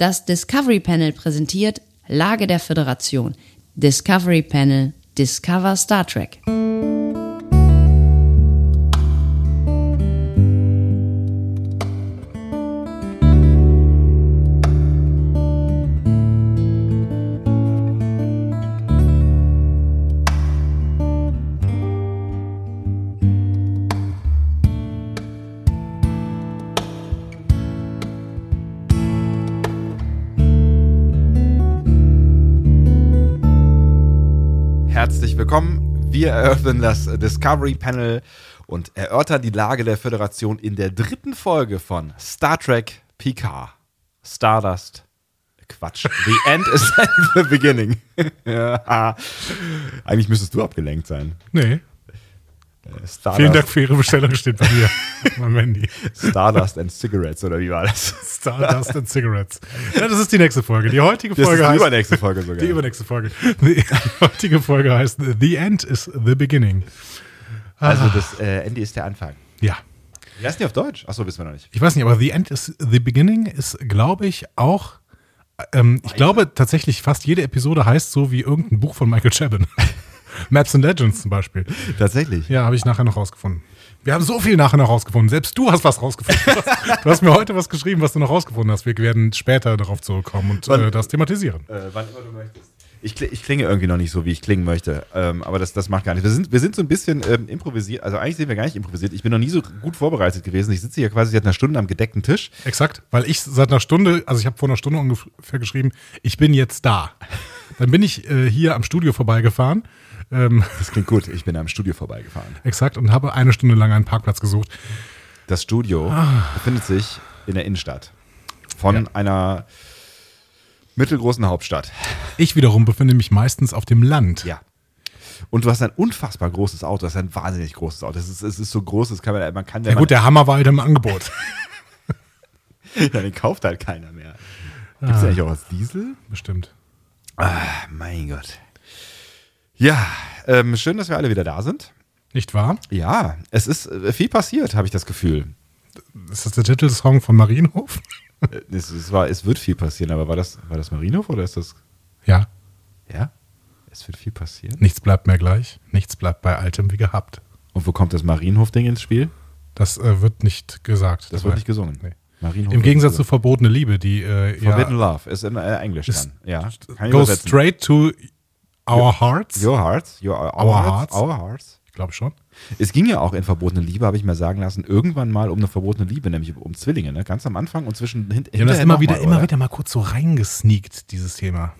Das Discovery Panel präsentiert Lage der Föderation. Discovery Panel Discover Star Trek. Wir eröffnen das Discovery Panel und erörtern die Lage der Föderation in der dritten Folge von Star Trek Picard. Stardust. Quatsch. The end is the beginning. ja. Eigentlich müsstest du abgelenkt sein. Nee. Stardust, Vielen Dank für Ihre Bestellung, steht bei mir. mein Handy. Stardust and Cigarettes, oder wie war das? Stardust and Cigarettes. Ja, das ist die nächste Folge. Die heutige Das Folge ist die heißt. übernächste Folge sogar. Die übernächste Folge. Die heutige Folge heißt The End is the Beginning. also das äh, Ende ist der Anfang. Ja. Wie heißt die auf Deutsch? Achso, wissen wir noch nicht. Ich weiß nicht, aber The End is the Beginning ist, glaube ich, auch. Ähm, ich glaube tatsächlich, fast jede Episode heißt so wie irgendein Buch von Michael Chabon. Maps and Legends zum Beispiel. Tatsächlich. Ja, habe ich nachher noch rausgefunden. Wir haben so viel nachher noch rausgefunden. Selbst du hast was rausgefunden. Du hast, du hast mir heute was geschrieben, was du noch rausgefunden hast. Wir werden später darauf zurückkommen und Wann- äh, das thematisieren. Äh, wann immer du möchtest. Ich, kli- ich klinge irgendwie noch nicht so, wie ich klingen möchte. Ähm, aber das, das macht gar nichts. Wir sind, wir sind so ein bisschen ähm, improvisiert. Also eigentlich sind wir gar nicht improvisiert. Ich bin noch nie so gut vorbereitet gewesen. Ich sitze hier quasi seit einer Stunde am gedeckten Tisch. Exakt, weil ich seit einer Stunde, also ich habe vor einer Stunde ungefähr geschrieben, ich bin jetzt da. Dann bin ich äh, hier am Studio vorbeigefahren. Ähm, Das klingt gut. Ich bin am Studio vorbeigefahren. exakt, und habe eine Stunde lang einen Parkplatz gesucht. Das Studio befindet sich in der Innenstadt von Ja. einer mittelgroßen Hauptstadt. Ich wiederum befinde mich meistens auf dem Land. Ja. Und du hast ein unfassbar großes Auto. Das ist ein wahnsinnig großes Auto. Es ist, es ist so groß, das kann man, man kann, Ja gut, der Hammer war halt im Angebot. ja, den kauft halt keiner mehr. Gibt es eigentlich auch als Diesel? Bestimmt. Ah, mein Gott. Ja, ähm, schön, dass wir alle wieder da sind. Nicht wahr? Ja, es ist äh, viel passiert, habe ich das Gefühl. Ist das der Titelsong von Marienhof? Äh, Es, es, war, es wird viel passieren, aber war das, war das Marienhof oder ist das. Ja. Ja? Es wird viel passieren. Nichts bleibt mehr gleich. Nichts bleibt bei altem wie gehabt. Und wo kommt das Marienhof-Ding ins Spiel? Das äh, wird nicht gesagt. Das dabei. wird nicht gesungen. Nee. Marienhof Im Gegensatz zu Verbotene Liebe, die äh. Forbidden ja, Love ist in äh, Englisch dann. Ja. Übersetzen. straight to our hearts. Your hearts. Your, our, Our hearts. hearts. Our hearts. Ich glaube schon. Es ging ja auch in Verbotene Liebe, habe ich mir sagen lassen, irgendwann mal um eine verbotene Liebe, nämlich um Zwillinge, ne? Ganz am Anfang und zwischen Die haben das immer wieder, mal, immer oder? wieder mal kurz so reingesneakt, dieses Thema.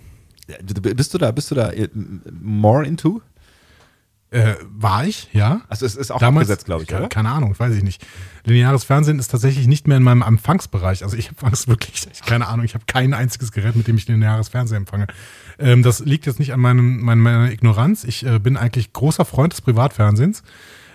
Bist du da, bist du da äh, more into? Äh, war ich, ja. Also es ist auch Damals, abgesetzt, glaube ich, keine, oder? keine Ahnung, weiß ich nicht. Lineares Fernsehen ist tatsächlich nicht mehr in meinem Empfangsbereich. Also ich empfange es wirklich, ich, keine Ahnung, ich habe kein einziges Gerät, mit dem ich lineares Fernsehen empfange. Ähm, das liegt jetzt nicht an meinem, mein, meiner Ignoranz. Ich äh, bin eigentlich großer Freund des Privatfernsehens.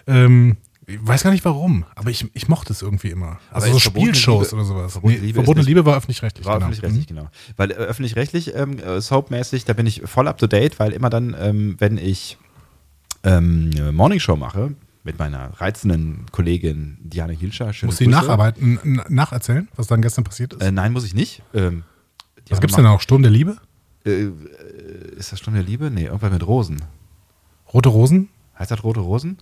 Ähm, ich weiß gar nicht warum, aber ich, ich mochte es irgendwie immer. Also so Spielshows Liebe- oder sowas. Verbotene Nee, Liebe Verbotene Liebe war öffentlich-rechtlich. War genau. öffentlich-rechtlich, genau. Weil äh, öffentlich-rechtlich, ähm, äh, soapmäßig, da bin ich voll up to date, weil immer dann, ähm, wenn ich ähm, eine Morningshow mache, mit meiner reizenden Kollegin Diana Hilscher, Muss sie nacharbeiten, nacherzählen, was dann gestern passiert ist? Äh, nein, muss ich nicht. Ähm, was gibt's denn auch? Sturm der Liebe? Äh, äh, ist das Stunde der Liebe? Nee, irgendwann mit Rosen. Rote Rosen? Heißt das Rote Rosen?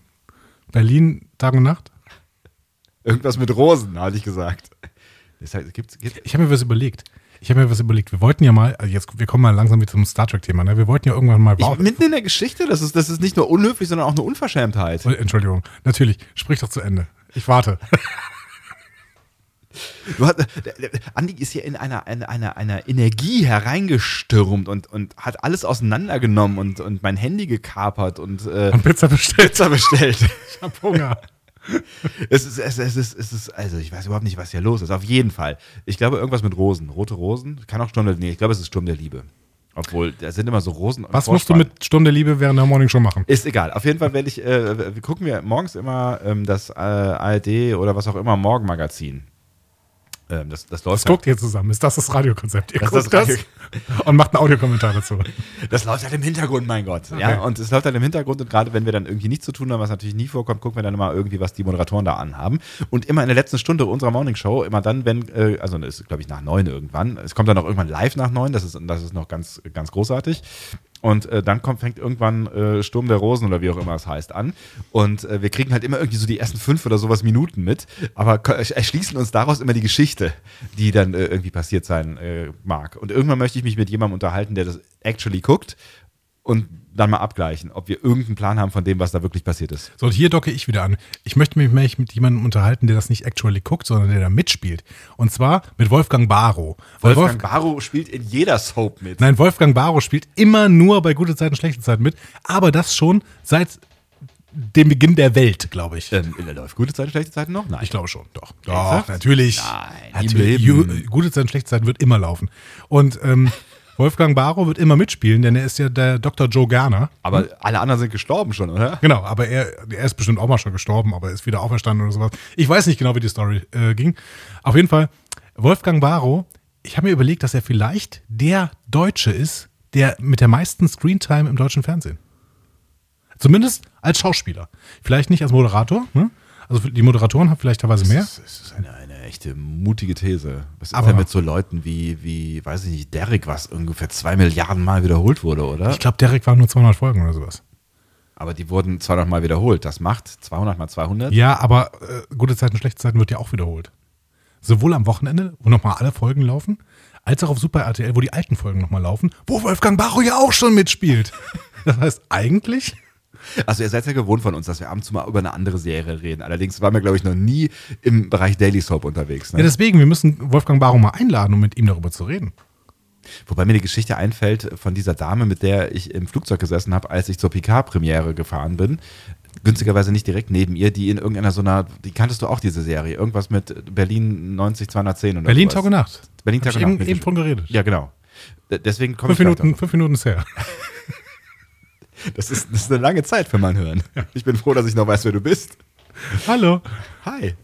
Berlin, Tag und Nacht? Irgendwas mit Rosen, hatte ich gesagt. Das heißt, gibt's, gibt, Ich habe mir was überlegt. Ich habe mir was überlegt. Wir wollten ja mal, also jetzt, wir kommen mal langsam wieder zum Star Trek-Thema, ne? Wir wollten ja irgendwann mal ich, mitten in der Geschichte, das ist, das ist nicht nur unhöflich, sondern auch eine Unverschämtheit. Entschuldigung, natürlich. Sprich doch zu Ende. Ich warte. Du hast, der- der- Andi ist hier in einer, einer, einer, einer Energie hereingestürmt und, und hat alles auseinandergenommen und, und mein Handy gekapert und äh, Und Pizza bestellt. Pizza bestellt. Ich hab Hunger. es, ist, es, es, ist, es ist, also ich weiß überhaupt nicht, was hier los ist. Auf jeden Fall. Ich glaube, irgendwas mit Rosen. Rote Rosen. Kann auch Sturm der Nee, ich glaube, es ist Sturm der Liebe. Obwohl, da sind immer so Rosen. Was musst du mit Stunde Liebe während der Morning Show machen? Ist egal. Auf jeden Fall werde ich, äh, wir gucken wir morgens immer ähm, das äh, ARD oder was auch immer Morgenmagazin. Ähm, das, das läuft Das guckt ihr zusammen. Ist das das Radiokonzept? Ihr Das guckt ist das Radio- und macht einen Audiokommentar dazu. Das läuft halt im Hintergrund, mein Gott. Ja, Okay. und es läuft halt im Hintergrund und gerade wenn wir dann irgendwie nichts zu tun haben, was natürlich nie vorkommt, gucken wir dann immer irgendwie, was die Moderatoren da anhaben. Und immer in der letzten Stunde unserer Morning Show, immer dann, wenn, äh, also das ist glaube ich nach neun irgendwann, es kommt dann auch irgendwann live nach neun, das ist, das ist noch ganz, ganz großartig. Und äh, dann kommt, fängt irgendwann äh, Sturm der Rosen oder wie auch immer es heißt an. Und äh, wir kriegen halt immer irgendwie so die ersten fünf oder sowas Minuten mit, aber erschließen uns daraus immer die Geschichte, die dann äh, irgendwie passiert sein äh, mag. Und irgendwann möchte ich mich mit jemandem unterhalten, der das actually guckt und dann mal abgleichen, ob wir irgendeinen Plan haben von dem, was da wirklich passiert ist. So, und hier docke ich wieder an. Ich möchte mich nämlich mit jemandem unterhalten, der das nicht actually guckt, sondern der da mitspielt. Und zwar mit Wolfgang Barrow. Weil Wolfgang Barrow spielt in jeder Soap mit. Nein, Wolfgang Barrow spielt immer nur bei gute Zeiten, schlechte Zeiten mit, aber das schon seit dem Beginn der Welt, glaube ich. Ähm, läuft gute Zeiten, schlechte Zeiten noch? Nein. Ich glaube schon, doch. Doch, Ernsthaft? natürlich. Nein, natürlich. Gute Zeiten, schlechte Zeiten wird immer laufen. Und ähm, Wolfgang Barrow wird immer mitspielen, denn er ist ja der Dr. Joe Gerner. Aber alle anderen sind gestorben schon, oder? Genau, aber er, er ist bestimmt auch mal schon gestorben, aber er ist wieder auferstanden oder sowas. Ich weiß nicht genau, wie die Story äh, ging. Auf jeden Fall, Wolfgang Barrow, ich habe mir überlegt, dass er vielleicht der Deutsche ist, der mit der meisten Screentime im deutschen Fernsehen. Zumindest als Schauspieler. Vielleicht nicht als Moderator. Ne? Also die Moderatoren haben vielleicht teilweise mehr. Das ist eine, eine echte mutige These. Was ist Aber- denn mit so Leuten wie, wie, weiß ich nicht, Derek, was ungefähr zwei Milliarden Mal wiederholt wurde, oder? Ich glaube, Derek waren nur 200 Folgen oder sowas. Aber die wurden 200 Mal wiederholt. Das macht 200 mal 200. Ja, aber äh, gute Zeiten, schlechte Zeiten wird ja auch wiederholt. Sowohl am Wochenende, wo nochmal alle Folgen laufen, als auch auf Super RTL, wo die alten Folgen nochmal laufen, wo Wolfgang Barrow ja auch schon mitspielt. Das heißt, eigentlich, Also ihr seid ja gewohnt von uns, dass wir abends mal über eine andere Serie reden. Allerdings waren wir, glaube ich, noch nie im Bereich Daily Soap unterwegs. Ne? ja, deswegen, wir müssen Wolfgang Barrow mal einladen, um mit ihm darüber zu reden. Wobei mir die Geschichte einfällt von dieser Dame, mit der ich im Flugzeug gesessen habe, als ich zur Picard-Premiere gefahren bin. Günstigerweise nicht direkt neben ihr, die in irgendeiner so einer, die kanntest du auch diese Serie, irgendwas mit Berlin 90 210 oder Berlin. Tag und Nacht. Berlin Tag und eben, Nacht. eben von geredet. Ja, genau. Deswegen komme fünf, ich Minuten, fünf Minuten ist her. Das ist, das ist eine lange Zeit für mein Hören. Ich bin froh, dass ich noch weiß, wer du bist. Hallo. Hi.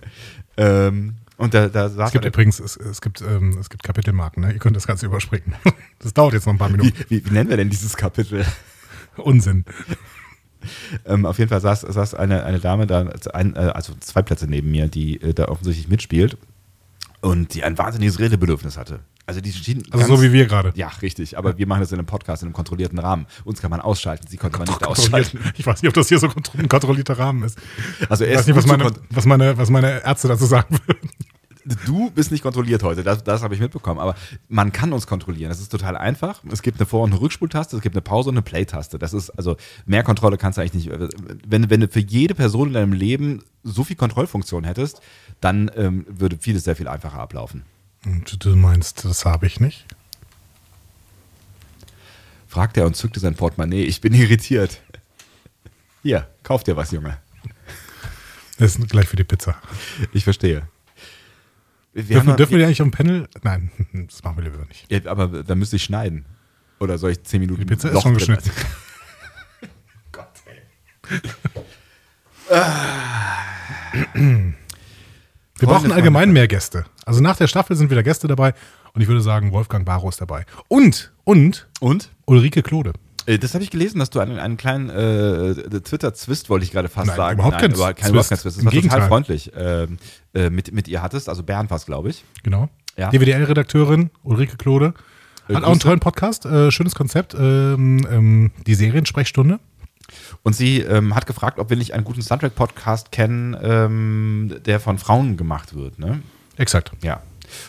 Ähm, und da, da saß Es gibt übrigens, es, es, gibt, ähm, es gibt Kapitelmarken, ne? ihr könnt das Ganze überspringen. Das dauert jetzt noch ein paar Minuten. wie, wie, wie nennen wir denn dieses Kapitel? Unsinn. Ähm, auf jeden Fall saß, saß eine, eine Dame da, ein, äh, also zwei Plätze neben mir, die äh, da offensichtlich mitspielt und die ein wahnsinniges Redebedürfnis hatte. Also die schien Also so wie wir gerade. Ja, richtig. Aber wir machen das in einem Podcast, in einem kontrollierten Rahmen. Uns kann man ausschalten, sie konnte man nicht ausschalten. Ich weiß nicht, ob das hier so ein kontrollierter Rahmen ist. Also Ich weiß nicht, was meine, was, meine, was meine Ärzte dazu sagen würden. Du bist nicht kontrolliert heute, das, das habe ich mitbekommen. Aber man kann uns kontrollieren. Das ist total einfach. Es gibt eine Vor- und eine Rückspultaste, es gibt eine Pause und eine Play-Taste. Das ist, also mehr Kontrolle kannst du eigentlich nicht. Wenn, wenn du für jede Person in deinem Leben so viel Kontrollfunktion hättest, dann ähm, würde vieles sehr viel einfacher ablaufen. Und du meinst, das habe ich nicht? Fragt er und zückte sein Portemonnaie. Ich bin irritiert. Hier, kauf dir was, Junge. Das ist gleich für die Pizza. Ich verstehe. Wir Dürfen, haben- dürfen wir die eigentlich auf dem Panel? Nein, das machen wir lieber nicht. Ja, aber da müsste ich schneiden. Oder soll ich 10 Minuten Die Pizza ist schon drin- geschnitten. Gott, ey. Wir Freunde, brauchen allgemein Freunde. mehr Gäste. Also nach der Staffel sind wieder Gäste dabei und ich würde sagen, Wolfgang Barrow ist dabei. Und, und Und? Ulrike Klode. Äh, Das habe ich gelesen, dass du einen, einen kleinen äh, Twitter-Zwist, wollte ich gerade fast Nein, sagen. überhaupt kein überhaupt kein, Zwist. kein Zwist. Das war total freundlich ähm, äh, mit, mit ihr hattest. Also Bernd war glaube ich. Genau. Ja. DWDL-Redakteurin Ulrike Klode. Äh, Hat auch einen Grüße. tollen Podcast, äh, schönes Konzept. Ähm, ähm, die Seriensprechstunde. Und sie ähm, hat gefragt, ob wir nicht einen guten Soundtrack-Podcast kennen, ähm, der von Frauen gemacht wird. Ne? Exakt. Ja.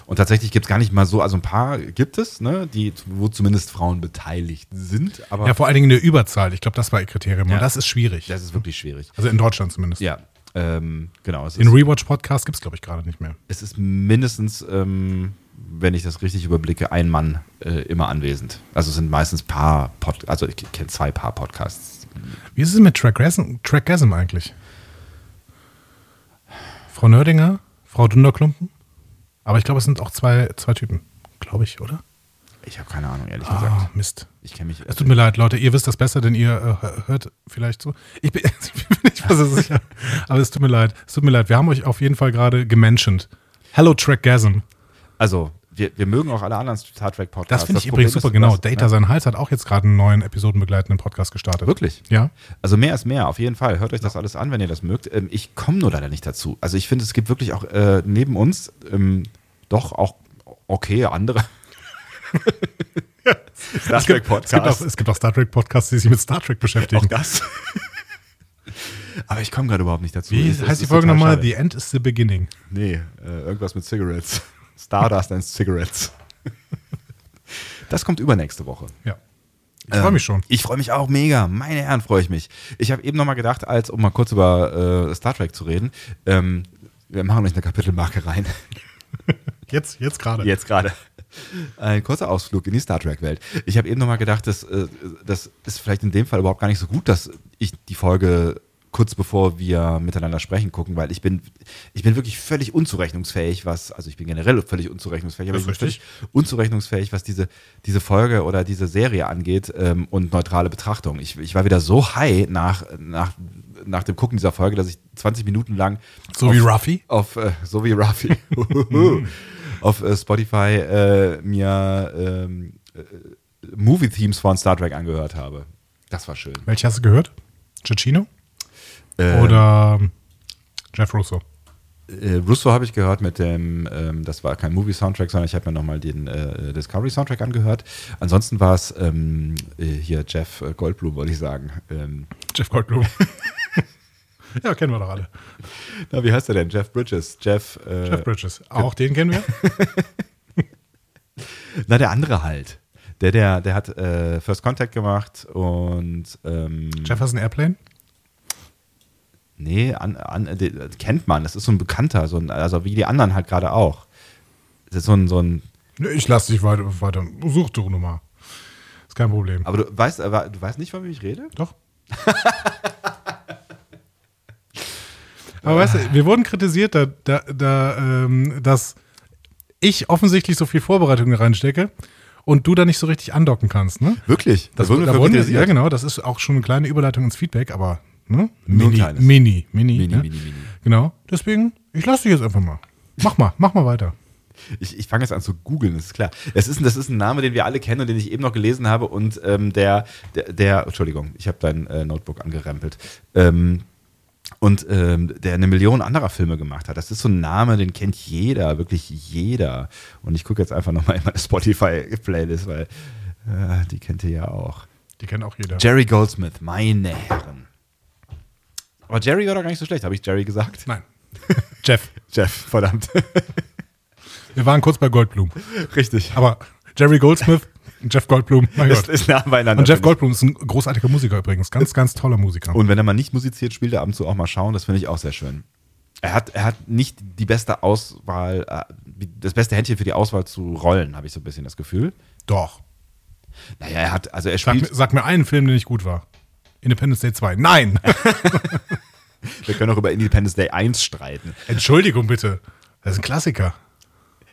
Und tatsächlich gibt es gar nicht mal so, also ein paar gibt es, ne, die, wo zumindest Frauen beteiligt sind, aber Ja, vor allen Dingen in der Überzahl. Ich glaube, das war ihr Kriterium. Ja. Und das ist schwierig. das ist wirklich schwierig. Also in Deutschland zumindest. Ja, ähm, genau. Es Den ist, Rewatch-Podcast gibt es, glaube ich, gerade nicht mehr. es ist mindestens, ähm, wenn ich das richtig überblicke, ein Mann äh, immer anwesend. Also es sind meistens Paar, Pod also ich kenne zwei Paar-Podcasts. Wie ist es mit Trackgasm, Trackgasm eigentlich? Frau Nördinger, Frau Dunderklumpen? Aber ich glaube, es sind auch zwei, zwei Typen. Glaube ich, oder? Ich habe keine Ahnung, ehrlich Ah, gesagt. Mist. Ich kenne mich. Es tut mir leid, Leute, ihr wisst das besser, denn ihr äh, hört vielleicht so. Ich bin, ich bin nicht mehr so sicher. Aber es tut mir leid. Es tut mir leid. Wir haben euch auf jeden Fall gerade gementioned. Hello, Trackgasm. Also, wir, wir mögen auch alle anderen Star Trek Podcasts. Das finde ich Problem übrigens super, ist, genau. Data ja, sein Hals hat auch jetzt gerade einen neuen episodenbegleitenden Podcast gestartet. Wirklich? Ja. Also mehr ist mehr, auf jeden Fall. Hört euch das alles an, wenn ihr das mögt. Ähm, ich komme nur leider nicht dazu. Also ich finde, es gibt wirklich auch äh, neben uns ähm, doch auch okay andere Star Es gibt, es, gibt auch, es gibt auch Star Trek Podcasts, die sich mit Star Trek beschäftigen. Auch das. Aber ich komme gerade überhaupt nicht dazu. Wie Es- heißt die Folge nochmal? The End is the Beginning. Nee, äh, irgendwas mit Cigarettes. Stardust and Cigarettes. Das kommt übernächste Woche. Ja. Ich freue mich schon. Ich freue mich auch mega. Meine Herren, freue ich mich. Ich habe eben noch mal gedacht, als um mal kurz über äh, Star Trek zu reden, ähm, wir machen euch eine Kapitelmarke rein. Jetzt, jetzt gerade. Jetzt gerade. Ein kurzer Ausflug in die Star Trek-Welt. Ich habe eben noch mal gedacht, dass, äh, das ist vielleicht in dem Fall überhaupt gar nicht so gut, dass ich die Folge kurz bevor wir miteinander sprechen gucken, weil ich bin, ich bin wirklich völlig unzurechnungsfähig, was, also ich bin generell völlig unzurechnungsfähig, aber ich bin völlig unzurechnungsfähig, was diese, diese Folge oder diese Serie angeht ähm, und neutrale Betrachtung. Ich, ich war wieder so high nach, nach, nach dem Gucken dieser Folge, dass ich 20 Minuten lang So auf, wie Ruffy? auf äh, so wie Ruffy auf äh, Spotify äh, mir ähm, äh, Movie-Themes von Star Trek angehört habe. Das war schön. Welche hast du gehört? Giacchino? Ähm, Oder Jeff Russo? Äh, Russo habe ich gehört mit dem, ähm, das war kein Movie-Soundtrack, sondern ich habe mir nochmal den äh, Discovery-Soundtrack angehört. Ansonsten war es ähm, äh, hier Jeff äh, Goldblum, wollte ich sagen. Ähm, Jeff Goldblum. ja, kennen wir doch alle. na, wie heißt er denn? Jeff Bridges. Jeff, äh, Jeff Bridges. Auch den kennen wir? na, der andere halt. Der, der, der hat äh, First Contact gemacht und ähm, Jefferson Airplane? Nee, an, an, den kennt man. Das ist so ein Bekannter, so ein, also wie die anderen halt gerade auch. Das ist so ein, so ein, Ich lasse dich weiter, weiter. Such du nochmal. Ist kein Problem. aber du weißt, aber du weißt nicht, von wem ich rede? Doch. Aber weißt du, wir wurden kritisiert, da, da, da, ähm, dass ich offensichtlich so viel Vorbereitung reinstecke und du da nicht so richtig andocken kannst. Ne? Wirklich? Das, wurden wir da wurden, kritisiert. ja, genau, das ist auch schon eine kleine Überleitung ins Feedback, aber ne? Mini, kleines. mini, mini, Mini, ne? mini, mini. Genau, deswegen, ich lasse dich jetzt einfach mal. Mach mal, mach mal weiter. Ich, ich fange jetzt an zu googeln, das ist klar. Es ist, ein- das ist ein Name, den wir alle kennen und den ich eben noch gelesen habe und ähm, der, der, der, Entschuldigung, ich habe dein äh, Notebook angerempelt. Ähm, und ähm, der eine Million anderer Filme gemacht hat. Das ist so ein Name, den kennt jeder, wirklich jeder. Und ich gucke jetzt einfach nochmal in meine Spotify-Playlist, weil äh, die kennt ihr ja auch. Die kennt auch jeder. Jerry Goldsmith, meine Herren. Aber Jerry war doch gar nicht so schlecht, habe ich Jerry gesagt? Nein. Jeff. Jeff, verdammt. Wir waren kurz bei Goldblum. Richtig. Aber Jerry Goldsmith, Jeff Goldblum, mein Ist, Gott. ist nah beieinander. Und Jeff. Goldblum ist ein großartiger Musiker übrigens. Ganz, ganz toller Musiker. Und wenn er mal nicht musiziert, spielt er ab und zu auch mal schauen. Das finde ich auch sehr schön. Er hat, er hat nicht die beste Auswahl, äh, das beste Händchen für die Auswahl zu rollen, habe ich so ein bisschen das Gefühl. Doch. Naja, er hat, also er Sag mir, spielt, sag mir einen Film, der nicht gut war. Independence Day 2. Nein! wir können auch über Independence Day 1 streiten. Entschuldigung bitte. Das ist ein Klassiker.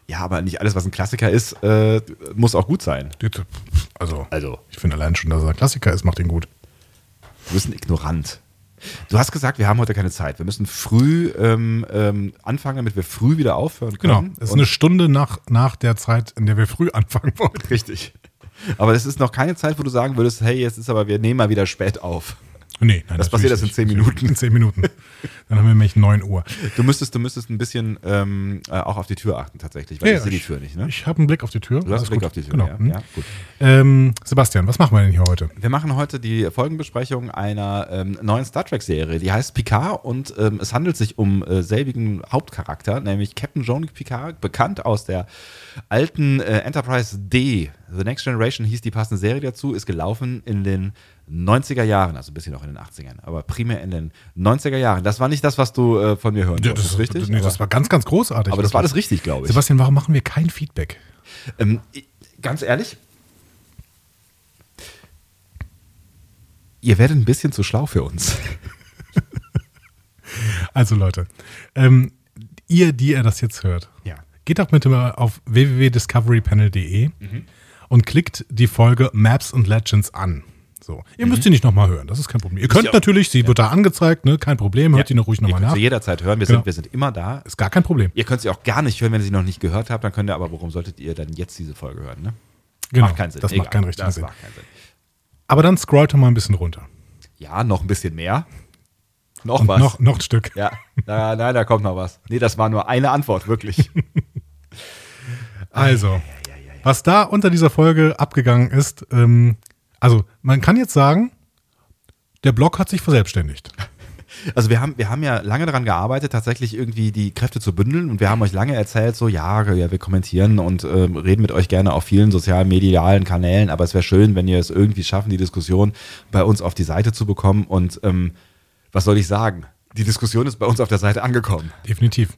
Ja, aber nicht alles, was ein Klassiker ist, äh, muss auch gut sein. Also, Also, ich finde allein schon, dass er ein Klassiker ist, macht ihn gut. du bist ein Ignorant. Du hast gesagt, wir haben heute keine Zeit. Wir müssen früh ähm, ähm, anfangen, damit wir früh wieder aufhören Genau. können. Es ist Und- eine Stunde nach, nach der Zeit, in der wir früh anfangen wollten. Richtig. Aber es ist noch keine Zeit, wo du sagen würdest, hey, jetzt ist aber, wir nehmen mal wieder spät auf. Nee, nein, Das passiert erst in zehn Minuten. In zehn Minuten. Dann haben wir nämlich 9 Uhr. Du müsstest, du müsstest ein bisschen ähm, äh, auch auf die Tür achten, tatsächlich, weil ich sehe die Tür nicht. Ne? Ich habe einen Blick auf die Tür. Du hast einen Blick gut. auf die Tür, Genau. ja. hm. ja. Ähm, Sebastian, was machen wir denn hier heute? Wir machen heute die Folgenbesprechung einer ähm, neuen Star Trek-Serie, die heißt Picard und ähm, es handelt sich um äh, selbigen Hauptcharakter, nämlich Captain Jean-Luc Picard, bekannt aus der alten äh, Enterprise D. The Next Generation hieß die passende Serie dazu, ist gelaufen in den 90er Jahren, also ein bisschen auch in den 80ern, aber primär in den 90er Jahren. Das war nicht das, was du äh, von mir hören Ja, wolltest, richtig? Nee, das aber, war ganz, ganz großartig. aber das war alles richtig, glaube ich. Sebastian, warum machen wir kein Feedback? Ähm, ganz ehrlich, ihr werdet ein bisschen zu schlau für uns. Also Leute, ähm, ihr, die ihr das jetzt hört, Ja. Geht doch bitte mal auf www.discoverypanel.de Mhm. und klickt die Folge Maps and Legends an. So. Ihr müsst sie nicht nochmal hören, das ist kein Problem. Ihr könnt ja- natürlich, sie wird da angezeigt, ne? kein Problem, hört die noch ruhig Ihr nochmal könnt nach. sie jederzeit hören. Wir, Genau. sind, wir sind immer da. Ist gar kein Problem. Ihr könnt sie auch gar nicht hören, wenn ihr sie noch nicht gehört habt. Dann könnt ihr aber, warum solltet ihr dann jetzt diese Folge hören? Ne? Genau, macht keinen Sinn. das macht keinen richtigen das Sinn. Macht keinen Sinn. Aber dann scrollt doch mal ein bisschen runter. Ja, noch ein bisschen mehr. Noch Und was. Noch, noch ein Stück. Ja, nein, da kommt noch was. Nee, das war nur eine Antwort, wirklich. Also, was da unter dieser Folge abgegangen ist, ähm, also man kann jetzt sagen, der Blog hat sich verselbstständigt. Also wir haben, wir haben ja lange daran gearbeitet, tatsächlich irgendwie die Kräfte zu bündeln und wir haben euch lange erzählt, so ja, ja wir kommentieren und ähm, reden mit euch gerne auf vielen sozialen, medialen Kanälen, aber es wäre schön, wenn ihr es irgendwie schaffen, die Diskussion bei uns auf die Seite zu bekommen und ähm, was soll ich sagen? Die Diskussion ist bei uns auf der Seite angekommen. Definitiv.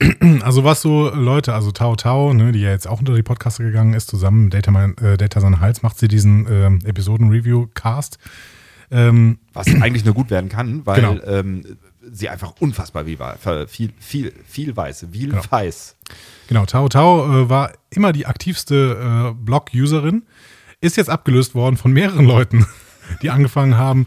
Also was so Leute, also Tao Tao, ne, die ja jetzt auch unter die Podcaster gegangen ist, zusammen mit Data, äh, Data San Hals, macht sie diesen ähm, Episoden-Review-Cast. Ähm, Was eigentlich nur gut werden kann, weil Genau. ähm, sie einfach unfassbar viel, wa- viel, viel, viel weiß, viel Genau. weiß. Genau, Tao Tao äh, war immer die aktivste äh, Blog-Userin, ist jetzt abgelöst worden von mehreren Leuten, die angefangen haben,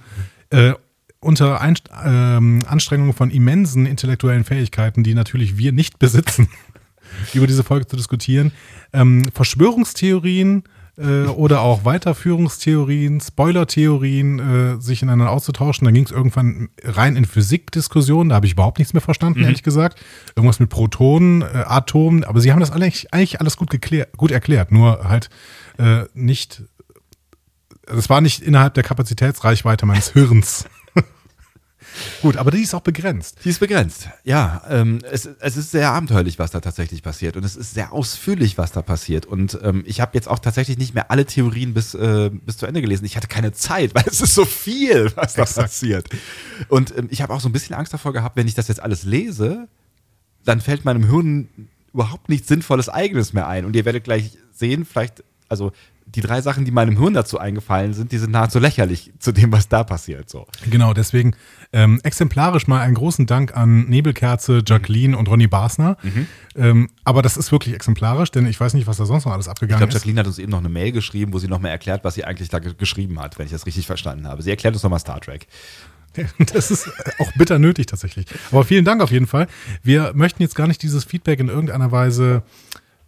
äh, unter Einst ähm, Anstrengungen von immensen intellektuellen Fähigkeiten, die natürlich wir nicht besitzen, über diese Folge zu diskutieren, ähm, Verschwörungstheorien äh, oder auch Weiterführungstheorien, Spoiler-Theorien äh, sich ineinander auszutauschen. Dann ging es irgendwann rein in Physikdiskussionen, da habe ich überhaupt nichts mehr verstanden, ehrlich gesagt. Irgendwas mit Protonen, äh, Atomen, aber sie haben das eigentlich, eigentlich alles gut, geklärt, gut erklärt, nur halt äh, nicht, es war nicht innerhalb der Kapazitätsreichweite meines Hirns. Gut, aber die ist auch begrenzt. Die ist begrenzt. Ja, ähm, es, es ist sehr abenteuerlich, was da tatsächlich passiert. Und es ist sehr ausführlich, was da passiert. Und ähm, ich habe jetzt auch tatsächlich nicht mehr alle Theorien bis, äh, bis zu Ende gelesen. Ich hatte keine Zeit, weil es ist so viel, was da Exakt. passiert. Und ähm, ich habe auch so ein bisschen Angst davor gehabt, wenn ich das jetzt alles lese, dann fällt meinem Hirn überhaupt nichts Sinnvolles Eigenes mehr ein. Und ihr werdet gleich sehen, vielleicht, also die drei Sachen, die meinem Hirn dazu eingefallen sind, die sind nahezu lächerlich zu dem, was da passiert. So. Genau, deswegen ähm, exemplarisch mal einen großen Dank an Nebelkerze, Jacqueline und Ronny Basner. Ähm, aber das ist wirklich exemplarisch, denn ich weiß nicht, was da sonst noch alles Ich abgegangen glaube, ist. Jacqueline hat uns eben noch eine Mail geschrieben, wo sie nochmal erklärt, was sie eigentlich da ge geschrieben hat, wenn ich das richtig verstanden habe. Sie erklärt uns nochmal Star Trek. Das ist auch bitter nötig tatsächlich. Aber vielen Dank auf jeden Fall. Wir möchten jetzt gar nicht dieses Feedback in irgendeiner Weise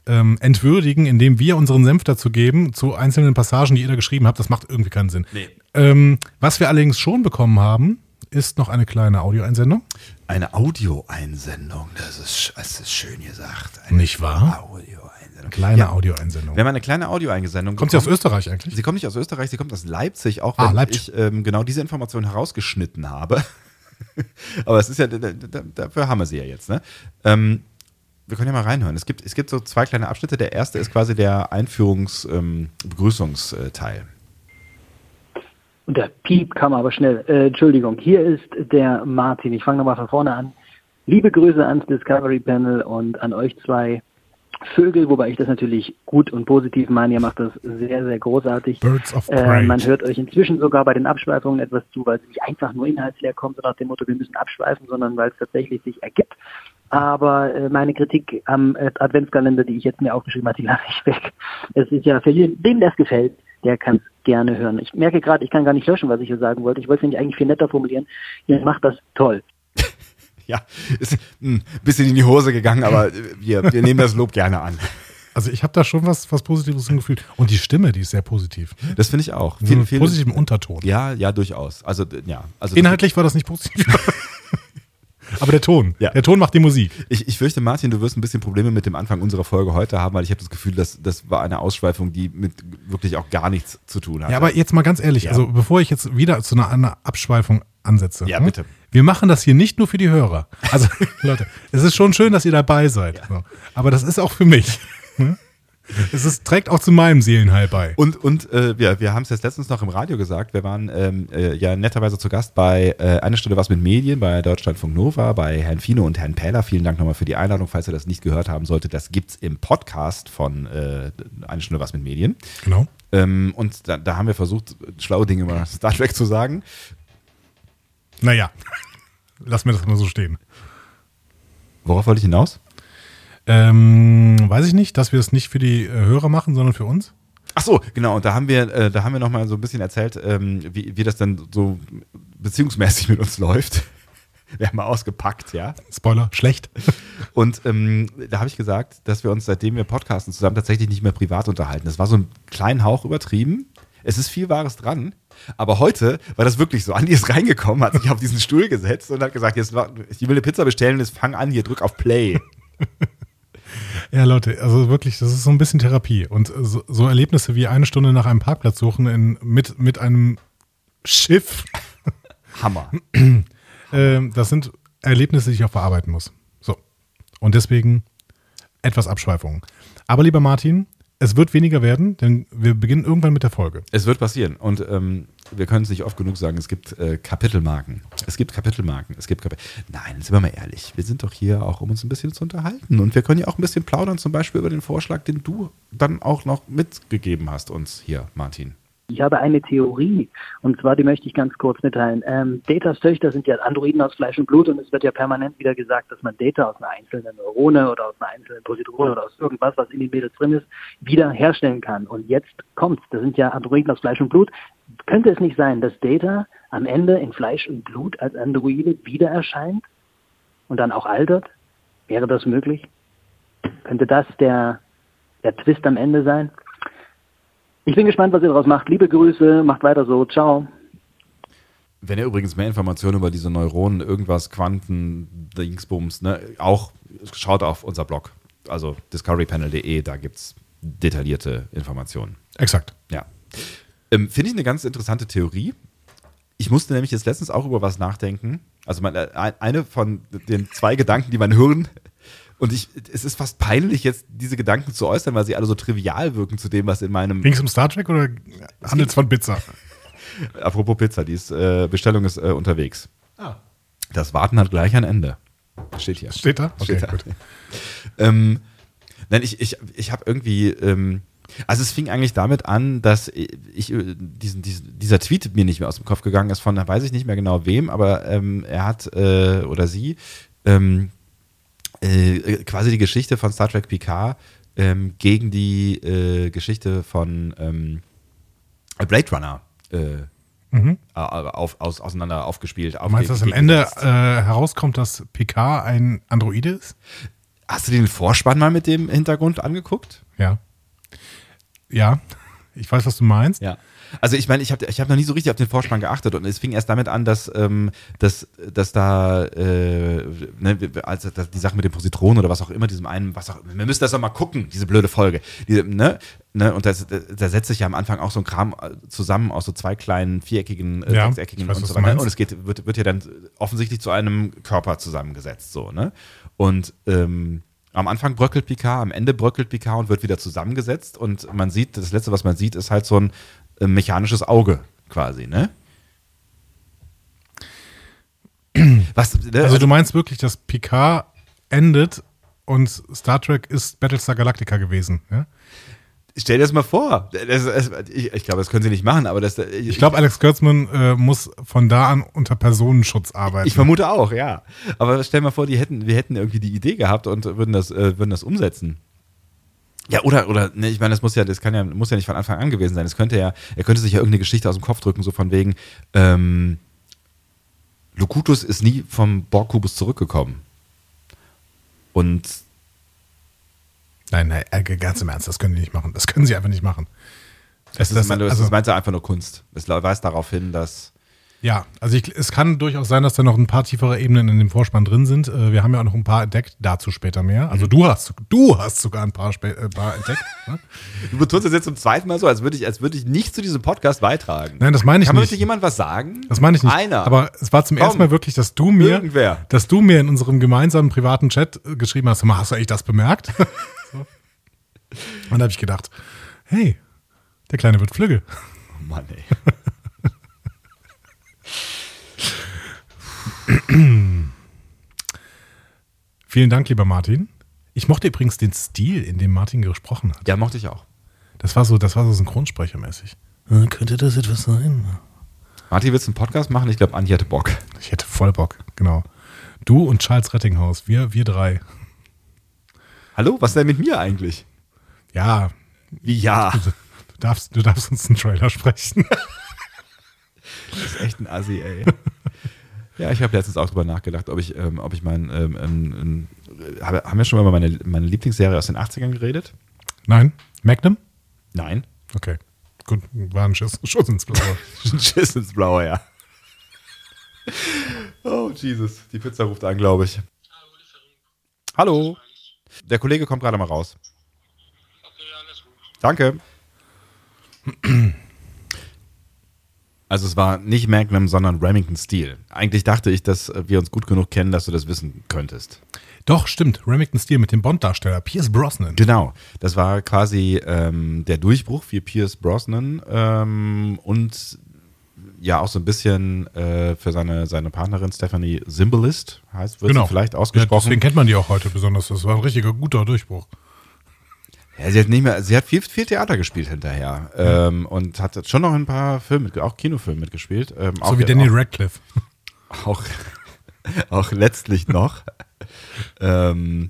ähm, entwürdigen, indem wir unseren Senf dazu geben, zu einzelnen Passagen, die ihr da geschrieben habt. Das macht irgendwie keinen Sinn. Nee. Ähm, was wir allerdings schon bekommen haben, ist noch eine kleine Audioeinsendung. Eine Audioeinsendung, das ist, das ist schön gesagt. Eine Nicht wahr? Audioeinsendung. Kleine Ja, Audioeinsendung. wir haben eine kleine Audioeinsendung. Kommt sie aus. Österreich eigentlich? Sie kommt nicht aus Österreich, sie kommt aus Leipzig, auch Ah, wenn Leipzig. ich ähm, genau diese Information herausgeschnitten habe. Aber es ist ja, da- da- dafür haben wir sie ja jetzt. Ne? Ähm, wir können ja mal reinhören. Es gibt, es gibt so zwei kleine Abschnitte. Der erste ist quasi der Einführungs-Begrüßungsteil. Und der Piep kam aber schnell. Äh, Entschuldigung, hier ist der Martin. Ich fange nochmal von vorne an. Liebe Grüße ans Discovery Panel und an euch zwei Vögel, wobei ich das natürlich gut und positiv meine. Ihr macht das sehr, sehr großartig. Birds of Äh, man hört euch inzwischen sogar bei den Abschweifungen etwas zu, weil es nicht einfach nur inhaltsleer kommt, so nach dem Motto, wir müssen abschweifen, sondern weil es tatsächlich sich ergibt. Aber äh, meine Kritik am äh, Adventskalender, die ich jetzt mir aufgeschrieben habe, die lasse ich weg. Es ist ja für jeden, dem das gefällt, der kann es gerne hören. Ich merke gerade, ich kann gar nicht löschen, was ich hier sagen wollte. Ich wollte es nämlich eigentlich viel netter formulieren. Ihr macht das toll. Ja, ist ein bisschen in die Hose gegangen, aber wir, wir nehmen das Lob gerne an. Also ich habe da schon was, was Positives im Gefühl. Und die Stimme, die ist sehr positiv. Das finde ich auch. So Viel, viel, positiven Unterton. ja, ja, durchaus. Also, ja. Also Inhaltlich war das nicht positiv. Aber der Ton. Ja. Der Ton macht die Musik. Ich, ich fürchte, Martin, du wirst ein bisschen Probleme mit dem Anfang unserer Folge heute haben, weil ich habe das Gefühl, dass das war eine Ausschweifung, die mit wirklich auch gar nichts zu tun hat. Ja, aber jetzt mal ganz ehrlich, Ja. also bevor ich jetzt wieder zu einer, einer Abschweifung ansetze. Ja, hm? bitte. Wir machen das hier nicht nur für die Hörer. Also, Leute, es ist schon schön, dass ihr dabei seid. So. Aber das ist auch für mich. hm? Es ist, trägt auch zu meinem Seelenheil bei. Und, und äh, wir, wir haben es jetzt letztens noch im Radio gesagt, wir waren ähm, äh, ja netterweise zu Gast bei äh, Eine Stunde was mit Medien, bei Deutschlandfunk Nova, bei Herrn Fino und Herrn Pähler. Vielen Dank nochmal für die Einladung, falls ihr das nicht gehört haben solltet. Das gibt's im Podcast von äh, Eine Stunde was mit Medien. Genau. Ähm, und da, da haben wir versucht, schlaue Dinge über Star Trek zu sagen. Naja, lass mir das mal so stehen. Worauf wollte ich hinaus? Ähm, weiß ich nicht, dass wir es nicht für die äh, Hörer machen, sondern für uns. Ach so, genau. Und da haben wir, äh, da haben wir noch mal so ein bisschen erzählt, ähm, wie, wie das dann so beziehungsmäßig mit uns läuft. Wir haben mal ausgepackt, ja. Spoiler, schlecht. Und ähm, da habe ich gesagt, dass wir uns, seitdem wir podcasten, zusammen tatsächlich nicht mehr privat unterhalten. Das war so ein kleinen Hauch übertrieben. Es ist viel Wahres dran. Aber heute war das wirklich so. Andi ist reingekommen, hat sich auf diesen Stuhl gesetzt und hat gesagt, jetzt, ich will eine Pizza bestellen und jetzt fang an, hier drück auf Play. Ja, Leute, also wirklich, das ist so ein bisschen Therapie. Und so, so Erlebnisse wie eine Stunde nach einem Parkplatz suchen in, mit, mit einem Schiff, Hammer. äh, das sind Erlebnisse, die ich auch verarbeiten muss. So. Und deswegen etwas Abschweifung. Aber lieber Martin, es wird weniger werden, denn wir beginnen irgendwann mit der Folge. Es wird passieren. Und ähm, wir können es nicht oft genug sagen, es gibt äh, Kapitelmarken. Es gibt Kapitelmarken. Es gibt Kapit Nein, sind wir mal ehrlich. Wir sind doch hier auch, um uns ein bisschen zu unterhalten. Und wir können ja auch ein bisschen plaudern, zum Beispiel über den Vorschlag, den du dann auch noch mitgegeben hast, uns hier, Martin. Ich habe eine Theorie und zwar, die möchte ich ganz kurz mitteilen. Ähm, Datas Töchter sind ja Androiden aus Fleisch und Blut und es wird ja permanent wieder gesagt, dass man Data aus einer einzelnen Neurone oder aus einer einzelnen Positrone oder aus irgendwas, was in den Mädels drin ist, wieder herstellen kann. Und jetzt kommt's. Das sind ja Androiden aus Fleisch und Blut. Könnte es nicht sein, dass Data am Ende in Fleisch und Blut als Androide wieder erscheint und dann auch altert? Wäre das möglich? Könnte das der, der Twist am Ende sein? Ich bin gespannt, was ihr daraus macht. Liebe Grüße, macht weiter so. Ciao. Wenn ihr übrigens mehr Informationen über diese Neuronen, irgendwas, Quanten, Dingsbums, ne, auch schaut auf unser Blog, also discoverypanel.de, da gibt es detaillierte Informationen. Exakt. Ja. Ähm, Finde ich eine ganz interessante Theorie. Ich musste nämlich jetzt letztens auch über was nachdenken. Also man, äh, eine von den zwei Gedanken, die man hören und ich, es ist fast peinlich, jetzt diese Gedanken zu äußern, weil sie alle so trivial wirken zu dem, was in meinem. Ging es um Star Trek oder handelt es von Pizza? Apropos Pizza, die ist, äh, Bestellung ist äh, unterwegs. Ah. Das Warten hat gleich ein Ende. Steht hier. Steht da? Okay, Steht da. gut. ähm, nein, ich, ich, ich habe irgendwie. Ähm, also es fing eigentlich damit an, dass ich äh, diesen, diesen, dieser Tweet mir nicht mehr aus dem Kopf gegangen ist von, weiß ich nicht mehr genau wem, aber ähm, er hat äh, oder sie ähm, äh, quasi die Geschichte von Star Trek Picard ähm, gegen die äh, Geschichte von ähm, Blade Runner äh, mhm. auf, aus, auseinander aufgespielt. Du meinst, dass am Ende äh, herauskommt, dass Picard ein Android ist? Hast du den Vorspann mal mit dem Hintergrund angeguckt? Ja. Ja, ich weiß, was du meinst. Ja. Also ich meine, ich habe ich hab noch nie so richtig auf den Vorspann geachtet und es fing erst damit an, dass, ähm, dass, dass da äh, ne, also dass die Sache mit dem Positronen oder was auch immer, diesem einen, was auch wir müssen das doch mal gucken, diese blöde Folge. Die, ne, ne, und da setzt sich ja am Anfang auch so ein Kram äh, zusammen aus so zwei kleinen viereckigen, äh, ja, sechseckigen weiß, und so weiter. Und es geht, wird, wird ja dann offensichtlich zu einem Körper zusammengesetzt, so, ne? Und ähm, am Anfang bröckelt Picard, am Ende bröckelt Picard und wird wieder zusammengesetzt. Und man sieht, das letzte, was man sieht, ist halt so ein äh, mechanisches Auge quasi, ne? Was, ne? Also du meinst wirklich, dass Picard endet und Star Trek ist Battlestar Galactica gewesen, ja? Stell dir das mal vor. Das, das, ich, ich glaube, das können sie nicht machen, aber das. Ich, ich glaube, Alex Kurtzman äh, muss von da an unter Personenschutz arbeiten. Ich vermute auch, ja. Aber stell dir mal vor, die hätten, wir hätten irgendwie die Idee gehabt und würden das, äh, würden das umsetzen. Ja, oder, oder, ne, ich meine, das muss ja, das kann ja, muss ja nicht von Anfang an gewesen sein. Es könnte ja, er könnte sich ja irgendeine Geschichte aus dem Kopf drücken, so von wegen, ähm, Locutus ist nie vom Borg-Kubus zurückgekommen. Und Nein, nein, äh, ganz im Ernst, das können die nicht machen. Das können sie einfach nicht machen. Das, das, ist, das, also, das meint einfach nur Kunst. Es weist darauf hin, dass ja, also ich, es kann durchaus sein, dass da noch ein paar tiefere Ebenen in dem Vorspann drin sind. Äh, wir haben ja auch noch ein paar entdeckt, dazu später mehr. Also du hast, du hast sogar ein paar, äh, paar entdeckt. Ne? Du betonst das jetzt zum zweiten Mal so, als würde ich, als würde ich nicht zu diesem Podcast beitragen. Nein, das meine ich Kann nicht. Kann jemand was sagen? Das meine ich nicht. Einer. Aber es war zum Komm. ersten Mal wirklich, dass du mir, Irgendwer. dass du mir in unserem gemeinsamen privaten Chat äh, geschrieben hast, hast du eigentlich das bemerkt? Und dann habe ich gedacht, hey, der Kleine wird flügge. Oh Mann, ey. Vielen Dank, lieber Martin. Ich mochte übrigens den Stil, in dem Martin gesprochen hat. Ja, mochte ich auch. Das war so, das war so synchronsprechermäßig. Äh, könnte das etwas sein? Martin, willst du einen Podcast machen? Ich glaube, Andi hätte Bock. Ich hätte voll Bock, genau. Du und Charles Rettinghaus, wir, wir drei. Hallo, was ist denn mit mir eigentlich? Ja. Wie ja? darfst, du darfst uns einen Trailer sprechen. Das ist echt ein Assi, ey. Ja, ich habe letztens auch drüber nachgedacht, ob ich, ähm, ob ich mein, ähm, ähm, äh, habe, haben wir schon mal über meine, meine Lieblingsserie aus den 80ern geredet? Nein? Magnum? Nein. Okay. Gut, war ein Schuss, Schuss ins Blaue. Schiss ins Blaue, ja. Oh, Jesus. Die Pizza ruft an, glaube ich. Hallo. Der Kollege kommt gerade mal raus. Danke. Also es war nicht Magnum, sondern Remington Steel. Eigentlich dachte ich, dass wir uns gut genug kennen, dass du das wissen könntest. Doch, stimmt. Remington Steel mit dem Bond-Darsteller Pierce Brosnan. Genau, das war quasi ähm, der Durchbruch für Pierce Brosnan ähm, und ja auch so ein bisschen äh, für seine, seine Partnerin Stephanie Symbolist, heißt, wird Genau. sie vielleicht Ja, ausgesprochen. deswegen kennt man die auch heute besonders. Das war ein richtiger guter Durchbruch. Ja, sie hat nicht mehr, sie hat viel, viel Theater gespielt hinterher ähm, und hat schon noch ein paar Filme, auch Kinofilme mitgespielt. Ähm, So auch, wie Daniel Radcliffe. auch, auch, auch letztlich noch. ähm,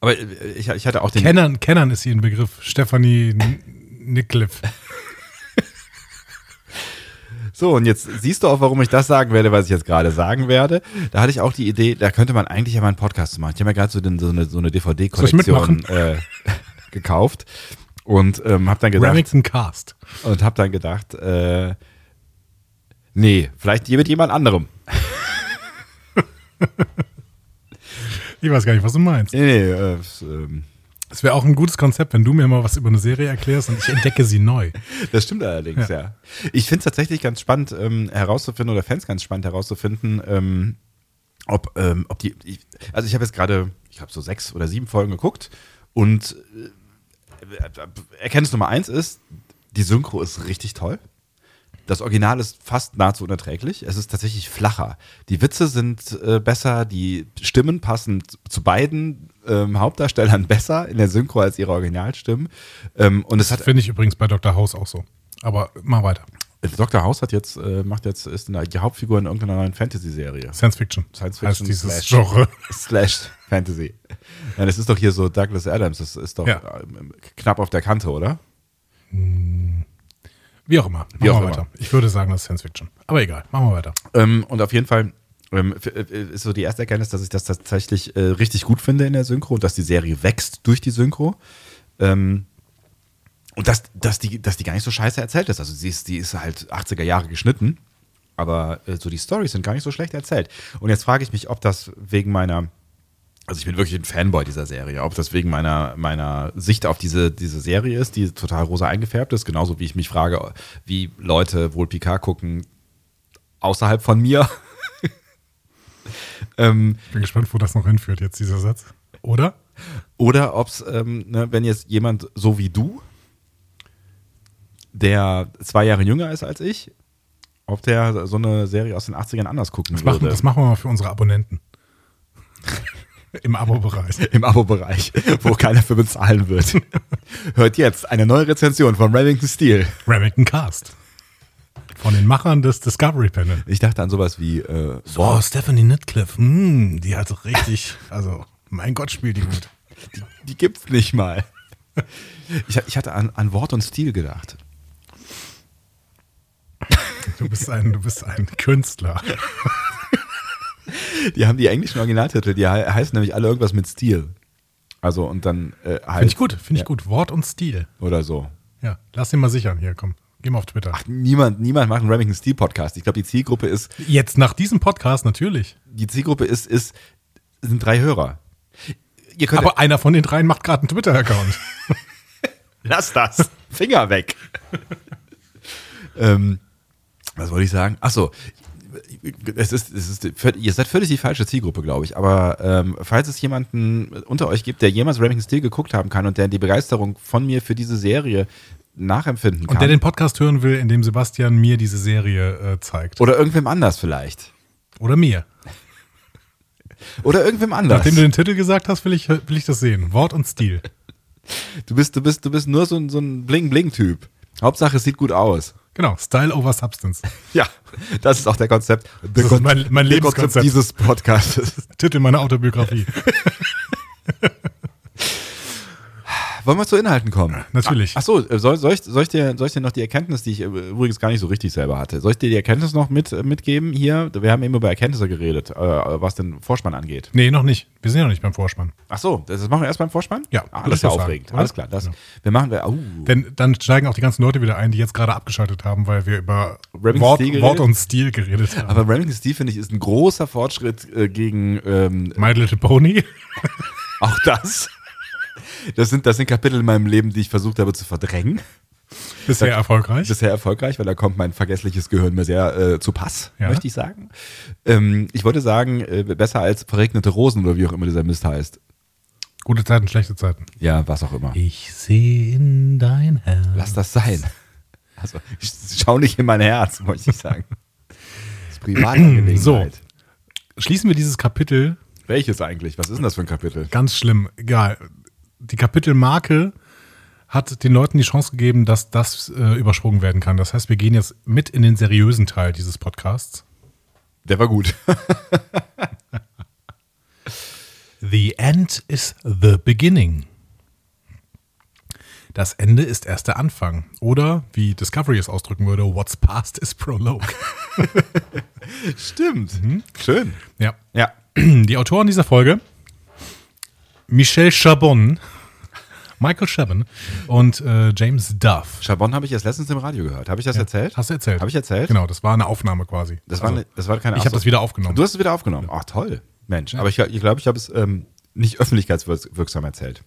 aber äh, ich, ich hatte auch den. Kennern, Kennern ist ihr ein Begriff. Stephanie N- Nickliffe. So, und jetzt siehst du auch, warum ich das sagen werde, was ich jetzt gerade sagen werde. Da hatte ich auch die Idee, da könnte man eigentlich ja mal einen Podcast machen. Ich habe mir gerade so, so eine, so eine DVD-Kollektion äh, gekauft und ähm, habe dann gedacht, Remington Cast. und habe dann gedacht, äh, nee, vielleicht hier mit jemand anderem. Ich weiß gar nicht, was du meinst. Nee, nee, äh, ähm, Es wäre auch ein gutes Konzept, wenn du mir mal was über eine Serie erklärst und ich entdecke sie neu. das stimmt allerdings, ja. Ich finde es tatsächlich ganz spannend ähm, herauszufinden, oder Fans ganz spannend herauszufinden, ähm, ob, ähm, ob die, ich, also ich habe jetzt gerade, ich habe so sechs oder sieben Folgen geguckt und äh, Erkenntnis Nummer eins ist, die Synchro ist richtig toll. Das Original ist fast nahezu unerträglich. Es ist tatsächlich flacher. Die Witze sind äh, besser, die Stimmen passen zu beiden ähm, Hauptdarstellern besser in der Synchro als ihre Originalstimmen. Ähm, und es hat Finde ich übrigens bei Dr. House auch so. Aber mach weiter. Dr. House hat jetzt, äh, macht jetzt, ist eine, die Hauptfigur in irgendeiner neuen Fantasy-Serie. Science Fiction. Science heißt Fiction dieses slash, Genre. slash Fantasy. Ja, das ist doch hier so Douglas Adams, das ist doch Ja. ähm, knapp auf der Kante, oder? Wie auch immer. Machen Wie auch wir immer. weiter. Ich würde sagen, das ist Science Fiction. Aber egal, machen wir weiter. Ähm, und auf jeden Fall ähm, f- äh, ist so die erste Erkenntnis, dass ich das tatsächlich äh, richtig gut finde in der Synchro und dass die Serie wächst durch die Synchro. Ähm, und dass, dass, die, dass die gar nicht so scheiße erzählt ist. Also sie ist, die ist halt 80er Jahre geschnitten, aber äh, so die Storys sind gar nicht so schlecht erzählt. Und jetzt frage ich mich, ob das wegen meiner, also ich bin wirklich ein Fanboy dieser Serie, ob das wegen meiner, meiner Sicht auf diese, diese Serie ist, die total rosa eingefärbt ist, genauso wie ich mich frage, wie Leute wohl Picard gucken außerhalb von mir. ähm, Bin gespannt, wo das noch hinführt, jetzt dieser Satz. Oder? oder ob es, ähm, ne, wenn jetzt jemand so wie du, der zwei Jahre jünger ist als ich, ob der so eine Serie aus den 80ern anders gucken Das machen, würde. das machen wir mal für unsere Abonnenten. Im Abo-Bereich. Im Abo-Bereich, wo keiner für bezahlen wird. Hört jetzt eine neue Rezension von Remington Steel. Remington Cast. Von den Machern des Discovery Panel. Ich dachte an sowas wie, äh, Oh, Stephanie Nitcliffe. Hm, die hat richtig, also, mein Gott, spielt die gut. die, die gibt's nicht mal. Ich, ich hatte an, an Wort und Stil gedacht. Du bist ein, du bist ein Künstler. Die haben die englischen Originaltitel, die he heißen nämlich alle irgendwas mit Stil. Also und dann äh, halt, Finde ich gut, finde ich Ja. gut. Wort und Stil. Oder so. Ja, lass ihn mal sichern. Hier, komm. Geh mal auf Twitter. Niemand, niemand macht einen Remington Steel Podcast. Ich glaube, die Zielgruppe ist, Jetzt nach diesem Podcast natürlich. die Zielgruppe ist, ist, sind drei Hörer. Ihr könnt Aber einer von den dreien macht gerade einen Twitter-Account. lass das. Finger weg. ähm, was wollte ich sagen? Ach so. Es ist, es ist, ihr seid völlig die falsche Zielgruppe, glaube ich. Aber ähm, falls es jemanden unter euch gibt, der jemals Remington Steel geguckt haben kann und der die Begeisterung von mir für diese Serie nachempfinden kann. Und der den Podcast hören will, indem Sebastian mir diese Serie äh, zeigt. oder irgendwem anders vielleicht. Oder mir. Oder irgendwem anders. Nachdem du den Titel gesagt hast, will ich, will ich das sehen. Wort und Stil. Du bist, du bist, du bist nur so ein, so ein Bling-Bling-Typ. Hauptsache, es sieht gut aus. Genau, Style over Substance. Ja, das ist auch der Konzept. Der Das ist mein- mein Lebenskonzept. dieses Podcastes. Titel meiner Autobiografie. Wollen wir zu Inhalten kommen? Natürlich. Ach, ach so, äh, soll, soll, ich, soll, ich dir, soll ich dir noch die Erkenntnis, die ich äh, übrigens gar nicht so richtig selber hatte, soll ich dir die Erkenntnis noch mit, äh, mitgeben hier? Wir haben eben über Erkenntnisse geredet, äh, was den Vorspann angeht. Nee, noch nicht. Wir sind ja noch nicht beim Vorspann. Ach so, das machen wir erst beim Vorspann? Ja, ah, das ist ja sagen, aufregend. oder? Alles klar. Das, Ja. Wir machen, wir, uh, Denn dann steigen auch die ganzen Leute wieder ein, die jetzt gerade abgeschaltet haben, weil wir über Wort, Wort und Stil geredet haben. aber Remington Steve, finde ich, ist ein großer Fortschritt äh, gegen ähm, My Little Pony. auch das. Das sind, das sind Kapitel in meinem Leben, die ich versucht habe zu verdrängen. Bisher erfolgreich. Bisher erfolgreich, weil da kommt mein vergessliches Gehirn mir sehr äh, zu Pass, Ja. möchte ich sagen. Ähm, ich wollte sagen, äh, besser als verregnete Rosen oder wie auch immer dieser Mist heißt. Gute Zeiten, schlechte Zeiten. Ja, was auch immer. Ich sehe in dein Herz. Lass das sein. Also, ich schau nicht in mein Herz, möchte ich sagen. Das ist Privatangelegenheit. So. Schließen wir dieses Kapitel Welches eigentlich? Was ist denn das für ein Kapitel? Ganz schlimm. Egal. Die Kapitelmarke hat den Leuten die Chance gegeben, dass das äh, übersprungen werden kann. Das heißt, wir gehen jetzt mit in den seriösen Teil dieses Podcasts. Der war gut. The end is the beginning. Das Ende ist erst der Anfang. Oder, wie Discovery es ausdrücken würde, what's past is prologue. Stimmt. Schön. ja. Ja. Die Autoren dieser Folge, Michel Chabon, Michael Chabon und äh, James Duff. Chabon habe ich erst letztens im Radio gehört. Habe ich das erzählt? Hast du erzählt? Habe ich erzählt? Genau, das war eine Aufnahme quasi. Das war, Also, eine, das war keine ich habe das wieder aufgenommen. Du hast es wieder aufgenommen. Ach, toll. Mensch. Aber ich glaube, ich, glaub, ich habe es ähm, nicht öffentlichkeitswirksam erzählt.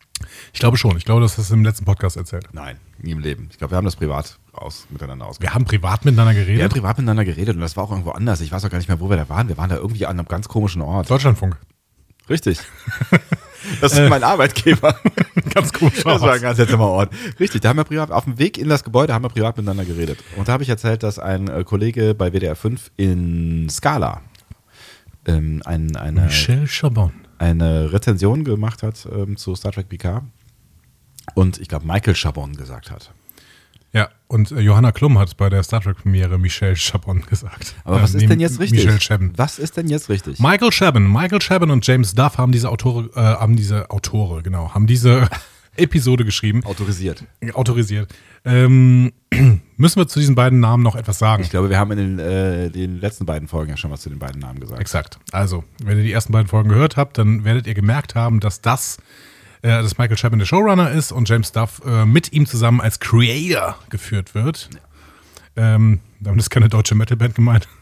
Ich glaube schon. Ich glaube, das hast du im letzten Podcast erzählt. Nein, nie im Leben. Ich glaube, wir haben das privat aus, miteinander ausgemacht. Wir haben privat miteinander Wir haben geredet. privat miteinander geredet und das war auch irgendwo anders. Ich weiß auch gar nicht mehr, wo wir da waren. Wir waren da irgendwie an einem ganz komischen Ort. Deutschlandfunk. Richtig. Das ist mein Arbeitgeber. Ganz komisch. Das war ein ganz seltsamer Ort. Richtig, da haben wir privat, auf dem Weg in das Gebäude haben wir privat miteinander geredet. Und da habe ich erzählt, dass ein äh, Kollege bei WDR 5 in Scala ähm, ein, eine, Michel Chabon. eine Rezension gemacht hat ähm, zu Star Trek PK und ich glaube Michael Chabon gesagt hat. Und äh, Johanna Klum hat bei der Star Trek-Premiere Michel Chabon gesagt. Aber was Äh, ist denn jetzt richtig? Michel Chabon. Was ist denn jetzt richtig? Michael Chabon. Michael Chabon und James Duff haben diese Autore, äh, haben diese Autore, genau, haben diese Episode geschrieben, Autorisiert. autorisiert. Ähm, müssen wir zu diesen beiden Namen noch etwas sagen? Ich glaube, wir haben in den, äh, den letzten beiden Folgen ja schon was zu den beiden Namen gesagt. Exakt. Also, wenn ihr die ersten beiden Folgen gehört habt, dann werdet ihr gemerkt haben, dass das, äh, dass Michael Chabon der Showrunner ist und James Duff äh, mit ihm zusammen als Creator geführt wird. Ähm, damit ist keine deutsche Metalband gemeint.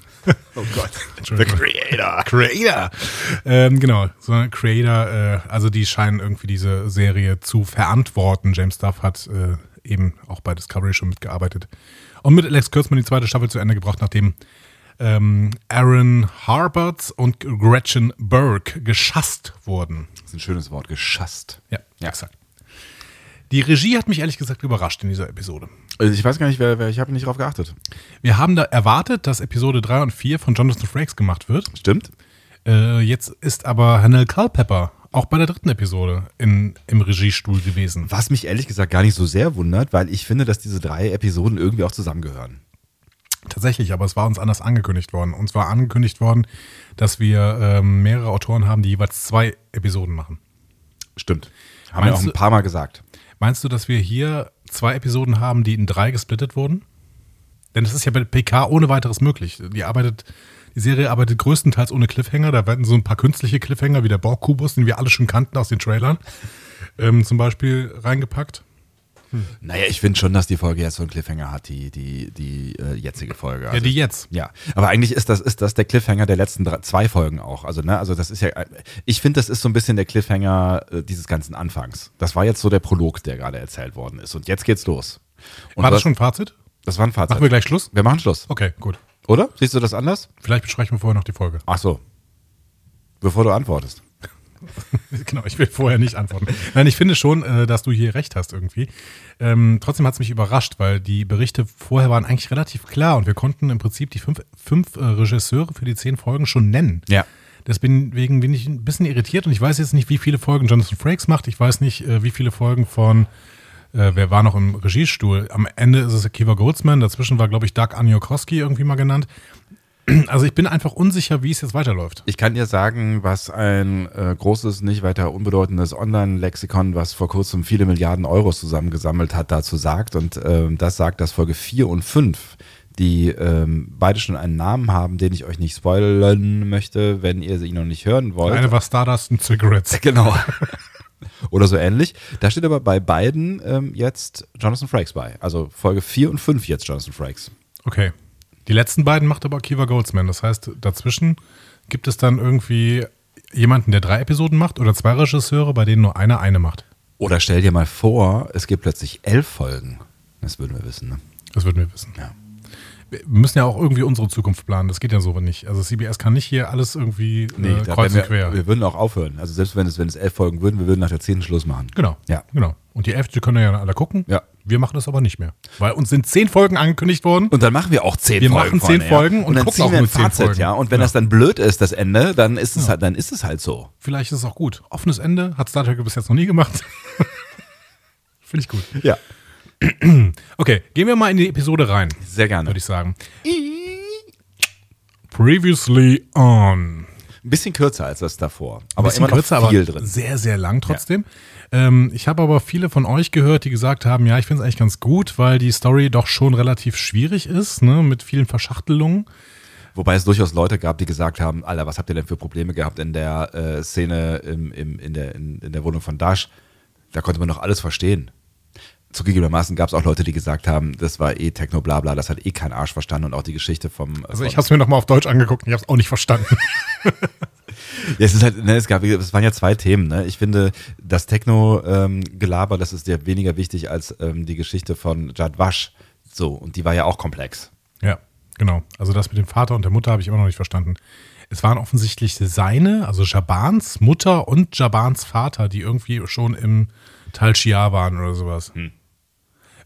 Oh Gott. The. Creator. Creator. Ähm, genau, so ein Creator, äh, also die scheinen irgendwie diese Serie zu verantworten. James Duff hat äh, eben auch bei Discovery schon mitgearbeitet. Und mit Alex Kurtzman die zweite Staffel zu Ende gebracht, nachdem ähm, Aaron Harbert und Gretchen Burke geschasst wurden. Das ist ein schönes Wort, geschasst. Ja, Ja. exakt. Die Regie hat mich ehrlich gesagt überrascht in dieser Episode. Also ich weiß gar nicht, wer, wer ich habe nicht drauf geachtet. Wir haben da erwartet, dass Episode 3 und 4 von Jonathan Frakes gemacht wird. Stimmt? Äh, jetzt ist aber Hanel Culpepper auch bei der dritten Episode in, im Regiestuhl gewesen. Was mich ehrlich gesagt gar nicht so sehr wundert, weil ich finde, dass diese drei Episoden irgendwie auch zusammengehören. Tatsächlich, aber es war uns anders angekündigt worden. Uns war angekündigt worden, dass wir ähm, mehrere Autoren haben, die jeweils zwei Episoden machen. Stimmt. Haben wir auch Meinst ein paar Mal gesagt. Meinst du, dass wir hier zwei Episoden haben, die in drei gesplittet wurden? Denn das ist ja bei PK ohne weiteres möglich. Die arbeitet, die Serie arbeitet größtenteils ohne Cliffhanger. Da werden so ein paar künstliche Cliffhanger wie der Borg-Kubus, den wir alle schon kannten aus den Trailern, ähm, zum Beispiel reingepackt. Naja, ich finde schon, dass die Folge jetzt so einen Cliffhanger hat, die, die, die äh, jetzige Folge. Ja, die jetzt. Ja, aber eigentlich ist das, ist das der Cliffhanger der letzten drei, zwei Folgen auch. Also, ne, also das ist ja, ich finde, das ist so ein bisschen der Cliffhanger äh, dieses ganzen Anfangs. Das war jetzt so der Prolog, der gerade erzählt worden ist. Und jetzt geht's los. Und War das was- schon ein Fazit? Das war ein Fazit. Machen wir gleich Schluss? Wir machen Schluss. Okay, gut. Oder? Siehst du das anders? Vielleicht besprechen wir vorher noch die Folge. Ach so. Bevor du antwortest. Genau, ich will vorher nicht antworten. Nein, ich finde schon, äh, dass du hier recht hast irgendwie. Ähm, trotzdem hat es mich überrascht, weil die Berichte vorher waren eigentlich relativ klar und wir konnten im Prinzip die fünf, fünf äh, Regisseure für die zehn Folgen schon nennen. Ja. Deswegen bin ich ein bisschen irritiert und ich weiß jetzt nicht, wie viele Folgen Jonathan Frakes macht. Ich weiß nicht, äh, wie viele Folgen von, äh, wer war noch im Regiestuhl. Am Ende ist es Akiva Goldsman, dazwischen war, glaube ich, Doug Aniokoski irgendwie mal genannt. Also ich bin einfach unsicher, wie es jetzt weiterläuft. Ich kann dir sagen, was ein äh, großes, nicht weiter unbedeutendes Online-Lexikon, was vor kurzem viele Milliarden Euros zusammengesammelt hat, dazu sagt. Und ähm, das sagt, dass Folge 4 und 5, die ähm, beide schon einen Namen haben, den ich euch nicht spoilern möchte, wenn ihr sie noch nicht hören wollt. Eine war Stardust und Cigarettes. Genau. Oder so ähnlich. Da steht aber bei beiden ähm, jetzt Jonathan Frakes bei. Also Folge 4 und 5 jetzt Jonathan Frakes. Okay. Die letzten beiden macht aber Kiva Goldsman. Das heißt, dazwischen gibt es dann irgendwie jemanden, der drei Episoden macht oder zwei Regisseure, bei denen nur einer eine macht. Oder stell dir mal vor, es gibt plötzlich elf Folgen. Das würden wir wissen, ne? Das würden wir wissen. Ja. Wir müssen ja auch irgendwie unsere Zukunft planen. Das geht ja so nicht. Also CBS kann nicht hier alles irgendwie äh, da kreuz und quer. wir, wir würden auch aufhören. Also selbst wenn es, wenn es elf Folgen würden, wir würden nach der zehnten Schluss machen. Genau. Ja. Genau. Und die elfte können ja alle gucken. Ja. Wir machen das aber nicht mehr. Weil uns sind zehn Folgen angekündigt worden. Und dann machen wir auch zehn Wir Folgen. machen zehn Folgen ja. und dann gucken ziehen auch wir ein nur zehn Fazit, Folgen. ja. Und wenn Ja. das dann blöd ist, das Ende, dann ist es halt, dann ist es halt so. Vielleicht ist es auch gut. Offenes Ende hat Star Trek bis jetzt noch nie gemacht. Finde ich gut. Ja. Okay, gehen wir mal in die Episode rein, Sehr gerne. würde ich sagen. Previously on. Ein bisschen kürzer als das davor. Aber bisschen immer noch kürzer, viel aber drin. sehr, sehr lang trotzdem. Ähm, ich habe aber viele von euch gehört, die gesagt haben, ja, ich finde es eigentlich ganz gut, weil die Story doch schon relativ schwierig ist, ne, mit vielen Verschachtelungen. Wobei es durchaus Leute gab, die gesagt haben, Alter, was habt ihr denn für Probleme gehabt in der äh, Szene im, im, in, der, in, in der Wohnung von Dash? Da konnte man doch alles verstehen. Zugegebenermaßen gab es auch Leute, die gesagt haben, das war eh Techno bla bla, das hat eh kein Arsch verstanden und auch die Geschichte vom. Also von, ich habe es mir nochmal auf Deutsch angeguckt und ich habe es auch nicht verstanden. Ja, es ist halt, ne, es gab, es waren ja zwei Themen, ne? Ich finde, das Techno-Gelaber, das ist ja weniger wichtig als ähm, die Geschichte von Jad Wasch. So, und die war ja auch komplex. ja, genau. Also das mit dem Vater und der Mutter habe ich immer noch nicht verstanden. Es waren offensichtlich seine, also Jabans Mutter und Jabans Vater, die irgendwie schon im Tal Shia waren oder sowas.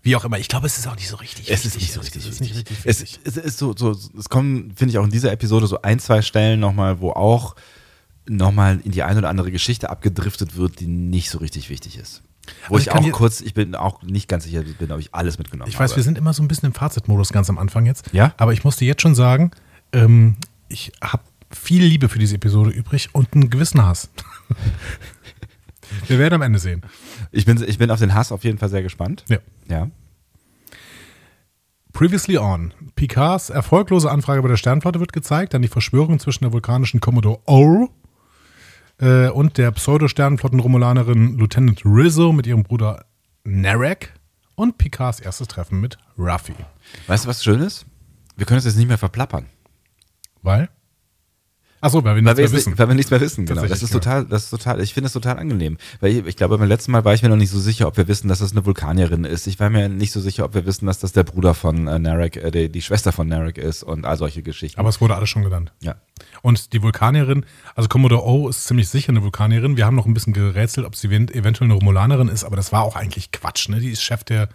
Wie auch immer. Ich glaube, es ist auch nicht so richtig. Es ist nicht so richtig. Es ist nicht richtig. Es, es ist so, so, es kommen, finde ich, auch in dieser Episode so ein, zwei Stellen nochmal, wo auch nochmal in die eine oder andere Geschichte abgedriftet wird, die nicht so richtig wichtig ist. Wo Also ich ich auch kurz, ich bin auch nicht ganz sicher bin, ob ich alles mitgenommen Ich weiß, habe. wir sind immer so ein bisschen im Fazitmodus ganz am Anfang jetzt. Ja? Aber ich musste jetzt schon sagen, ähm, ich habe viel Liebe für diese Episode übrig und einen gewissen Hass. Wir werden am Ende sehen. Ich bin, ich bin auf den Hass auf jeden Fall sehr gespannt. Ja. Ja. Previously on. Picards erfolglose Anfrage bei der Sternflotte wird gezeigt, dann die Verschwörung zwischen der vulkanischen Commodore O äh, und der Pseudo-Sternflotten-Romulanerin Lieutenant Rizzo mit ihrem Bruder Narek und Picards erstes Treffen mit Ruffy. Weißt du, was schön ist? Wir können es jetzt nicht mehr verplappern. Weil? Achso, weil wir Weil nichts wir, mehr wissen. weil wir nichts mehr wissen, genau. Das ist total, das ist total, ich finde es total angenehm. Weil ich, ich glaube, beim letzten Mal war ich mir noch nicht so sicher, ob wir wissen, dass das eine Vulkanierin ist. Ich war mir nicht so sicher, ob wir wissen, dass das der Bruder von äh, Narek, äh, die, die Schwester von Narek ist und all solche Geschichten. Aber es wurde alles schon genannt. ja. Und die Vulkanierin, also Commodore O ist ziemlich sicher eine Vulkanierin. Wir haben noch ein bisschen gerätselt, ob sie event- eventuell eine Romulanerin ist, aber das war auch eigentlich Quatsch. Ne? Die ist Chef der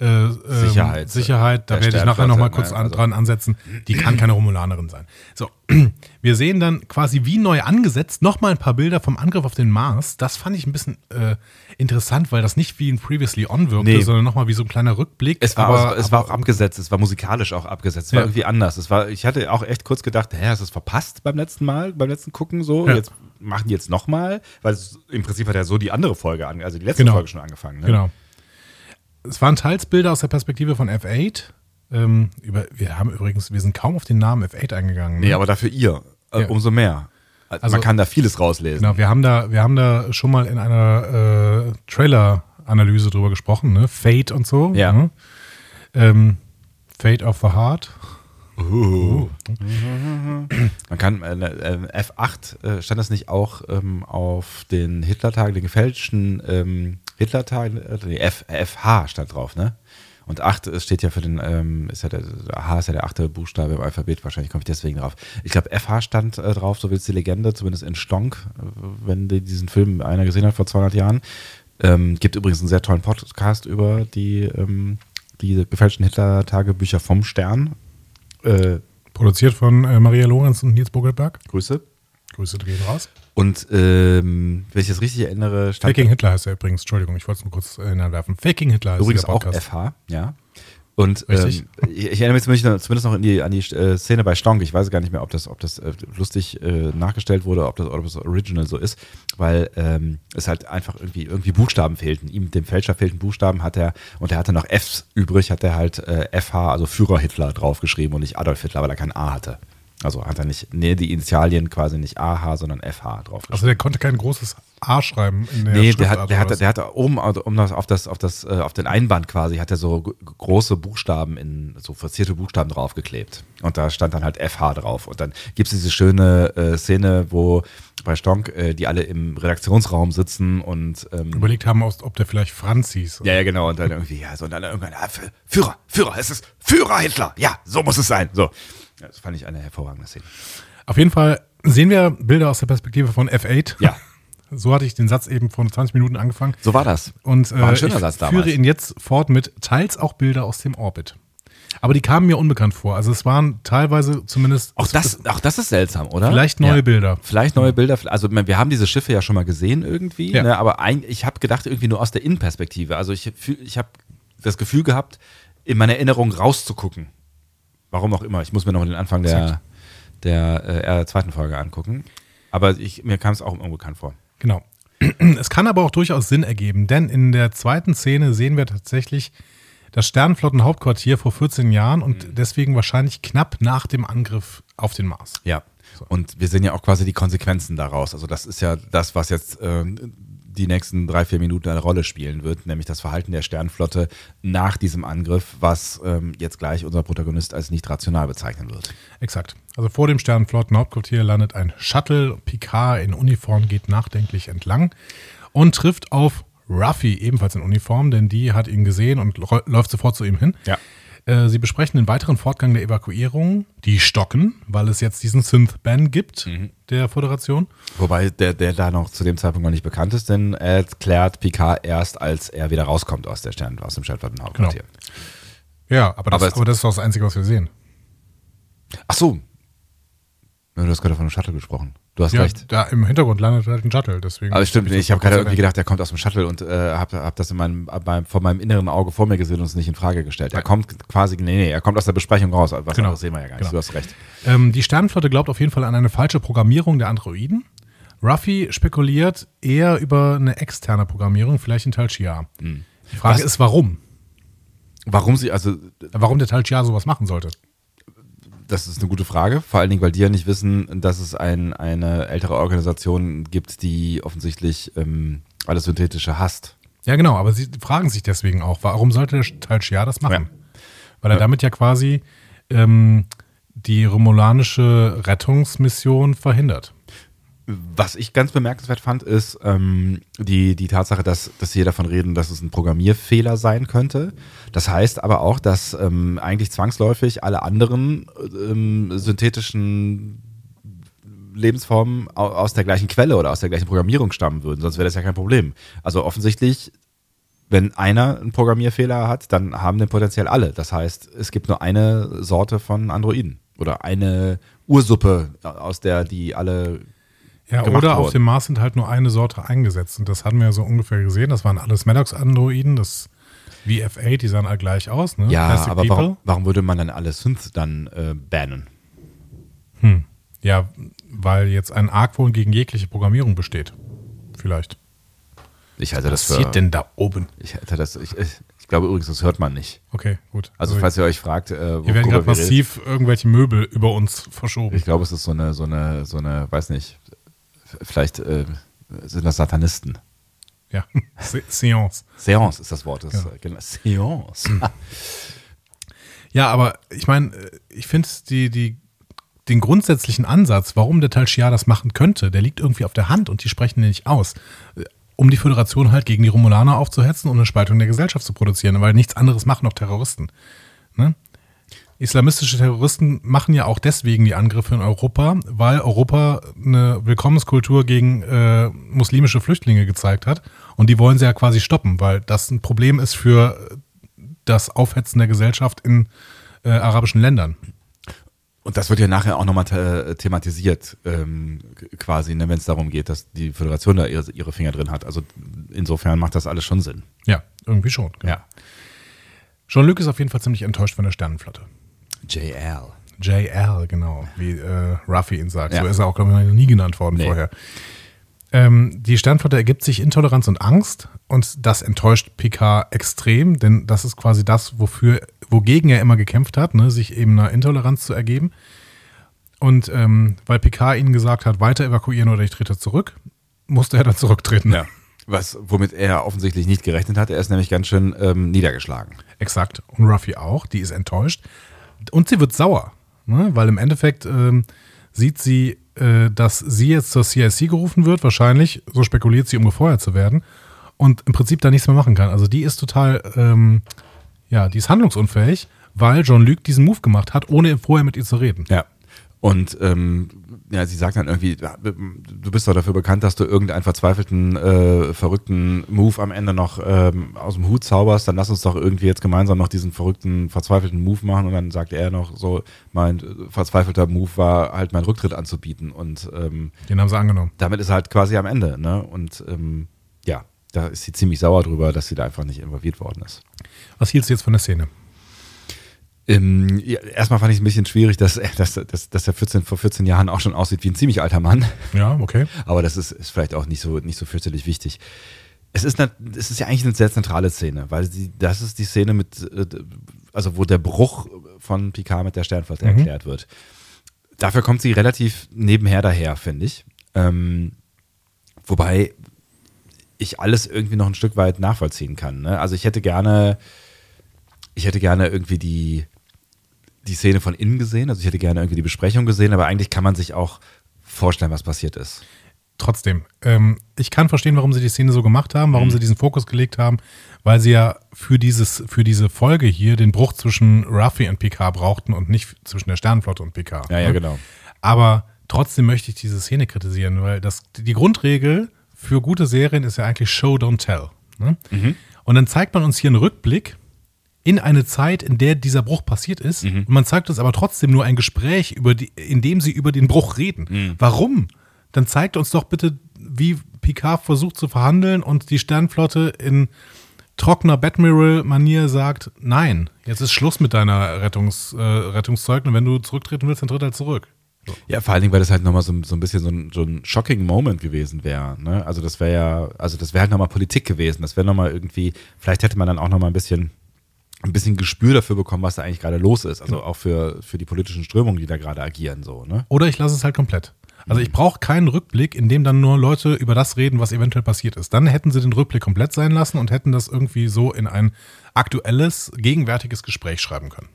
äh, ähm, Sicherheit. Sicherheit. Da werde ich nachher Sternflotte, noch mal ne? kurz an, Also- dran ansetzen. Die kann keine Romulanerin sein. So, wir sehen dann quasi wie neu angesetzt nochmal ein paar Bilder vom Angriff auf den Mars. Das fand ich ein bisschen äh, interessant, weil das nicht wie ein Previously On wirkte, Nee. sondern nochmal wie so ein kleiner Rückblick. Es war, aber, auch, es war auch abgesetzt, es war musikalisch auch abgesetzt, es war Ja. irgendwie anders. Es war, ich hatte auch echt kurz gedacht, hä, hast du es verpasst beim letzten Mal, beim letzten Gucken so? Ja. Jetzt machen die jetzt nochmal, weil es, im Prinzip hat ja so die andere Folge an, also die letzte Genau. Folge schon angefangen. Ne? Genau. Es waren teils Bilder aus der Perspektive von F8. Ähm, über, wir haben übrigens, wir sind kaum auf den Namen F8 eingegangen. ne? Nee, aber dafür ihr, äh, Ja. umso mehr. Also, Also- Man kann da vieles rauslesen. Genau, wir haben da, wir haben da schon mal in einer äh, Trailer-Analyse drüber gesprochen, ne? Fate und so. Ja. Ne? Ähm, Fate of the Heart. Man kann, äh, äh, F8, äh, stand das nicht auch ähm, auf den Hitlertagen, den gefälschten ähm, Hitlertagen, äh, nee, F, FH stand drauf, ne? Und 8 äh, steht ja für den, ähm, ist ja der, H ist ja der achte Buchstabe im Alphabet, wahrscheinlich komme ich deswegen drauf. Ich glaube, FH stand äh, drauf, so wie es die Legende, zumindest in Stonk, äh, wenn die diesen Film einer gesehen hat vor 200 Jahren. Ähm, gibt übrigens einen sehr tollen Podcast über die, ähm, die gefälschten Hitler-Tagebücher vom Stern. Äh, Produziert von äh, Maria Lorenz und Nils Bogelberg. Grüße. Grüße gehen raus. Und ähm, wenn ich das richtig erinnere, stand Faking Hitler heißt er übrigens. Entschuldigung, ich wollte es nur kurz äh, hineinwerfen. Faking Hitler heißt übrigens auch. FH, ja. Und ähm, ich, ich erinnere mich zumindest noch die, an die äh, Szene bei Stonk. Ich weiß gar nicht mehr, ob das, ob das äh, lustig äh, nachgestellt wurde, ob das, ob das original so ist, weil ähm, es halt einfach irgendwie, irgendwie Buchstaben fehlten. Ihm, dem Fälscher fehlten Buchstaben, hat er, und er hatte noch Fs übrig, hat er halt äh, FH, also Führer Hitler draufgeschrieben und nicht Adolf Hitler, weil er kein A hatte. Also hat er nicht, nee, die Initialien quasi nicht AH, sondern FH draufgeschrieben. Also der konnte kein großes A schreiben in der Nee, der hat, der, was? der hatte oben also um das, auf, das, auf, das, äh, auf den Einband quasi, hat er so große Buchstaben in, so verzierte Buchstaben draufgeklebt. Und da stand dann halt FH drauf. Und dann gibt es diese schöne äh, Szene, wo bei Stonk äh, die alle im Redaktionsraum sitzen und ähm, überlegt haben, ob der vielleicht Franz hieß. ja, ja, genau. Und dann irgendwie, ja, so, und dann irgendwann, F- Führer, Führer, es ist Führer Hitler. Ja, so muss es sein. So. Ja, Das fand ich eine hervorragende Szene. Auf jeden Fall sehen wir Bilder aus der Perspektive von F8. Ja. So hatte ich den Satz eben vor 20 Minuten angefangen. So war das. Und War ein äh, schöner ich Satz damals. führe ihn jetzt fort mit teils auch Bilder aus dem Orbit. Aber die kamen mir unbekannt vor. Also es waren teilweise zumindest Auch das, auch das ist seltsam, oder? vielleicht neue Bilder. Vielleicht neue Bilder. Also wir haben diese Schiffe ja schon mal gesehen irgendwie, Ja. ne, aber ein, ich habe gedacht irgendwie nur aus der Innenperspektive. Also ich, ich habe das Gefühl gehabt, in meiner Erinnerung rauszugucken. Warum auch immer. Ich muss mir noch den Anfang der, der äh, zweiten Folge angucken. Aber ich, mir kam es auch unbekannt vor. Genau. Es kann aber auch durchaus Sinn ergeben, denn in der zweiten Szene sehen wir tatsächlich das Sternenflottenhauptquartier vor 14 Jahren und Mhm. deswegen wahrscheinlich knapp nach dem Angriff auf den Mars. Ja. Und wir sehen ja auch quasi die Konsequenzen daraus. Also das ist ja das, was jetzt ähm, die nächsten drei, vier Minuten eine Rolle spielen wird, nämlich das Verhalten der Sternflotte nach diesem Angriff, was ähm, jetzt gleich unser Protagonist als nicht rational bezeichnen wird. Exakt. Also vor dem Sternenflottenhauptquartier landet ein Shuttle. Picard in Uniform geht nachdenklich entlang und trifft auf Ruffy, ebenfalls in Uniform, denn die hat ihn gesehen und läuft sofort zu ihm hin. Ja. Äh, Sie besprechen den weiteren Fortgang der Evakuierung. Die stocken, weil es jetzt diesen Synth-Ban gibt, der Föderation. Wobei der, der da noch zu dem Zeitpunkt noch nicht bekannt ist, denn er erklärt Picard erst, als er wieder rauskommt aus der Stern, aus dem Sternflottenhauptquartier. Ja, aber das, Aber aber das ist doch das Einzige, was wir sehen. Ach so. Ja, Du hast gerade von einem Shuttle gesprochen. Du hast Ja, recht. da im Hintergrund landet halt ein Shuttle, deswegen. Aber stimmt, das ich habe gerade irgendwie gedacht, er kommt aus dem Shuttle und äh, habe hab das in meinem, beim, vor meinem inneren Auge vor mir gesehen und es nicht in Frage gestellt. Er kommt quasi, nee, nee, er kommt aus der Besprechung raus. Was Genau. anderes sehen wir ja gar nicht. Genau. Du hast recht. Ähm, die Sternenflotte glaubt auf jeden Fall an eine falsche Programmierung der Androiden. Ruffy spekuliert eher über eine externe Programmierung, vielleicht in Tal Shiar. Die Frage Was- ist, warum? Warum sie, also Warum der Tal Shiar sowas machen sollte. Das ist eine gute Frage. Vor allen Dingen, weil die ja nicht wissen, dass es ein, eine ältere Organisation gibt, die offensichtlich ähm, alles Synthetische hasst. Ja, genau, aber sie fragen sich deswegen auch, warum sollte der Tal Shiar das machen? Weil er Ja. damit ja quasi ähm, die romulanische Rettungsmission verhindert. Was ich ganz bemerkenswert fand, ist ähm, die, die Tatsache, dass, dass sie davon reden, dass es ein Programmierfehler sein könnte. Das heißt aber auch, dass ähm, eigentlich zwangsläufig alle anderen ähm, synthetischen Lebensformen au- aus der gleichen Quelle oder aus der gleichen Programmierung stammen würden. Sonst wäre das ja kein Problem. Also offensichtlich, wenn einer einen Programmierfehler hat, dann haben den potenziell alle. Das heißt, es gibt nur eine Sorte von Androiden oder eine Ursuppe, aus der die alle Ja, oder auf worden. dem Mars sind halt nur eine Sorte eingesetzt. Und das hatten wir ja so ungefähr gesehen. Das waren alles Maddox-Androiden, das wie F8, die sahen alle gleich aus. Ne? Ja, Plastic aber warum, warum würde man dann alle Synths dann äh, bannen? Ja, weil jetzt ein Argwohn gegen jegliche Programmierung besteht. Vielleicht. Ich halte das Was für. passiert denn da oben? Ich halte das. Ich, ich, ich glaube übrigens, das hört man nicht. Okay, gut. Also, falls ihr euch fragt, äh, hier werden gerade wir massiv irgendwelche Möbel über uns verschoben. Ich glaube, es ist so eine, so eine, so eine, weiß nicht, vielleicht äh, sind das Satanisten. Ja, Se Seance. Seance ist das Wort. Das, Ja. äh, genau. Seance. Ja, aber ich meine, äh, ich finde die, die, den grundsätzlichen Ansatz, warum der Tal Shiar das machen könnte, der liegt irgendwie auf der Hand und die sprechen den nicht aus. Äh, Um die Föderation halt gegen die Romulaner aufzuhetzen und eine Spaltung der Gesellschaft zu produzieren, weil nichts anderes machen noch Terroristen. Ne? Islamistische Terroristen machen ja auch deswegen die Angriffe in Europa, weil Europa eine Willkommenskultur gegen äh, muslimische Flüchtlinge gezeigt hat. Und die wollen sie ja quasi stoppen, weil das ein Problem ist für das Aufhetzen der Gesellschaft in äh, arabischen Ländern. Und das wird ja nachher auch nochmal the thematisiert, ähm, quasi, ne, wenn es darum geht, dass die Föderation da ihre, ihre Finger drin hat. Also insofern macht das alles schon Sinn. Ja, irgendwie schon. Genau. Ja. Jean-Luc ist auf jeden Fall ziemlich enttäuscht von der Sternenflotte. JL. JL, genau, wie äh, Ruffy ihn sagt. Ja. So ist er auch, glaube ich, noch nie genannt worden Nee. vorher. Ähm, die Sternflotte ergibt sich Intoleranz und Angst und das enttäuscht Picard extrem, denn das ist quasi das, wofür, wogegen er immer gekämpft hat, ne, sich eben einer Intoleranz zu ergeben. Und ähm, weil Picard ihnen gesagt hat, weiter evakuieren oder ich trete zurück, musste er dann zurücktreten. Ja. Was, womit er offensichtlich nicht gerechnet hat. Er ist nämlich ganz schön ähm, niedergeschlagen. Exakt. Und Ruffy auch, die ist enttäuscht. Und sie wird sauer, ne? weil im Endeffekt ähm, sieht sie, äh, dass sie jetzt zur CIC gerufen wird, wahrscheinlich, so spekuliert sie, um gefeuert zu werden. Und im Prinzip da nichts mehr machen kann. Also die ist total, ähm, ja, die ist handlungsunfähig, weil Jean-Luc diesen Move gemacht hat, ohne vorher mit ihr zu reden. Ja. Und ähm, ja, sie sagt dann irgendwie, du bist doch dafür bekannt, dass du irgendeinen verzweifelten, äh, verrückten Move am Ende noch ähm, aus dem Hut zauberst, dann lass uns doch irgendwie jetzt gemeinsam noch diesen verrückten, verzweifelten Move machen. Und dann sagt er noch so, mein äh, verzweifelter Move war halt meinen Rücktritt anzubieten. Und ähm, Den haben sie angenommen. damit ist er halt quasi am Ende. Ne? Und ähm, ja, da ist sie ziemlich sauer drüber, dass sie da einfach nicht involviert worden ist. Was hieltst du jetzt von der Szene? Ähm, ja, erstmal fand ich es ein bisschen schwierig, dass, er- dass, dass, dass er 14, vor 14 Jahren auch schon aussieht wie ein ziemlich alter Mann. Ja, okay. Aber das ist, ist vielleicht auch nicht so, nicht so fürchterlich wichtig. Es ist, eine, es ist ja eigentlich eine sehr zentrale Szene, weil sie, das ist die Szene mit, äh, also wo der Bruch von Picard mit der Sternflotte Mhm. erklärt wird. Dafür kommt sie relativ nebenher daher, finde ich. Ähm, wobei ich alles irgendwie noch ein Stück weit nachvollziehen kann. Ne? Also ich hätte gerne, ich hätte gerne irgendwie die, die Szene von innen gesehen, also ich hätte gerne irgendwie die Besprechung gesehen, aber eigentlich kann man sich auch vorstellen, was passiert ist. Trotzdem, ähm, ich kann verstehen, warum sie die Szene so gemacht haben, Mhm. warum sie diesen Fokus gelegt haben, weil sie ja für, dieses, für diese Folge hier den Bruch zwischen Ruffy und Picard brauchten und nicht zwischen der Sternenflotte und Picard. Ja, ja, ne? genau. Aber trotzdem möchte ich diese Szene kritisieren, weil das, die Grundregel für gute Serien ist ja eigentlich Show, don't tell. Ne? Mhm. Und dann zeigt man uns hier einen Rückblick in eine Zeit, in der dieser Bruch passiert ist. Mhm. Und man zeigt uns aber trotzdem nur ein Gespräch, über die, in dem sie über den Bruch reden. Mhm. Warum? Dann zeigt uns doch bitte, wie Picard versucht zu verhandeln und die Sternflotte in trockener Batmiral-Manier sagt, nein, jetzt ist Schluss mit deiner Rettungs, äh, Rettungszeug und wenn du zurücktreten willst, dann tritt halt zurück. Ja, vor allen Dingen, weil das halt nochmal so, so ein bisschen so ein, so ein shocking Moment gewesen wäre. Ne? Also das wäre ja, also das wäre halt nochmal Politik gewesen. Das wäre nochmal irgendwie, vielleicht hätte man dann auch nochmal ein bisschen, ein bisschen Gespür dafür bekommen, was da eigentlich gerade los ist. Also auch für, für die politischen Strömungen, die da gerade agieren. So, ne? Oder ich lasse es halt komplett. Also ich brauche keinen Rückblick, in dem dann nur Leute über das reden, was eventuell passiert ist. Dann hätten sie den Rückblick komplett sein lassen und hätten das irgendwie so in ein aktuelles, gegenwärtiges Gespräch schreiben können.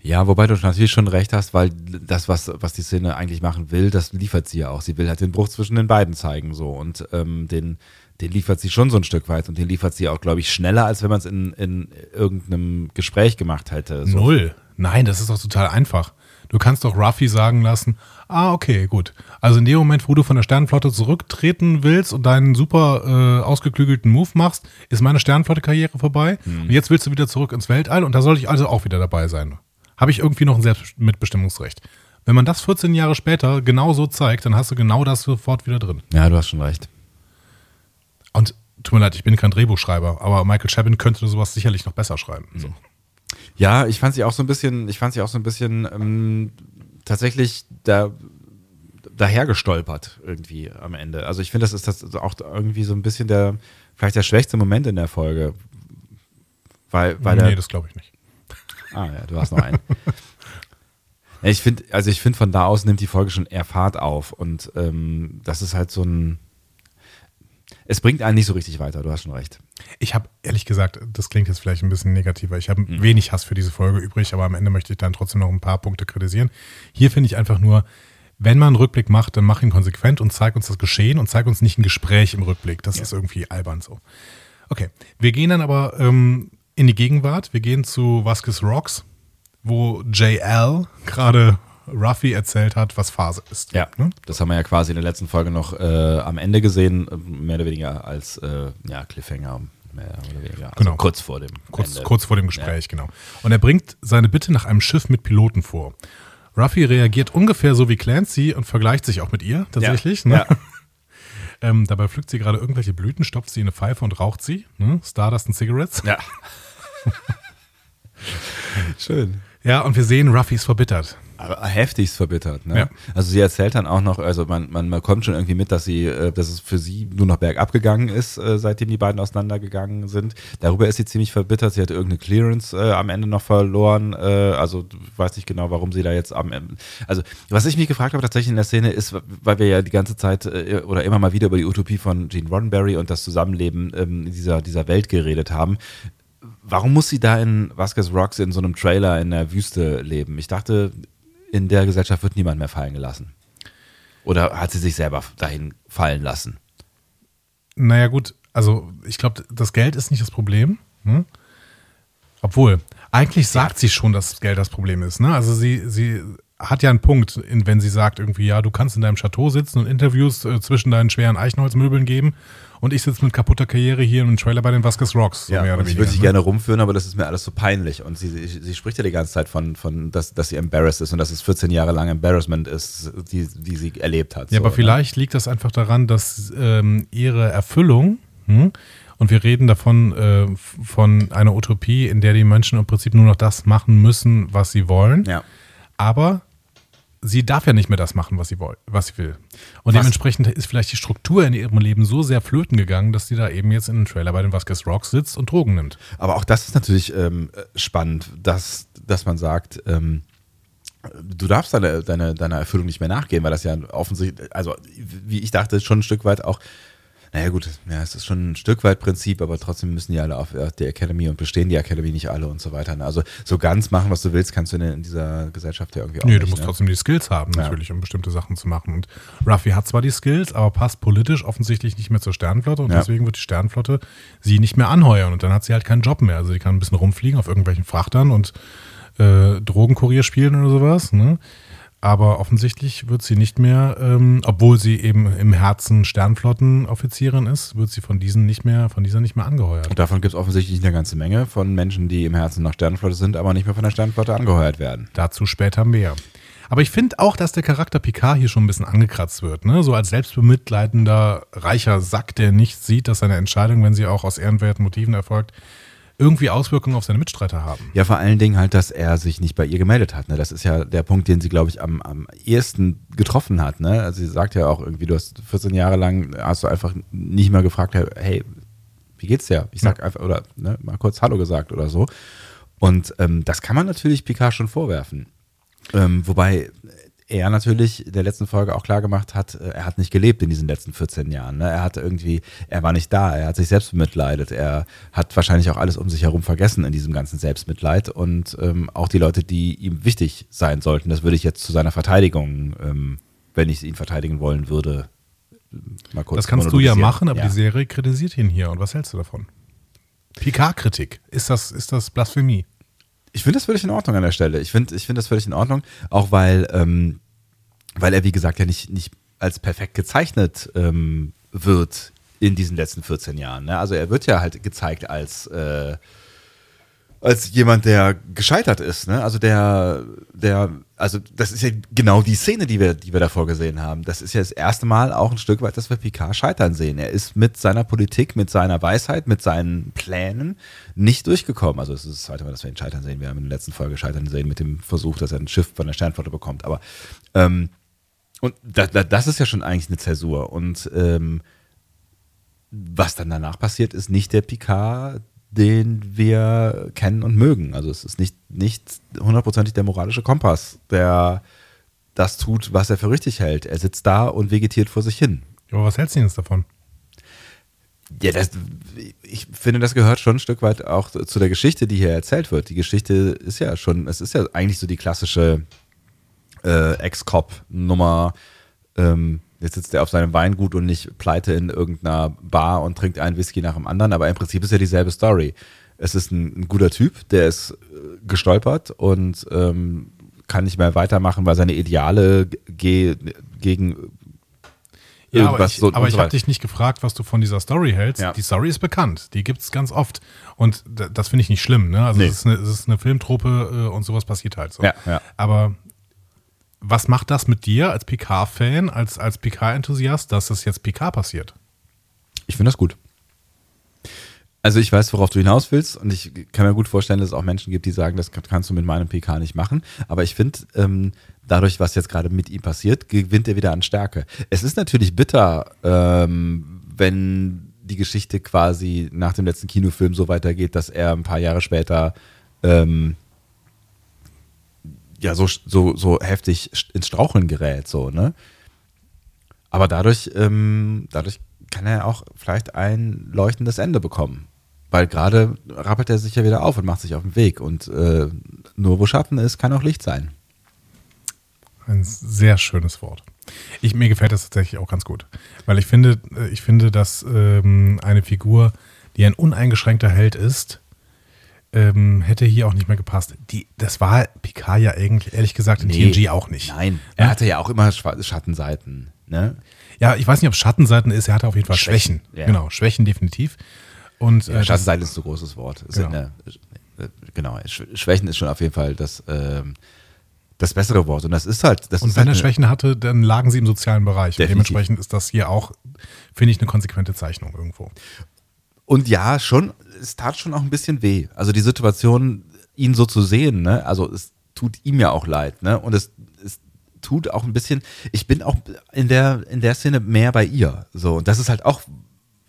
Ja, wobei du natürlich schon recht hast, weil das, was, was die Szene eigentlich machen will, das liefert sie ja auch. Sie will halt den Bruch zwischen den beiden zeigen so und ähm, den, den liefert sie schon so ein Stück weit und den liefert sie auch, glaube ich, schneller, als wenn man es in, in irgendeinem Gespräch gemacht hätte. So. Null. Nein, das ist doch total einfach. Du kannst doch Ruffy sagen lassen, ah, okay, gut. Also in dem Moment, wo du von der Sternenflotte zurücktreten willst und deinen super äh, ausgeklügelten Move machst, ist meine Sternenflotte-Karriere vorbei. Und jetzt willst du wieder zurück ins Weltall und da soll ich also auch wieder dabei sein. Habe ich irgendwie noch ein Selbstmitbestimmungsrecht. Wenn man das 14 Jahre später genau so zeigt, dann hast du genau das sofort wieder drin. Ja, du hast schon recht. Und tut mir leid, ich bin kein Drehbuchschreiber, aber Michael Chabin könnte sowas sicherlich noch besser schreiben. So. Ja, ich fand sie auch so ein bisschen, ich fand sie auch so ein bisschen ähm, tatsächlich da dahergestolpert irgendwie am Ende. Also ich finde, das ist das auch irgendwie so ein bisschen der, vielleicht der schwächste Moment in der Folge. Weil, weil nee, der, das glaube ich nicht. Ah ja, du hast noch einen. ich finde, also ich finde, von da aus nimmt die Folge schon eher Fahrt auf und ähm, das ist halt so ein. Es bringt einen nicht so richtig weiter, du hast schon recht. Ich habe ehrlich gesagt, das klingt jetzt vielleicht ein bisschen negativer, ich habe wenig Hass für diese Folge übrig, aber am Ende möchte ich dann trotzdem noch ein paar Punkte kritisieren. Hier finde ich einfach nur, wenn man einen Rückblick macht, dann mach ihn konsequent und zeig uns das Geschehen und zeig uns nicht ein Gespräch im Rückblick. Das ist irgendwie albern so. Okay, wir gehen dann aber ähm, in die Gegenwart. Wir gehen zu Vasquez Rocks, wo JL gerade Ruffy erzählt hat, was Phase ist. Ja, Ne? das haben wir ja quasi in der letzten Folge noch äh, am Ende gesehen, äh, mehr oder weniger als äh, ja, Cliffhanger, mehr oder weniger. Also Genau. kurz vor dem Kurz, kurz vor dem Gespräch, genau. Und er bringt seine Bitte nach einem Schiff mit Piloten vor. Ruffy reagiert ungefähr so wie Clancy und vergleicht sich auch mit ihr tatsächlich. Ja. Ne? Ja. Ähm, dabei pflückt sie gerade irgendwelche Blüten, stopft sie in eine Pfeife und raucht sie. Ne? Stardust and Cigarettes. Ja. Schön. Ja, und wir sehen, Ruffy ist verbittert. Aber heftigst verbittert, ne? Ja. Also sie erzählt dann auch noch, also man, man, man kommt schon irgendwie mit, dass sie, äh, dass es für sie nur noch bergab gegangen ist, äh, seitdem die beiden auseinandergegangen sind. Darüber ist sie ziemlich verbittert. Sie hat irgendeine Clearance äh, am Ende noch verloren. Äh, also weiß nicht genau, warum sie da jetzt am Ende. Also was ich mich gefragt habe tatsächlich in der Szene ist, weil wir ja die ganze Zeit äh, oder immer mal wieder über die Utopie von Gene Roddenberry und das Zusammenleben ähm, dieser, dieser Welt geredet haben. Warum muss sie da in Vasquez Rocks in so einem Trailer in der Wüste leben? Ich dachte, in der Gesellschaft wird niemand mehr fallen gelassen. Oder hat sie sich selber dahin fallen lassen? Naja, gut, also ich glaube, das Geld ist nicht das Problem. Hm? Obwohl, eigentlich sagt sie schon, dass das Geld das Problem ist. Ne? Also sie, sie hat ja einen Punkt, wenn sie sagt irgendwie, ja, du kannst in deinem Chateau sitzen und Interviews äh, zwischen deinen schweren Eichenholzmöbeln geben und ich sitze mit kaputter Karriere hier im Trailer bei den Vasquez Rocks. So Ja, mehr oder ich würde sie ne? gerne rumführen, aber das ist mir alles so peinlich. Und sie, sie, sie spricht ja die ganze Zeit von, von dass, dass sie embarrassed ist und dass es 14 Jahre lang Embarrassment ist, die, die sie erlebt hat. Ja, so, aber ne? vielleicht liegt das einfach daran, dass ähm, ihre Erfüllung, hm, und wir reden davon, äh, von einer Utopie, in der die Menschen im Prinzip nur noch das machen müssen, was sie wollen. Ja. Aber sie darf ja nicht mehr das machen, was sie, woll was sie will. Und Was- dementsprechend ist vielleicht die Struktur in ihrem Leben so sehr flöten gegangen, dass sie da eben jetzt in einem Trailer bei den Vasquez Rocks sitzt und Drogen nimmt. Aber auch das ist natürlich ähm, spannend, dass, dass man sagt, ähm, du darfst deine, deine, deiner Erfüllung nicht mehr nachgehen, weil das ja offensichtlich, also wie ich dachte, schon ein Stück weit auch, naja gut, ja, es ist schon ein Stück weit Prinzip, aber trotzdem müssen die alle auf äh, die Academy und bestehen die Academy nicht alle und so weiter. Also so ganz machen, was du willst, kannst du in, in dieser Gesellschaft ja irgendwie auch Nee, nicht. du musst ne? trotzdem die Skills haben, Ja. natürlich, um bestimmte Sachen zu machen. Und Ruffy hat zwar die Skills, aber passt politisch offensichtlich nicht mehr zur Sternenflotte und Ja. deswegen wird die Sternenflotte sie nicht mehr anheuern und dann hat sie halt keinen Job mehr. Also sie kann ein bisschen rumfliegen auf irgendwelchen Frachtern und äh, Drogenkurier spielen oder sowas. Ne? Aber offensichtlich wird sie nicht mehr, ähm, obwohl sie eben im Herzen Sternflottenoffizierin ist, wird sie von diesen nicht mehr, von dieser nicht mehr angeheuert. Und davon gibt es offensichtlich eine ganze Menge von Menschen, die im Herzen noch Sternenflotte sind, aber nicht mehr von der Sternenflotte angeheuert werden. Dazu später mehr. Aber ich finde auch, dass der Charakter Picard hier schon ein bisschen angekratzt wird. Ne? So als selbstbemitleidender, reicher Sack, der nicht sieht, dass seine Entscheidung, wenn sie auch aus ehrenwerten Motiven erfolgt, irgendwie Auswirkungen auf seine Mitstreiter haben. Ja, vor allen Dingen halt, dass er sich nicht bei ihr gemeldet hat. Ne? Das ist ja der Punkt, den sie, glaube ich, am, am ehesten getroffen hat. Ne? Also sie sagt ja auch irgendwie, du hast 14 Jahre lang, hast du einfach nicht mal gefragt, hey, wie geht's dir? Ich sag einfach, oder ne, mal kurz Hallo gesagt oder so. Und ähm, das kann man natürlich Picard schon vorwerfen. Ähm, wobei er natürlich in der letzten Folge auch klar gemacht hat, äh, er hat nicht gelebt in diesen letzten 14 Jahren. Ne? Er hatte irgendwie, er war nicht da, er hat sich selbst bemitleidet, er hat wahrscheinlich auch alles um sich herum vergessen in diesem ganzen Selbstmitleid und ähm, auch die Leute, die ihm wichtig sein sollten, das würde ich jetzt zu seiner Verteidigung, ähm, wenn ich ihn verteidigen wollen würde, mal kurz Das kannst du ja machen, aber Ja. die Serie kritisiert ihn hier. Und was hältst du davon? Picard-Kritik. Ist das, ist das Blasphemie? Ich finde das völlig in Ordnung an der Stelle. Ich finde ich finde das völlig in Ordnung, auch weil, ähm, weil er, wie gesagt, ja nicht, nicht als perfekt gezeichnet ähm, wird in diesen letzten 14 Jahren. Ne? Also er wird ja halt gezeigt als, äh, als jemand, der gescheitert ist. Ne? Also der, der, also das ist ja genau die Szene, die wir, die wir davor gesehen haben. Das ist ja das erste Mal auch ein Stück weit, dass wir Picard scheitern sehen. Er ist mit seiner Politik, mit seiner Weisheit, mit seinen Plänen nicht durchgekommen. Also es ist das zweite Mal, dass wir ihn scheitern sehen. Wir haben in der letzten Folge scheitern sehen mit dem Versuch, dass er ein Schiff von der Sternflotte bekommt. Aber ähm, und da, da, das ist ja schon eigentlich eine Zäsur. Und ähm, was dann danach passiert, ist nicht der Picard, den wir kennen und mögen. Also es ist nicht, nicht hundertprozentig der moralische Kompass, der das tut, was er für richtig hält. Er sitzt da und vegetiert vor sich hin. Aber was hältst du denn jetzt davon? Ja, das, ich finde, das gehört schon ein Stück weit auch zu der Geschichte, die hier erzählt wird. Die Geschichte ist ja schon, es ist ja eigentlich so die klassische äh, Ex-Cop-Nummer. Ähm, jetzt sitzt er auf seinem Weingut und nicht pleite in irgendeiner Bar und trinkt einen Whisky nach dem anderen, aber im Prinzip ist ja dieselbe Story. Es ist ein, ein guter Typ, der ist äh, gestolpert und ähm, kann nicht mehr weitermachen, weil seine Ideale ge gegen Ja, aber irgendwas ich, so- aber ich habe dich nicht gefragt, was du von dieser Story hältst. Ja. Die Story ist bekannt. Die gibt es ganz oft. Und das finde ich nicht schlimm. Ne? Also Nee. es, ist eine, es ist eine Filmtruppe äh, und sowas passiert halt so. Ja, ja. Aber was macht das mit dir als Picard-Fan, als, als Picard-Enthusiast, dass das jetzt Picard passiert? Ich finde das gut. Also ich weiß, worauf du hinaus willst und ich kann mir gut vorstellen, dass es auch Menschen gibt, die sagen, das kannst du mit meinem PK nicht machen. Aber ich finde, ähm, dadurch, was jetzt gerade mit ihm passiert, gewinnt er wieder an Stärke. Es ist natürlich bitter, ähm, wenn die Geschichte quasi nach dem letzten Kinofilm so weitergeht, dass er ein paar Jahre später ähm, ja so, so, so heftig ins Straucheln gerät, so, ne? Aber dadurch, ähm, dadurch kann er auch vielleicht ein leuchtendes Ende bekommen. Weil gerade rappelt er sich ja wieder auf und macht sich auf den Weg. Und äh, nur wo Schatten ist, kann auch Licht sein. Ein sehr schönes Wort. Ich, mir gefällt das tatsächlich auch ganz gut. Weil ich finde, äh, ich finde, dass ähm, eine Figur, die ein uneingeschränkter Held ist, ähm, hätte hier auch nicht mehr gepasst. Die, das war Picard ja eigentlich, ehrlich gesagt, in Nee. TNG auch nicht. Nein, er hatte ja auch immer Schattenseiten. Ne? Ja, ich weiß nicht, ob es Schattenseiten ist, er hatte auf jeden Fall Schwächen, Schwächen. ja. Genau, Schwächen definitiv. Und Ja, äh, Schattenseiten ist ein großes Wort. Genau. äh, genau, Sch- Schwächen ist schon auf jeden Fall das, ähm, das bessere Wort. Und das ist halt. Das und ist wenn halt er eine- Schwächen hatte, dann lagen sie im sozialen Bereich. Dementsprechend ist das hier auch, finde ich, eine konsequente Zeichnung irgendwo. Und ja, schon, es tat schon auch ein bisschen weh. Also die Situation, ihn so zu sehen, ne? Also es tut ihm ja auch leid, ne? Und es, es tut auch ein bisschen, ich bin auch in der, in der Szene mehr bei ihr. So, und das ist halt auch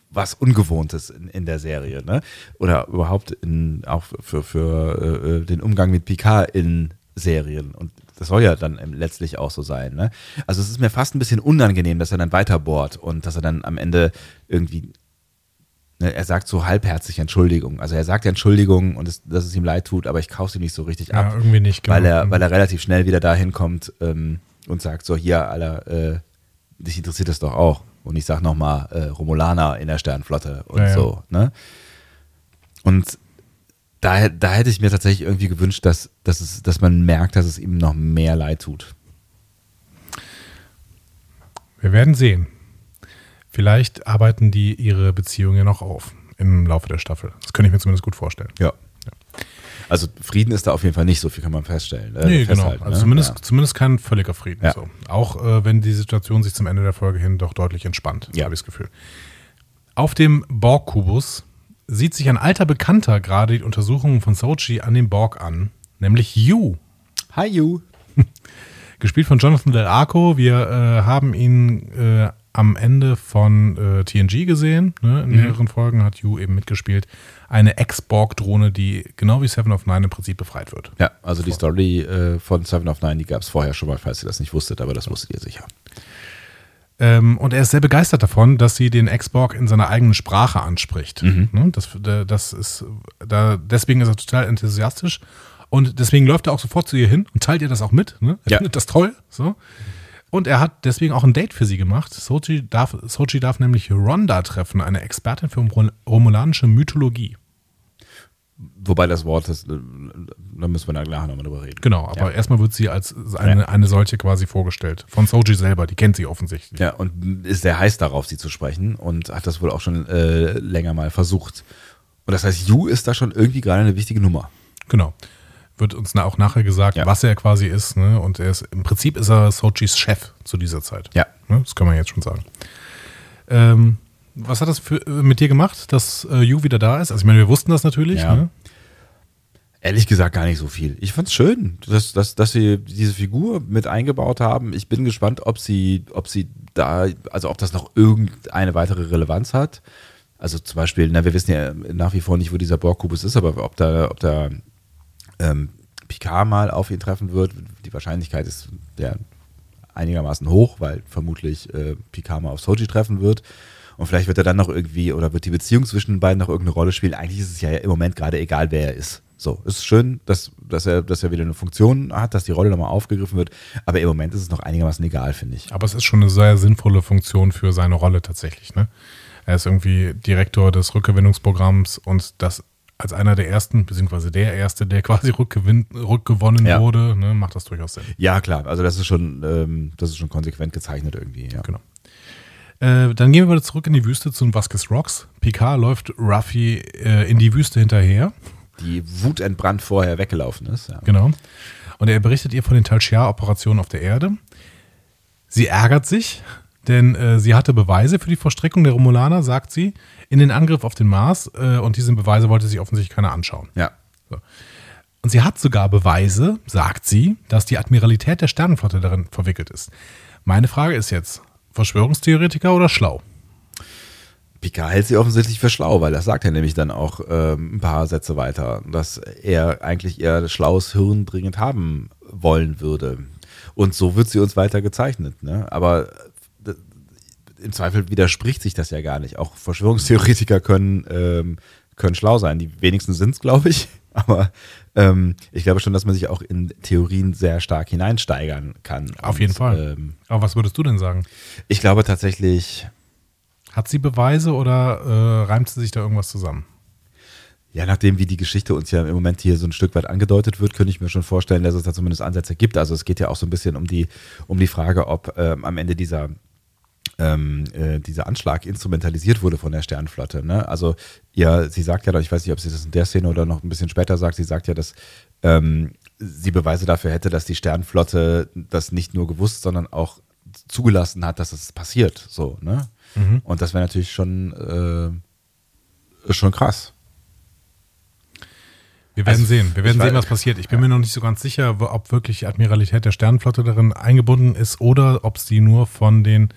was Ungewohntes in, in der Serie, ne? Oder überhaupt in, auch für, für äh, den Umgang mit Picard in Serien. Und das soll ja dann letztlich auch so sein, ne? Also es ist mir fast ein bisschen unangenehm, dass er dann weiterbohrt und dass er dann am Ende irgendwie er sagt so halbherzig Entschuldigung. Also er sagt ja Entschuldigung und es, dass es ihm leid tut, aber ich kaufe sie nicht so richtig Ja, ab. irgendwie nicht, genau. Weil er, weil er relativ schnell wieder dahin kommt ähm, und sagt so, hier, Alter, äh, dich interessiert das doch auch. Und ich sag nochmal, äh, Romulaner in der Sternflotte und Ja, ja. so. Ne? Und da, da hätte ich mir tatsächlich irgendwie gewünscht, dass, dass, es, dass man merkt, dass es ihm noch mehr leid tut. Wir werden sehen. Vielleicht arbeiten die ihre Beziehung ja noch auf im Laufe der Staffel. Das könnte ich mir zumindest gut vorstellen. Ja. Also Frieden ist da auf jeden Fall nicht, so viel kann man feststellen. Äh, Nee, genau. Also ne? zumindest, Ja. zumindest kein völliger Frieden. Ja. So. Auch äh, wenn die Situation sich zum Ende der Folge hin doch deutlich entspannt, Ja. habe ich das Gefühl. Auf dem Borg-Kubus sieht sich ein alter Bekannter gerade die Untersuchungen von Sochi an dem Borg an, nämlich Yu. Hi, you. Gespielt von Jonathan Del Arco. Wir äh, haben ihn äh, am Ende von äh, TNG gesehen. Ne? In mehreren Folgen hat Yu eben mitgespielt. Eine Ex-Borg-Drohne, die genau wie Seven of Nine im Prinzip befreit wird. Ja, also die Story äh, von Seven of Nine, die gab es vorher schon mal, falls ihr das nicht wusstet, aber das wusstet ihr sicher. Ähm, und er ist sehr begeistert davon, dass sie den Ex-Borg in seiner eigenen Sprache anspricht. Ne? Das, da- das ist, da, deswegen ist er total enthusiastisch. Und deswegen läuft er auch sofort zu ihr hin und teilt ihr das auch mit. Ne? Er Ja. findet das toll. So. Und er hat deswegen auch ein Date für sie gemacht. Sochi darf, Sochi darf nämlich Rhonda treffen, eine Expertin für Rom- romulanische Mythologie. Wobei das Wort, das, äh, da müssen wir nachher nochmal drüber reden. Genau, aber Ja. erstmal wird sie als eine, eine solche quasi vorgestellt. Von Sochi selber, die kennt sie offensichtlich. Ja, und ist sehr heiß darauf, sie zu sprechen und hat das wohl auch schon äh, länger mal versucht. Und das heißt, Yu ist da schon irgendwie gerade eine wichtige Nummer. Genau. Wird uns auch nachher gesagt, Ja. was er quasi ist. Ne? Und er ist, im Prinzip ist er Sochis Chef zu dieser Zeit. Ja. Ne? Das kann man jetzt schon sagen. Ähm, was hat das für, äh, mit dir gemacht, dass äh, Yu wieder da ist? Also ich meine, wir wussten das natürlich. Ja. Ne? Ehrlich gesagt gar nicht so viel. Ich fand's schön, dass, dass, dass sie diese Figur mit eingebaut haben. Ich bin gespannt, ob sie, ob sie da, also ob das noch irgendeine weitere Relevanz hat. Also zum Beispiel, na, wir wissen ja nach wie vor nicht, wo dieser Borg-Kubus ist, aber ob da, ob da ähm, Picard mal auf ihn treffen wird, die Wahrscheinlichkeit ist ja einigermaßen hoch, weil vermutlich äh, Picard mal auf Soji treffen wird. Und vielleicht wird er dann noch irgendwie, oder wird die Beziehung zwischen den beiden noch irgendeine Rolle spielen. Eigentlich ist es ja im Moment gerade egal, wer er ist. So, es ist schön, dass, dass, er, dass er wieder eine Funktion hat, dass die Rolle nochmal aufgegriffen wird. Aber im Moment ist es noch einigermaßen egal, finde ich. Aber es ist schon eine sehr sinnvolle Funktion für seine Rolle tatsächlich. Ne? Er ist irgendwie Direktor des Rückgewinnungsprogramms und das als einer der ersten, beziehungsweise der erste, der quasi rückgewinn, rückgewonnen Ja. wurde, ne, macht das durchaus Sinn. Ja, klar, also das ist schon, ähm, das ist schon konsequent gezeichnet irgendwie. Ja. Genau. Äh, dann gehen wir wieder zurück in die Wüste zu den Vasquez Rocks. Picard läuft Ruffy äh, in die Wüste hinterher. Die wutentbrannt vorher weggelaufen ist. Ja. Genau. Und er berichtet ihr von den Talchia-Operationen auf der Erde. Sie ärgert sich, denn äh, sie hatte Beweise für die Verstrickung der Romulaner, sagt sie, in den Angriff auf den Mars äh, und diese Beweise wollte sich offensichtlich keiner anschauen. Ja. Und sie hat sogar Beweise, sagt sie, dass die Admiralität der Sternenflotte darin verwickelt ist. Meine Frage ist jetzt, Verschwörungstheoretiker oder schlau? Picard hält sie offensichtlich für schlau, weil das sagt er nämlich dann auch ähm, ein paar Sätze weiter, dass er eigentlich eher schlaues Hirn dringend haben wollen würde. Und so wird sie uns weiter gezeichnet. Ne? Aber äh, im Zweifel widerspricht sich das ja gar nicht. Auch Verschwörungstheoretiker können, ähm, können schlau sein. Die wenigsten sind es, glaube ich. Aber ähm, ich glaube schon, dass man sich auch in Theorien sehr stark hineinsteigern kann. Auf jeden Und, Fall. Ähm, Aber was würdest du denn sagen? ich glaube tatsächlich, Hat sie Beweise oder äh, reimt sie sich da irgendwas zusammen? Ja, nachdem wie die Geschichte uns ja im Moment hier so ein Stück weit angedeutet wird, könnte ich mir schon vorstellen, dass es da zumindest Ansätze gibt. Also es geht ja auch so ein bisschen um die, um die Frage, ob ähm, am Ende dieser, ähm, äh, dieser Anschlag instrumentalisiert wurde von der Sternflotte. Ne? Also ja, sie sagt ja, ich weiß nicht, ob sie das in der Szene oder noch ein bisschen später sagt, sie sagt ja, dass ähm, sie Beweise dafür hätte, dass die Sternflotte das nicht nur gewusst, sondern auch zugelassen hat, dass es passiert. So, ne? Und das wäre natürlich schon, äh, schon krass. Wir werden Also, sehen. Wir werden sehen, was passiert. Ich bin mir noch nicht so ganz sicher, ob wirklich die Admiralität der Sternenflotte darin eingebunden ist oder ob sie nur von den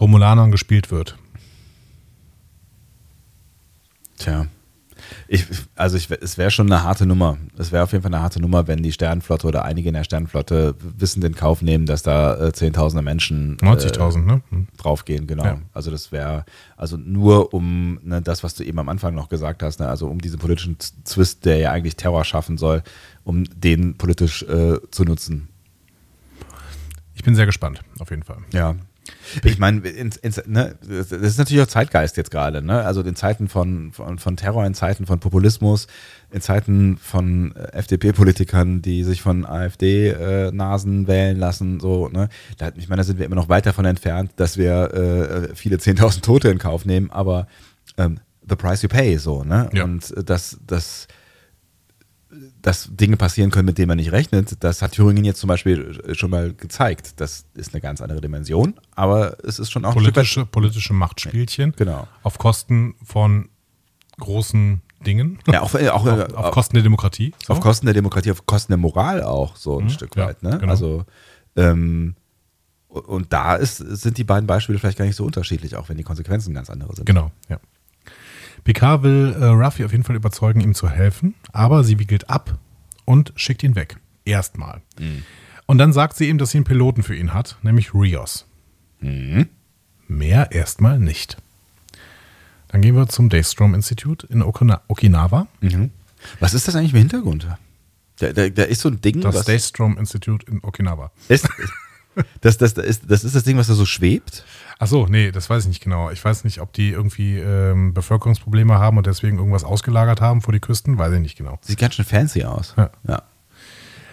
Romulanern gespielt wird. Tja. Ich, also ich, es wäre schon eine harte Nummer. Es wäre auf jeden Fall eine harte Nummer, wenn die Sternenflotte oder einige in der Sternenflotte wissend in Kauf nehmen, dass da äh, Zehntausende Menschen 90.000, ne? Hm. äh, draufgehen, genau. Ja. Also das wäre, also nur um ne, das, was du eben am Anfang noch gesagt hast, ne, also um diesen politischen Zwist, der ja eigentlich Terror schaffen soll, um den politisch äh, zu nutzen. Ich bin sehr gespannt, auf jeden Fall. Ja. Ich meine, ne, das ist natürlich auch Zeitgeist jetzt gerade, ne? Also in Zeiten von, von, von Terror, in Zeiten von Populismus, in Zeiten von äh, FDP-Politikern, die sich von AfD-Nasen wählen lassen, so, ne? Da, ich meine, da sind wir immer noch weit davon entfernt, dass wir äh, viele 10.000 Tote in Kauf nehmen, aber ähm, the price you pay, so, ne? Ja. Und äh, das, das, dass Dinge passieren können, mit denen man nicht rechnet, das hat Thüringen jetzt zum Beispiel schon mal gezeigt. Das ist eine ganz andere Dimension, aber es ist schon auch ein Stück Politische, politische Machtspielchen Genau. auf Kosten von großen Dingen, ja, auch, äh, auch, auf, auf Kosten der Demokratie. So. auf Kosten der Demokratie, auf Kosten der Moral auch so ein Mhm, Stück ja, weit. Ne? genau. Also ähm, und da ist, sind die beiden Beispiele vielleicht gar nicht so unterschiedlich, auch wenn die Konsequenzen ganz andere sind. Genau, ja. Picard will äh, Ruffy auf jeden Fall überzeugen, ihm zu helfen, aber sie wiegelt ab und schickt ihn weg. Erstmal. Und dann sagt sie ihm, dass sie einen Piloten für ihn hat, nämlich Rios. Mehr erstmal nicht. Dann gehen wir zum Daystrom Institute in Okina Okinawa. Mhm. Was ist das eigentlich im Hintergrund? Da, da, da ist so ein Ding, Das Daystrom Institute in Okinawa. ist, das, das, das, ist, das ist das Ding, was da so schwebt. Ach so, nee, das weiß ich nicht genau. Ich weiß nicht, ob die irgendwie ähm, Bevölkerungsprobleme haben und deswegen irgendwas ausgelagert haben vor die Küsten. Weiß ich nicht genau. Sieht ganz schön fancy aus. Ja. ja.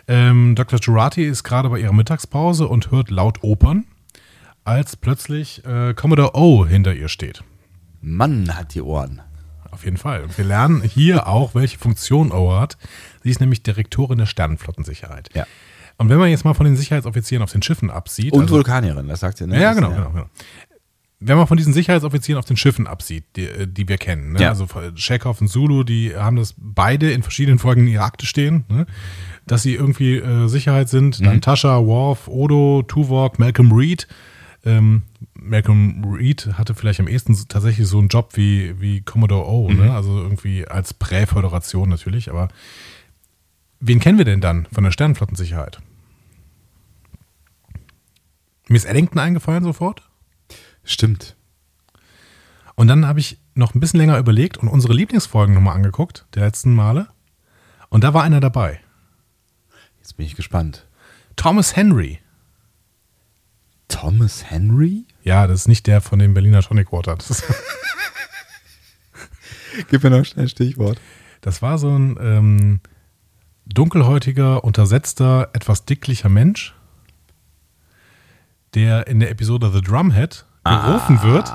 Ähm, Dr. Jurati ist gerade bei ihrer Mittagspause und hört laut Opern, als plötzlich äh, Commodore O hinter ihr steht. Mann hat die Ohren. Auf jeden Fall. Und wir lernen hier auch, welche Funktion O hat. Sie ist nämlich Direktorin der Sternenflottensicherheit. Ja. Und wenn man jetzt mal von den Sicherheitsoffizieren auf den Schiffen absieht. Und also- Vulkanierin, das sagt sie. Ne? ja, genau, genau, genau. Wenn man von diesen Sicherheitsoffizieren auf den Schiffen absieht, die, äh, die wir kennen, ne? Ja. also Chekhov und Zulu, die haben das beide in verschiedenen Folgen in ihrer Akte stehen, ne? dass sie irgendwie äh, Sicherheit sind. Dann Tascha, Worf, Odo, Tuvok, Malcolm Reed. Ähm, Malcolm Reed hatte vielleicht am ehesten tatsächlich so einen Job wie, wie Commodore O, ne? also irgendwie als Präföderation natürlich, aber wen kennen wir denn dann von der Sternenflottensicherheit? Mir ist Eddington eingefallen sofort. Stimmt. Und dann habe ich noch ein bisschen länger überlegt und unsere Lieblingsfolgen nochmal angeguckt, der letzten Male. Und da war einer dabei. Jetzt bin ich gespannt. Thomas Henry. Thomas Henry? Ja, das ist nicht der von dem Berliner Tonic Water. Das, ist, Gib mir noch schnell ein Stichwort. das war so ein ähm, dunkelhäutiger, untersetzter, etwas dicklicher Mensch, der in der Episode The Drumhead gerufen wird.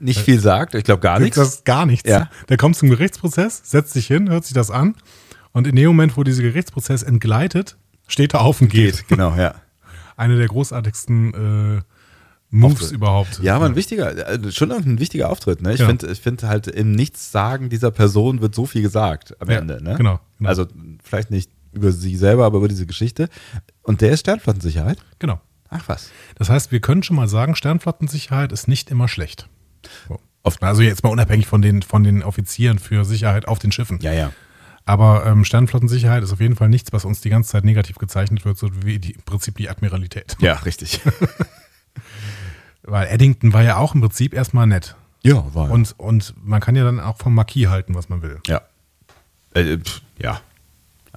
Nicht viel sagt, ich glaube gar nichts. Das gar nichts. Ja. Der kommt zum Gerichtsprozess, setzt sich hin, hört sich das an und in dem Moment, wo dieser Gerichtsprozess entgleitet, steht er auf und geht. Geht, genau, ja. Eine der großartigsten äh, Moves Auftritt. überhaupt. Ja, aber ein wichtiger, äh, schon ein wichtiger Auftritt. Ne? Ich Ja. finde find halt im Nichtsagen dieser Person wird so viel gesagt am Ja, Ende. Ne? genau, genau. Also vielleicht nicht über sie selber, aber über diese Geschichte. Und der ist Sternflottensicherheit. Genau. Ach was. Das heißt, wir können schon mal sagen, Sternflottensicherheit ist nicht immer schlecht. So. Also jetzt mal unabhängig von den, von den Offizieren für Sicherheit auf den Schiffen. Ja, ja. Aber ähm, Sternflottensicherheit ist auf jeden Fall nichts, was uns die ganze Zeit negativ gezeichnet wird, so wie die, im Prinzip die Admiralität. Ja, richtig. Weil Eddington war ja auch im Prinzip erstmal nett. ja, war ja. Und, und man kann ja dann auch vom Marquis halten, was man will. ja. Äh, pff, ja.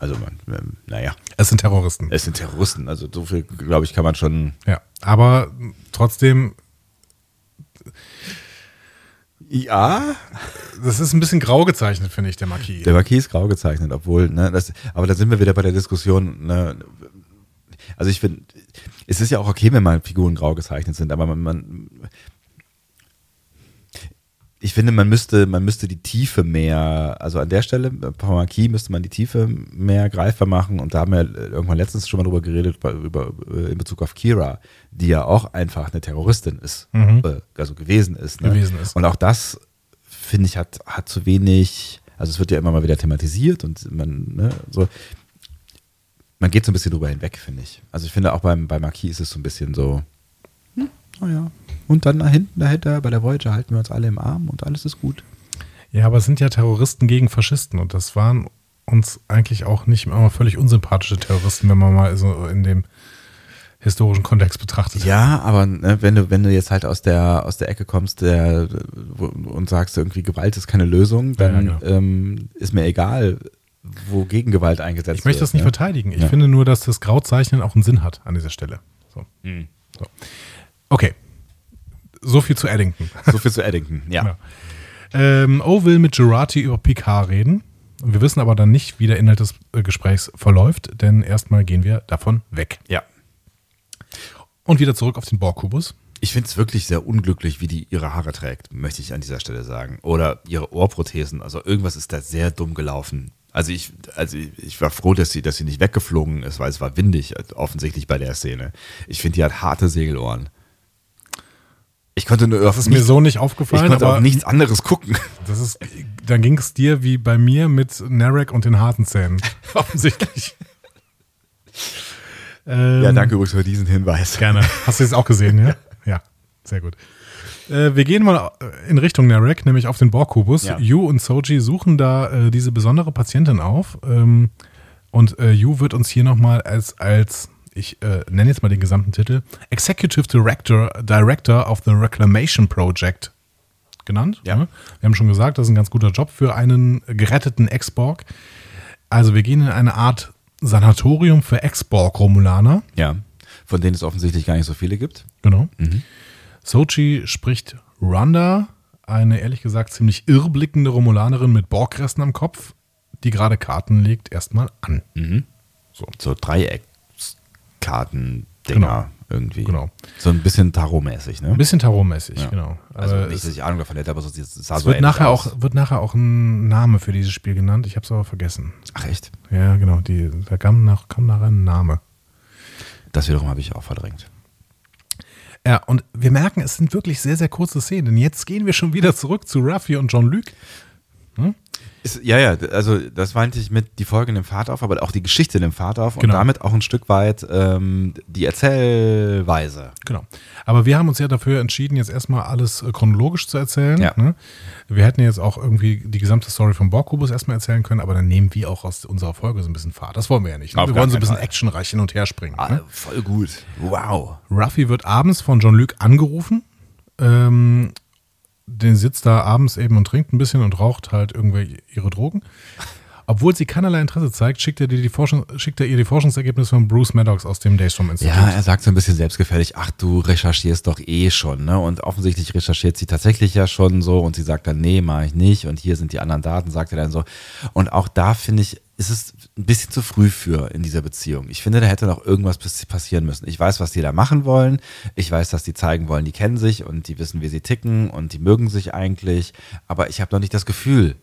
Also man, ähm, naja, Es sind Terroristen. es sind Terroristen. Also so viel, glaube ich, kann man schon. Ja. Aber trotzdem, Ja, das ist ein bisschen grau gezeichnet, finde ich, der Marquis. Der Marquis ist grau gezeichnet, obwohl, ne, das, aber da sind wir wieder bei der Diskussion, ne, also ich finde, es ist ja auch okay, wenn mal Figuren grau gezeichnet sind, aber man, man ich finde, man müsste, man müsste die Tiefe mehr, also an der Stelle, bei Marquis müsste man die Tiefe mehr greifbar machen und da haben wir irgendwann letztens schon mal drüber geredet, über, äh, in Bezug auf Kira, die ja auch einfach eine Terroristin ist, Mhm. äh, also gewesen ist. Ne? Gewesen ist. Und auch das, finde ich, hat, hat zu wenig, also es wird ja immer mal wieder thematisiert und man, ne, so, man geht so ein bisschen drüber hinweg, finde ich. Also ich finde auch beim, bei Marquis ist es so ein bisschen so, hm, oh ja. Und dann da hinten, dahinter, bei der Voyager halten wir uns alle im Arm und alles ist gut. Ja, aber es sind ja Terroristen gegen Faschisten und das waren uns eigentlich auch nicht immer völlig unsympathische Terroristen, wenn man mal so in dem historischen Kontext betrachtet. Ja, aber ne, wenn du, wenn du jetzt halt aus der, aus der Ecke kommst der, und sagst, irgendwie Gewalt ist keine Lösung, dann Ja, ja, genau. ähm, ist mir egal, wo Gegengewalt eingesetzt Ich möchte wird. das nicht ne? verteidigen. Ich Ja. finde nur, dass das Grauzeichnen auch einen Sinn hat an dieser Stelle. So. Hm. So. Okay. So viel zu Eddington. So viel zu Eddington, ja. Genau. Ähm, O will mit Girardi über Picard reden. Wir wissen aber dann nicht, wie der Inhalt des äh, Gesprächs verläuft, denn erstmal gehen wir davon weg. ja. Und wieder zurück auf den Borg-Kubus. Ich finde es wirklich sehr unglücklich, wie die ihre Haare trägt, möchte ich an dieser Stelle sagen. Oder ihre Ohrprothesen. Also irgendwas ist da sehr dumm gelaufen. Also ich, also ich- war froh, dass sie, dass sie nicht weggeflogen ist, weil es war windig, offensichtlich bei der Szene. Ich finde, die hat harte Segelohren. Ich konnte nur Das ist mir so nicht aufgefallen, ich konnte aber auch nichts anderes gucken. das ist, dann ging es dir wie bei mir mit Narek und den harten Zähnen. Offensichtlich. ähm, Ja, danke übrigens für diesen Hinweis. Gerne. Hast du es auch gesehen, ja? Ja, sehr gut. Äh, wir gehen mal in Richtung Narek, nämlich auf den Borg-Kubus. Ja. Yu und Soji suchen da äh, diese besondere Patientin auf. Ähm, und äh, Yu wird uns hier nochmal als, als ich äh, nenne jetzt mal den gesamten Titel, Executive Director, Director of the Reclamation Project genannt. Ja. Ne? Wir haben schon gesagt, das ist ein ganz guter Job für einen geretteten Ex-Borg. Also wir gehen in eine Art Sanatorium für Ex-Borg-Romulaner. Ja, von denen es offensichtlich gar nicht so viele gibt. Genau. Sochi spricht Randa, eine ehrlich gesagt ziemlich irrblickende Romulanerin mit Borgresten am Kopf, die gerade Karten legt, erstmal an. So Dreieckskarten-Dinger Genau. irgendwie. Genau. So ein bisschen Tarot-mäßig, ne? Ein bisschen tarotmäßig, Ja. genau. Also Aber nicht, dass ich Ahnung davon hätte, aber so, es sah es so wird, nachher aus. auch, wird nachher auch ein Name für dieses Spiel genannt. Ich habe es aber vergessen. Ach echt? Ja, genau. Die, da kam, nach, kam nachher ein Name. Das wiederum habe ich auch verdrängt. Ja, und wir merken, es sind wirklich sehr, sehr kurze Szenen. Denn jetzt gehen wir schon wieder zurück zu Ruffy und Jean-Luc. Ist, ja, ja, also das meinte ich mit die Folge nimmt Fahrt auf, aber auch die Geschichte nimmt Fahrt auf und Genau. damit auch ein Stück weit ähm, die Erzählweise. Genau. Aber wir haben uns ja dafür entschieden, jetzt erstmal alles äh, chronologisch zu erzählen. Ja. Ne? Wir hätten jetzt auch irgendwie die gesamte Story vom Borg-Kubus erstmal erzählen können, aber dann nehmen wir auch aus unserer Folge so ein bisschen Fahrt. Das wollen wir ja nicht. Ne? Wir wollen so ein bisschen Fall. actionreich hin und her springen. Ah, Ne? voll gut. Wow. Ruffy wird abends von Jean-Luc angerufen. Ähm, den sitzt da abends eben und trinkt ein bisschen und raucht halt irgendwie ihre Drogen. Obwohl sie keinerlei Interesse zeigt, schickt er, dir die Forschung, schickt er ihr die Forschungsergebnisse von Bruce Maddox aus dem Daystrom Institut. Ja, er sagt so ein bisschen selbstgefällig, ach, du recherchierst doch eh schon, ne? Und offensichtlich recherchiert sie tatsächlich ja schon so und sie sagt dann, nee, mache ich nicht und hier sind die anderen Daten, sagt er dann so. Und auch da finde ich, ist es ein bisschen zu früh für in dieser Beziehung. Ich finde, da hätte noch irgendwas pass- passieren müssen. Ich weiß, was die da machen wollen. Ich weiß, dass die zeigen wollen, die kennen sich und die wissen, wie sie ticken und die mögen sich eigentlich. Aber ich habe noch nicht das Gefühl,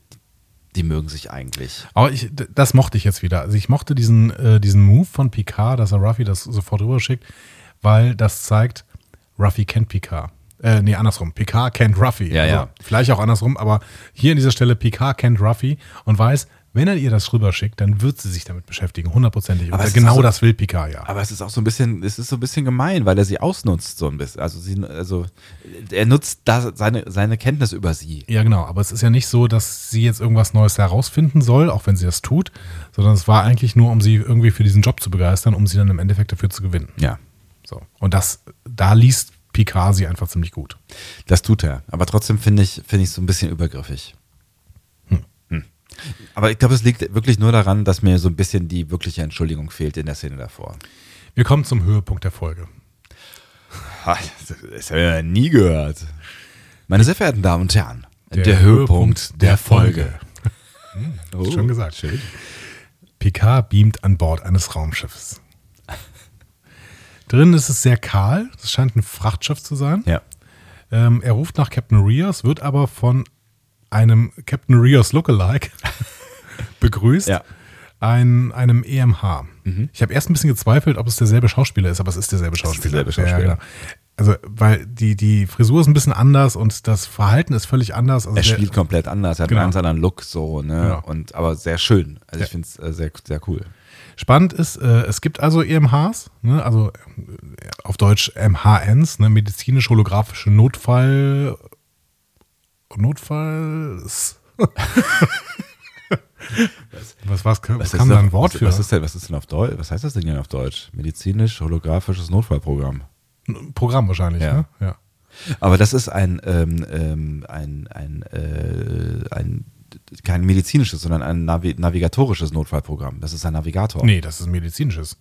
die mögen sich eigentlich. Aber ich, das mochte ich jetzt wieder. Also ich mochte diesen, äh, diesen Move von Picard, dass er Ruffy das sofort rüberschickt, weil das zeigt, Ruffy kennt Picard. Äh, nee, andersrum. Picard kennt Ruffy. Ja, ja. Vielleicht auch andersrum, aber hier an dieser Stelle Picard kennt Ruffy und weiß, wenn er ihr das rüberschickt, dann wird sie sich damit beschäftigen, hundertprozentig. Aber genau also- das will Picard ja. Aber es ist auch so ein bisschen, es ist so ein bisschen gemein, weil er sie ausnutzt so ein bisschen. Also sie, also er nutzt da seine, seine Kenntnis über sie. Ja, genau. Aber es ist ja nicht so, dass sie jetzt irgendwas Neues herausfinden soll, auch wenn sie das tut, sondern es war eigentlich nur, um sie irgendwie für diesen Job zu begeistern, um sie dann im Endeffekt dafür zu gewinnen. Ja, So. Und das, da liest Picard sie einfach ziemlich gut. das tut er. Aber trotzdem finde ich, finde ich es so ein bisschen übergriffig. Hm. Aber ich glaube, es liegt wirklich nur daran, dass mir so ein bisschen die wirkliche Entschuldigung fehlt in der Szene davor. Wir kommen zum Höhepunkt der Folge. Das habe ich ja nie gehört. Meine sehr verehrten Damen und Herren, der, Höhepunkt der Folge. Oh, Schon gesagt. Picard beamt an Bord eines Raumschiffs. Drin ist es sehr kahl. Es scheint ein Frachtschiff zu sein. Ja. Ähm, er ruft nach Captain Rios, wird aber von einem Captain Rios Lookalike begrüßt. Ja. Ein, einem EMH. Ich habe erst ein bisschen gezweifelt, ob es derselbe Schauspieler ist, aber es ist derselbe Schauspieler. derselbe Schauspieler. Ja, genau. Also, weil die, die Frisur ist ein bisschen anders und das Verhalten ist völlig anders. Also Er der- spielt komplett anders, er hat Genau. einen ganz anderen Look so, ne? Ja. Und aber sehr schön. Also Ja. ich finde es äh, sehr, sehr cool. Spannend ist, äh, es gibt also EMHs, ne, also äh, auf Deutsch MHNs, ne, medizinisch-holographische Notfall. Notfalls. was, was, was Was kam da ein Wort was, für? Was ist denn, was ist denn auf Deutsch? Was heißt das denn hier auf Deutsch? Medizinisch-holographisches Notfallprogramm. Programm wahrscheinlich, Ja. ne? Ja. Aber das ist ein, ähm, ähm, ein, ein, äh, ein kein medizinisches, sondern ein Navi navigatorisches Notfallprogramm. Das ist ein Navigator. Nee, das ist ein medizinisches.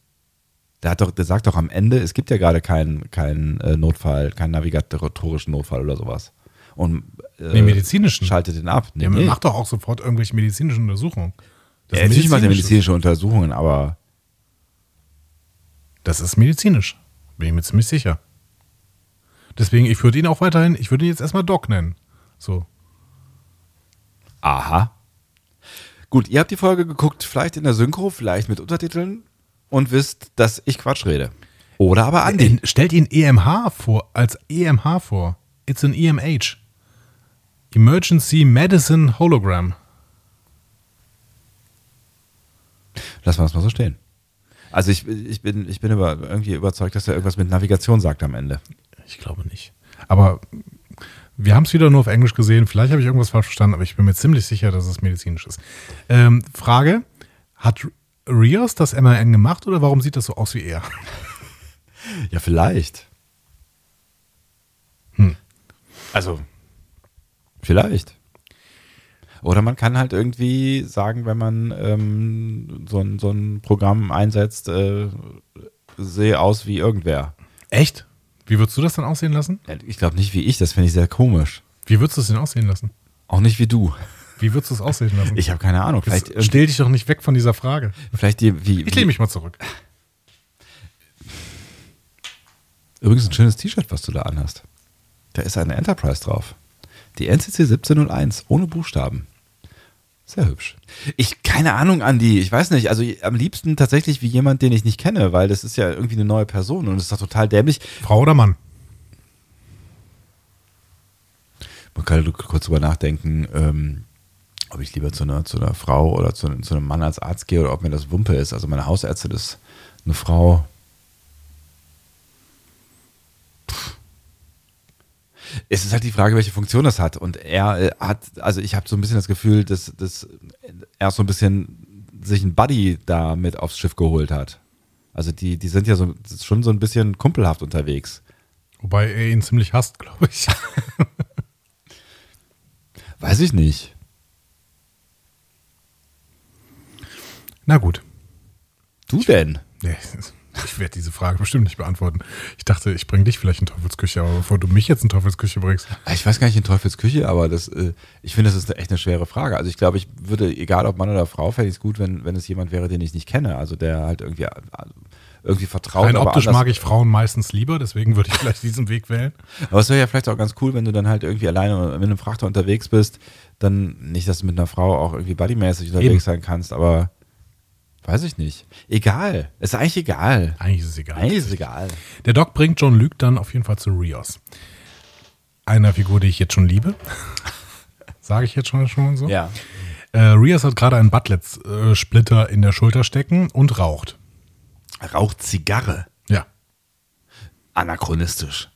Der, hat doch, der sagt doch am Ende, es gibt ja gerade keinen keinen äh, Notfall, keinen navigatorischen Notfall oder sowas. Und äh, Nee, medizinischen. schaltet den ab. Nee, Der nee. macht doch auch sofort irgendwelche medizinischen Untersuchungen. Das ja, ist natürlich macht er medizinische Untersuchungen, aber Das ist medizinisch. Bin ich mir ziemlich sicher. Deswegen, ich würde ihn auch weiterhin, ich würde ihn jetzt erstmal Doc nennen. So. aha. Gut, ihr habt die Folge geguckt, vielleicht in der Synchro, vielleicht mit Untertiteln und wisst, dass ich Quatsch rede. Oder aber Andi. Stellt ihn EMH vor, als EMH vor. It's an EMH. Emergency Medicine Hologram. Lassen wir das mal so stehen. Also ich, ich bin, ich bin über, irgendwie überzeugt, dass er irgendwas mit Navigation sagt am Ende. Ich glaube nicht. Aber wir haben es wieder nur auf Englisch gesehen. Vielleicht habe ich irgendwas falsch verstanden, aber ich bin mir ziemlich sicher, dass es medizinisch ist. Ähm, Frage: Hat Rios das MRN gemacht oder warum sieht das so aus wie er? Ja, vielleicht. Hm. Also, vielleicht. Oder man kann halt irgendwie sagen, wenn man ähm, so, ein, so ein Programm einsetzt, äh, sehe aus wie irgendwer. Echt? Wie würdest du das dann aussehen lassen? Ich glaube nicht wie ich, das finde ich sehr komisch. Wie würdest du es denn aussehen lassen? Auch nicht wie du. Wie würdest du es aussehen lassen? Ich habe keine Ahnung. Vielleicht, stell dich doch nicht weg von dieser Frage. vielleicht die, wie, Ich lehne mich mal zurück. Übrigens ein schönes T-Shirt, was du da anhast. Da ist eine Enterprise drauf. Die NCC 1701, ohne Buchstaben. Sehr hübsch. Ich, keine Ahnung, Andi, ich weiß nicht. Also am liebsten tatsächlich wie jemand, den ich nicht kenne, weil das ist ja irgendwie eine neue Person und es ist doch total dämlich. Frau oder Mann? Man kann kurz drüber nachdenken, ähm, ob ich lieber zu einer, zu einer Frau oder zu, zu einem Mann als Arzt gehe oder ob mir das Wumpe ist. Also meine Hausärztin ist eine Frau. Es ist halt die Frage, welche Funktion das hat. Und er äh, hat, also ich habe so ein bisschen das Gefühl, dass, dass er so ein bisschen sich einen Buddy da mit aufs Schiff geholt hat. Also die, die sind ja so schon so ein bisschen kumpelhaft unterwegs. Wobei er ihn ziemlich hasst, glaube ich. Weiß ich nicht. Na gut. Du denn? Nee, ich werde diese Frage bestimmt nicht beantworten. Ich dachte, ich bringe dich vielleicht in Teufelsküche, aber bevor du mich jetzt in Teufelsküche bringst. Ich weiß gar nicht in Teufels Küche, aber das, äh, ich finde, das ist eine, echt eine schwere Frage. Also ich glaube, ich würde, egal ob Mann oder Frau, fände ich es gut, wenn, wenn es jemand wäre, den ich nicht kenne. Also der halt irgendwie, äh, irgendwie vertraut. Rein optisch mag ich Frauen meistens lieber, deswegen würde ich vielleicht diesen Weg wählen. Aber es wäre ja vielleicht auch ganz cool, wenn du dann halt irgendwie alleine mit einem Frachter unterwegs bist. Dann nicht, dass du mit einer Frau auch irgendwie buddymäßig unterwegs Eben. sein kannst, aber Weiß ich nicht. Egal. Ist eigentlich egal. Eigentlich ist es egal. Eigentlich ist es egal. Der Doc bringt John Luke dann auf jeden Fall zu Rios. Einer Figur, die ich jetzt schon liebe. Sage ich jetzt schon, schon so. Ja. Äh, Rios hat gerade einen Butlet-Splitter in der Schulter stecken und raucht. Raucht Zigarre. Ja. Anachronistisch.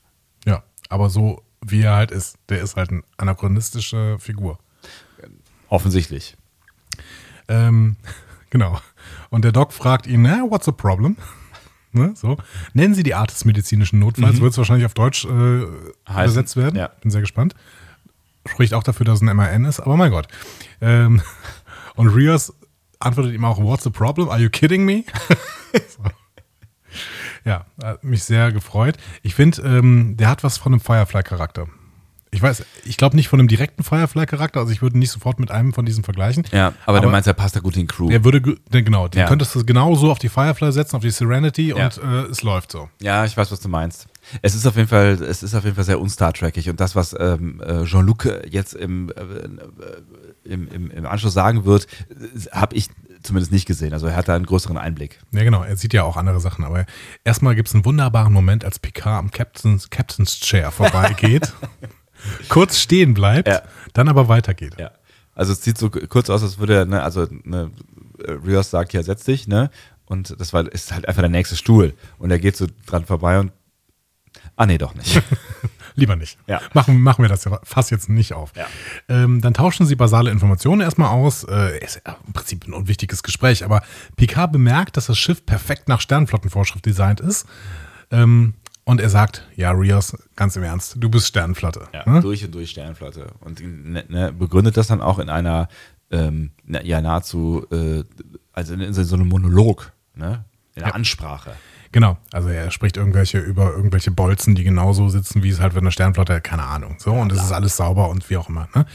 Ja. Aber so wie er halt ist. Der ist halt eine anachronistische Figur. Offensichtlich. Ähm, genau. Und der Doc fragt ihn, na, what's the problem? Ne, so. Nennen Sie die Art des medizinischen Notfalls. Wird es wahrscheinlich auf Deutsch äh, übersetzt werden. ja. Bin sehr gespannt. Spricht auch dafür, dass es ein MAN ist, aber mein Gott. Ähm, und Rios antwortet ihm auch, what's the problem? Are you kidding me? so. Ja, hat mich sehr gefreut. Ich finde, ähm, der hat was von einem Firefly-Charakter. Ich weiß, ich glaube nicht von einem direkten Firefly-Charakter, also ich würde nicht sofort mit einem von diesen vergleichen. Ja, aber, Aber- du meinst, er passt da gut in Crew. Der würde, genau, den Ja. könntest du genauso auf die Firefly setzen, auf die Serenity Ja. und äh, es läuft so. Ja, ich weiß, was du meinst. Es ist auf jeden Fall, es ist auf jeden Fall sehr unstar trackig und das, was ähm, äh, Jean-Luc jetzt im, äh, im, im, im Anschluss sagen wird, habe ich zumindest nicht gesehen. Also er hat da einen größeren Einblick. Ja, genau, er sieht ja auch andere Sachen, aber erstmal gibt es einen wunderbaren Moment, als Picard am Captain's, Captain's Chair vorbeigeht, kurz stehen bleibt, Ja. dann aber weitergeht. Ja. Also es sieht so kurz aus, als würde ne, also ne, äh, Rios sagt, ja, setz dich, ne? Und das war, ist halt einfach der nächste Stuhl. Und er geht so dran vorbei und Ah nee, doch nicht. Lieber nicht. Ja. Machen, machen wir das ja fast jetzt nicht auf. Ja. Ähm, dann tauschen sie basale Informationen erstmal aus. Äh, ist ja im Prinzip ein unwichtiges Gespräch, aber Picard bemerkt, dass das Schiff perfekt nach Sternflottenvorschrift designt ist. Ähm, und er sagt, ja, Rios, ganz im Ernst, du bist Sternflotte. Ja, Ne? durch und durch Sternflotte. Und ne, ne, begründet das dann auch in einer, ähm, ja, nahezu, äh, also in, in so einem Monolog, ne? In einer Ja. Ansprache. Genau, also er spricht irgendwelche über irgendwelche Bolzen, die genauso sitzen, wie es halt mit einer Sternflotte, keine Ahnung. So, und es ist alles sauber und wie auch immer. Ne?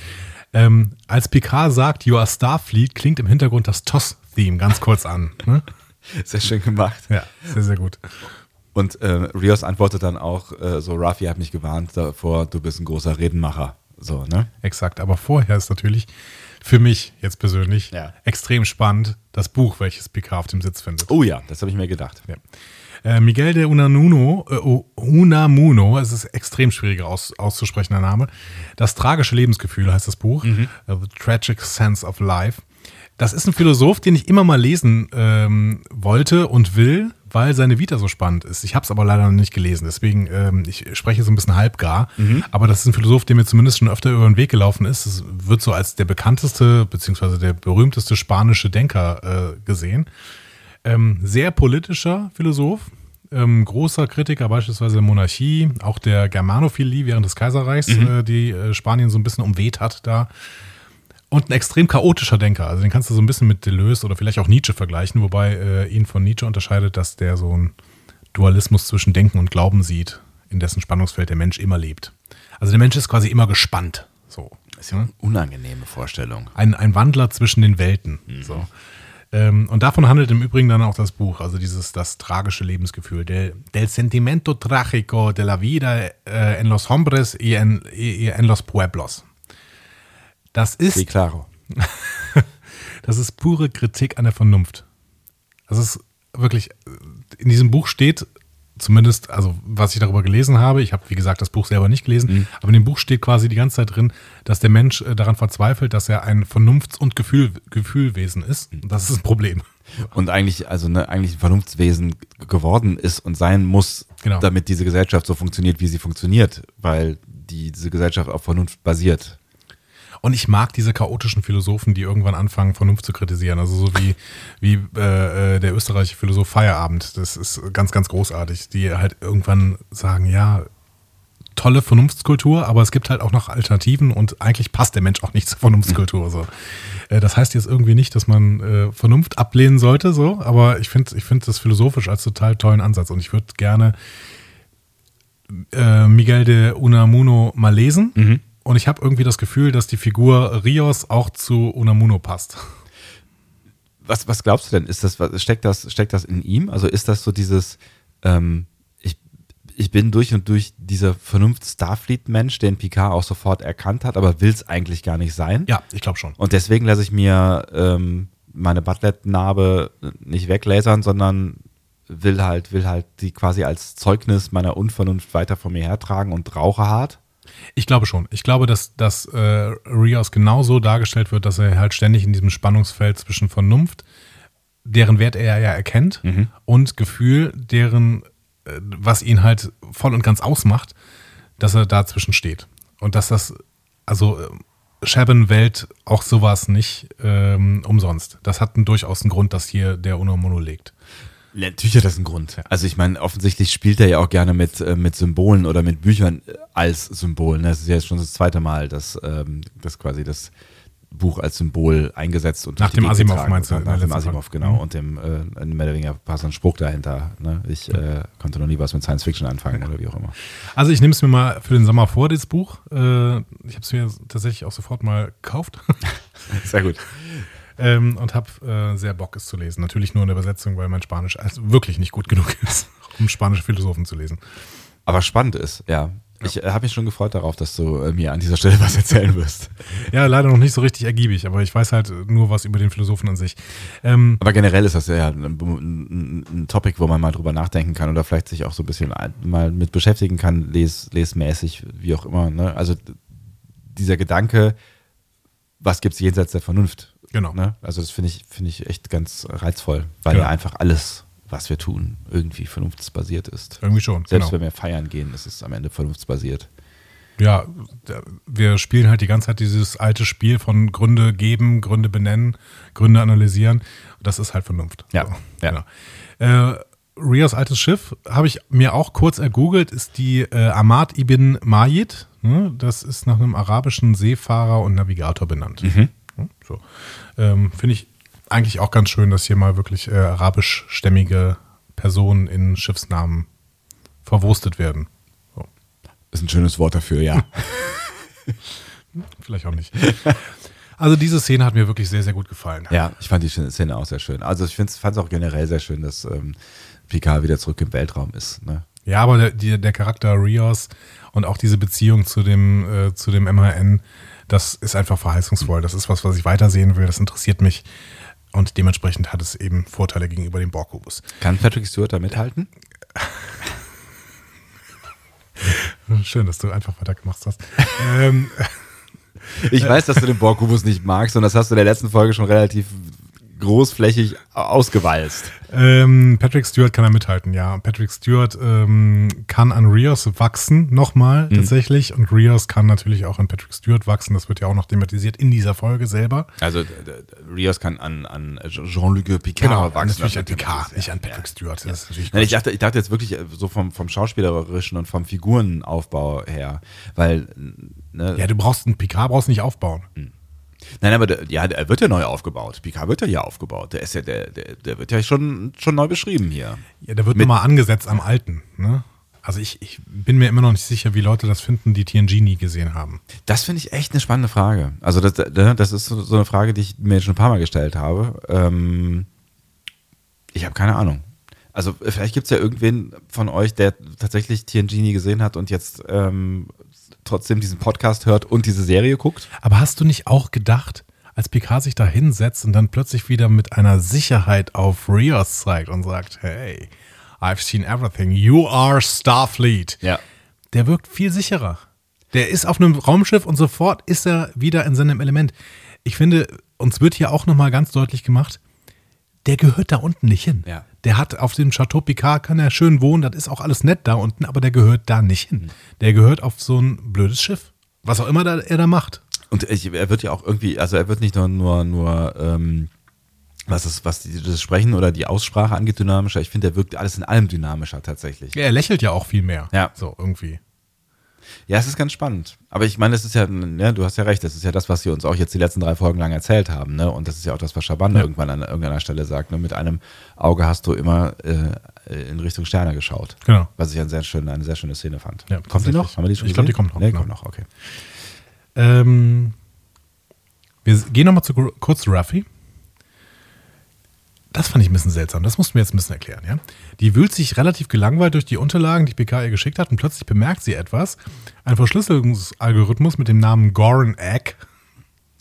Ähm, als Picard sagt, You are Starfleet, klingt im Hintergrund das TOS-Theme ganz kurz an. Ne? Sehr schön gemacht. Ja, sehr, sehr gut. Und äh, Rios antwortet dann auch äh, so, Rafi hat mich gewarnt davor, du bist ein großer Redenmacher. So, ne? Exakt. Aber vorher ist natürlich für mich jetzt persönlich Ja. extrem spannend das Buch, welches Picard auf dem Sitz findet. Oh ja, das habe ich mir gedacht. Ja. Äh, Miguel de Unamuno, äh, Unamuno, es ist extrem schwieriger aus, auszusprechender Name. Das tragische Lebensgefühl heißt das Buch. Mhm. äh, The Tragic Sense of Life. Das ist ein Philosoph, den ich immer mal lesen ähm, wollte und will, weil seine Vita so spannend ist. Ich habe es aber leider noch nicht gelesen, deswegen ähm, ich spreche so ein bisschen halbgar. Mhm. Aber das ist ein Philosoph, der mir zumindest schon öfter über den Weg gelaufen ist. Es wird so als der bekannteste beziehungsweise der berühmteste spanische Denker äh, gesehen. Ähm, sehr politischer Philosoph, ähm, großer Kritiker beispielsweise der Monarchie, auch der Germanophilie während des Kaiserreichs, äh, die äh, Spanien so ein bisschen umweht hat da. Und ein extrem chaotischer Denker. Also den kannst du so ein bisschen mit Deleuze oder vielleicht auch Nietzsche vergleichen, wobei äh, ihn von Nietzsche unterscheidet, dass der so einen Dualismus zwischen Denken und Glauben sieht, in dessen Spannungsfeld der Mensch immer lebt. Also der Mensch ist quasi immer gespannt. So. Das ist ja eine unangenehme Vorstellung. Ein, ein Wandler zwischen den Welten. So. Ähm, und davon handelt im Übrigen dann auch das Buch, also dieses das tragische Lebensgefühl, del, del sentimento trágico de la vida äh, en los hombres y en, y en los pueblos. Das ist, Sí, claro. das ist pure Kritik an der Vernunft. Das ist wirklich, in diesem Buch steht, zumindest, also was ich darüber gelesen habe, ich habe, wie gesagt, das Buch selber nicht gelesen, aber in dem Buch steht quasi die ganze Zeit drin, dass der Mensch äh, daran verzweifelt, dass er ein Vernunfts- und Gefühl, Gefühlwesen ist. Und das ist ein Problem. Und eigentlich, also ne, eigentlich ein Vernunftswesen geworden ist und sein muss, Genau. damit diese Gesellschaft so funktioniert, wie sie funktioniert, weil die, diese Gesellschaft auf Vernunft basiert. Und ich mag diese chaotischen Philosophen, die irgendwann anfangen, Vernunft zu kritisieren. Also so wie, wie äh, äh, der österreichische Philosoph Feierabend. Das ist ganz, ganz großartig. Die halt irgendwann sagen, ja, tolle Vernunftskultur, aber es gibt halt auch noch Alternativen und eigentlich passt der Mensch auch nicht zur Vernunftskultur. So. Äh, das heißt jetzt irgendwie nicht, dass man äh, Vernunft ablehnen sollte, so, aber ich finde ich find das philosophisch als total tollen Ansatz und ich würde gerne äh, Miguel de Unamuno mal lesen. Und ich habe irgendwie das Gefühl, dass die Figur Rios auch zu Unamuno passt. Was, was glaubst du denn? Ist das, was, steckt das, steckt das in ihm? Also ist das so dieses, ähm, ich, ich bin durch und durch dieser Vernunft-Starfleet-Mensch, den Picard auch sofort erkannt hat, aber will es eigentlich gar nicht sein? Ja, ich glaube schon. Und deswegen lasse ich mir ähm, meine Butlet-Narbe nicht weglasern, sondern will halt, will halt die quasi als Zeugnis meiner Unvernunft weiter vor mir hertragen und rauche hart. Ich glaube schon. Ich glaube, dass, dass äh, Rios genauso dargestellt wird, dass er halt ständig in diesem Spannungsfeld zwischen Vernunft, deren Wert er ja erkennt, und Gefühl, deren, äh, was ihn halt voll und ganz ausmacht, dass er dazwischen steht. Und dass das, also äh, Shaban wählt auch sowas nicht ähm, umsonst. Das hat einen, durchaus einen Grund, dass hier der Unamuno legt. Ja, Natürlich hat das einen Grund. Also ich meine, offensichtlich spielt er ja auch gerne mit, äh, mit Symbolen oder mit Büchern äh, als Symbol. ne? Das ist ja jetzt schon das zweite Mal, dass, ähm, dass quasi das Buch als Symbol eingesetzt und Nach dem Asimov getragen meinst du, der Nach dem Asimov, genau. Mhm. Und dem äh, mehr oder weniger passt ein Spruch dahinter. Ne? Ich äh, konnte noch nie was mit Science Fiction anfangen oder wie auch immer. Also ich nehme es mir mal für den Sommer vor, das Buch. Äh, ich habe es mir tatsächlich auch sofort mal gekauft Sehr gut. Ähm, und habe äh, sehr Bock, es zu lesen. Natürlich nur in der Übersetzung, weil mein Spanisch also wirklich nicht gut genug ist, um spanische Philosophen zu lesen. Aber spannend ist, ja. Ich äh, habe mich schon gefreut darauf, dass du äh, mir an dieser Stelle was erzählen wirst. Ja, leider noch nicht so richtig ergiebig, aber ich weiß halt nur was über den Philosophen an sich. Ähm, Aber generell ist das ja ein, ein, ein Topic, wo man mal drüber nachdenken kann oder vielleicht sich auch so ein bisschen mal mit beschäftigen kann, les, lesmäßig, wie auch immer. Ne? Also dieser Gedanke, was gibt es jenseits der Vernunft? Genau. Ne? Also das finde ich, finde ich echt ganz reizvoll, weil Genau. ja einfach alles, was wir tun, irgendwie vernunftsbasiert ist. irgendwie schon. Selbst genau. wenn wir feiern gehen, ist es am Ende vernunftsbasiert. Ja, wir spielen halt die ganze Zeit dieses alte Spiel von Gründe geben, Gründe benennen, Gründe analysieren. Das ist halt Vernunft. Ja, ja. Genau. Äh, Rios altes Schiff habe ich mir auch kurz ergoogelt, ist die äh, Ahmad ibn Majid. Ne? Das ist nach einem arabischen Seefahrer und Navigator benannt. Mhm. So. Ähm, Finde ich eigentlich auch ganz schön, dass hier mal wirklich äh, arabischstämmige Personen in Schiffsnamen verwurstet werden. So. Ist ein schönes Wort dafür, ja. Vielleicht auch nicht. Also diese Szene hat mir wirklich sehr, sehr gut gefallen. Ja, ich fand die Szene auch sehr schön. Also ich fand es auch generell sehr schön, dass ähm, Picard wieder zurück im Weltraum ist. Ne? Ja, aber der, der Charakter Rios und auch diese Beziehung zu dem, äh, zu dem MHN, das ist einfach verheißungsvoll. Das ist was, was ich weitersehen will. Das interessiert mich. Und dementsprechend hat es eben Vorteile gegenüber dem Borg-Kubus. Kann Patrick Stewart da mithalten? Schön, dass du einfach weitergemacht hast. ähm, Ich weiß, dass du den Borg-Kubus nicht magst und das hast du in der letzten Folge schon relativ großflächig ausgewalzt. ähm, Patrick Stewart kann da mithalten, ja. Patrick Stewart ähm, kann an Rios wachsen, nochmal tatsächlich. Und Rios kann natürlich auch an Patrick Stewart wachsen. Das wird ja auch noch thematisiert in dieser Folge selber. Also Rios kann an, an Jean-Luc Picard wachsen. natürlich an Picard, nicht an Patrick Stewart. Natürlich Nein, ich, dachte, ich dachte jetzt wirklich äh, so vom, vom Schauspielerischen und vom Figurenaufbau her, weil ne, Ja, du brauchst einen Picard, brauchst nicht aufbauen. Nein, aber der, ja, er wird ja neu aufgebaut. Picard wird ja hier aufgebaut. Der ist ja, der, der, der wird ja schon, schon neu beschrieben hier. Ja, der wird Mit- nochmal angesetzt am Alten. Ne? Also ich, ich bin mir immer noch nicht sicher, wie Leute das finden, die TNG nie gesehen haben. Das finde ich echt eine spannende Frage. Also das, das ist so so eine Frage, die ich mir schon ein paar Mal gestellt habe. Ähm, ich habe keine Ahnung. Also vielleicht gibt es ja irgendwen von euch, der tatsächlich TNG nie gesehen hat und jetzt ähm, trotzdem diesen Podcast hört und diese Serie guckt. Aber hast du nicht auch gedacht, als Picard sich da hinsetzt und dann plötzlich wieder mit einer Sicherheit auf Rios zeigt und sagt, hey, I've seen everything, you are Starfleet. Ja. Der wirkt viel sicherer. Der ist auf einem Raumschiff und sofort ist er wieder in seinem Element. Ich finde, uns wird hier auch nochmal ganz deutlich gemacht, der gehört da unten nicht hin. Ja. Der hat auf dem Chateau Picard, kann er schön wohnen, das ist auch alles nett da unten, aber der gehört da nicht hin. Der gehört auf so ein blödes Schiff. Was auch immer da, er da macht. Und er wird ja auch irgendwie, also er wird nicht nur, nur, nur ähm, was, das, was das Sprechen oder die Aussprache angeht, dynamischer. Ich finde, er wirkt alles in allem dynamischer tatsächlich. Ja, er lächelt ja auch viel mehr. Ja. So, irgendwie. Ja, es ist ganz spannend. Aber ich meine, es ist ja, ja, du hast ja recht, das ist ja das, was sie uns auch jetzt die letzten drei Folgen lang erzählt haben, ne? Und das ist ja auch das, was Schaban Ja. irgendwann an irgendeiner Stelle sagt, ne? Mit einem Auge hast du immer äh, in Richtung Sterne geschaut. Genau. Was ich eine sehr schöne, eine sehr schöne Szene fand. Ja, kommt die noch? Haben wir die schon Ich glaub, die kommt noch, Nee, genau. kommt noch, okay. Ähm, wir gehen nochmal zu, kurz zu Ruffy. Das fand ich ein bisschen seltsam. Das mussten wir jetzt ein bisschen erklären, ja. Die wühlt sich relativ gelangweilt durch die Unterlagen, die PK ihr geschickt hat, und plötzlich bemerkt sie etwas. Ein Verschlüsselungsalgorithmus mit dem Namen Goran Egg.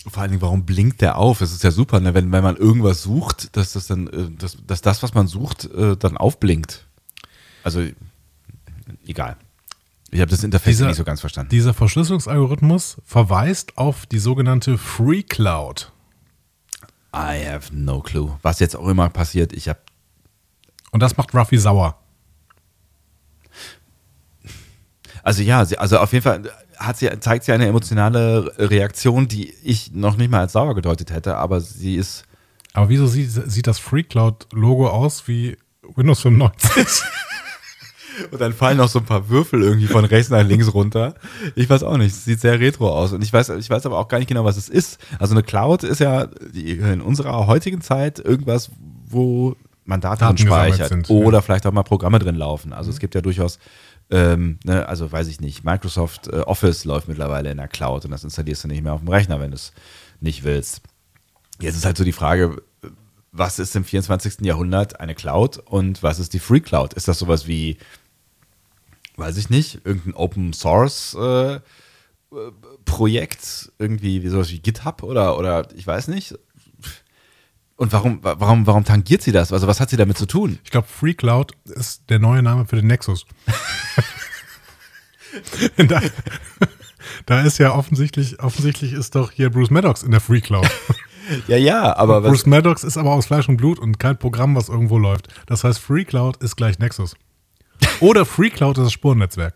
Vor allen Dingen, warum blinkt der auf? Es ist ja super, ne? wenn, wenn man irgendwas sucht, dass das dann, äh, dass, dass das, was man sucht, äh, dann aufblinkt. Also, egal. Ich habe das Interface Dieser- nicht so ganz verstanden. Dieser Verschlüsselungsalgorithmus verweist auf die sogenannte Free Cloud. I have no clue. Was jetzt auch immer passiert, ich habe Und das macht Ruffy sauer. Also ja, sie, also auf jeden Fall hat sie, zeigt sie eine emotionale Reaktion, die ich noch nicht mal als sauer gedeutet hätte, aber sie ist. Aber wieso sieht, sieht das Free Cloud-Logo aus wie Windows 95? Und dann fallen noch so ein paar Würfel irgendwie von rechts nach links runter. Ich weiß auch nicht, es sieht sehr retro aus. Und ich weiß, ich weiß aber auch gar nicht genau, was es ist. Also eine Cloud ist ja in unserer heutigen Zeit irgendwas, wo man Daten, Daten speichert sind, oder ja. vielleicht auch mal Programme drin laufen. Also es gibt ja durchaus, ähm, ne, also weiß ich nicht, Microsoft äh, Office läuft mittlerweile in der Cloud und das installierst du nicht mehr auf dem Rechner, wenn du es nicht willst. Jetzt ist halt so die Frage, was ist im 24. Jahrhundert eine Cloud und was ist die Free Cloud? Ist das sowas wie, weiß ich nicht, irgendein Open Source äh, Projekt, irgendwie wie sowas wie GitHub oder, oder ich weiß nicht. Und warum, warum, warum tangiert sie das? Also was hat sie damit zu tun? Ich glaube, Free Cloud ist der neue Name für den Nexus. da, da ist ja offensichtlich, offensichtlich ist doch hier Bruce Maddox in der Free Cloud. Ja, ja, aber was, Bruce Maddox ist aber aus Fleisch und Blut und kein Programm, was irgendwo läuft. Das heißt, Free Cloud ist gleich Nexus. Oder Free Cloud ist das Spurennetzwerk.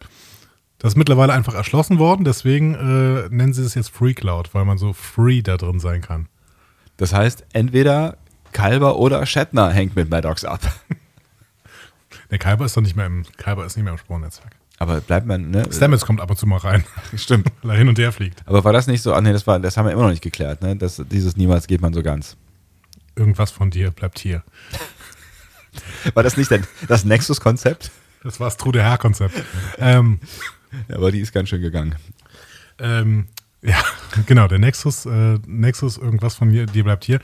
Das ist mittlerweile einfach erschlossen worden, deswegen äh, nennen sie es jetzt Free Cloud, weil man so free da drin sein kann. das heißt, entweder Kalber oder Shatner hängt mit Maddox ab. Der Kyber ist doch nicht mehr im, Kyber ist nicht mehr im Spurennetzwerk. Aber bleibt man, ne? Stamets kommt ab und zu mal rein, Stimmt. weil er hin und her fliegt. Aber war das nicht so? Ah, nee, das, war, das haben wir immer noch nicht geklärt, ne? Das, dieses niemals geht man so ganz. Irgendwas von dir bleibt hier. War das nicht das Nexus-Konzept? Das war das True der Herr-Konzept. ähm, Ja, aber die ist ganz schön gegangen. ähm, ja, genau, der Nexus, äh, Nexus, irgendwas von mir, dir bleibt hier.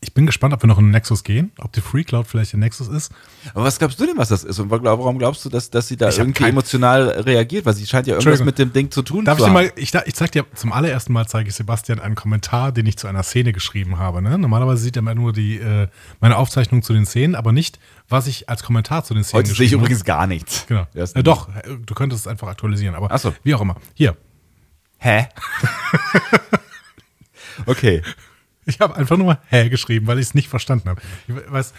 Ich bin gespannt, ob wir noch in den Nexus gehen, ob die Free Cloud vielleicht der Nexus ist. Aber was glaubst du denn, was das ist? Und warum glaubst du, dass, dass sie da Ich irgendwie emotional reagiert? Weil sie scheint ja irgendwas mit dem Ding zu tun Darf zu ich dir haben. mal, ich, ich zeig dir, zum allerersten Mal zeige ich Sebastian einen Kommentar, den ich zu einer Szene geschrieben habe. Ne? Normalerweise sieht er immer nur die, äh, meine Aufzeichnung zu den Szenen, aber nicht, was ich als Kommentar zu den Szenen Heute sehe ich geschrieben habe. übrigens gar nichts. Genau. Äh, doch, du könntest es einfach aktualisieren, aber so. wie auch immer. Hier, Hä? okay. ich habe einfach nur hä geschrieben, weil ich es nicht verstanden habe. Ich weiß,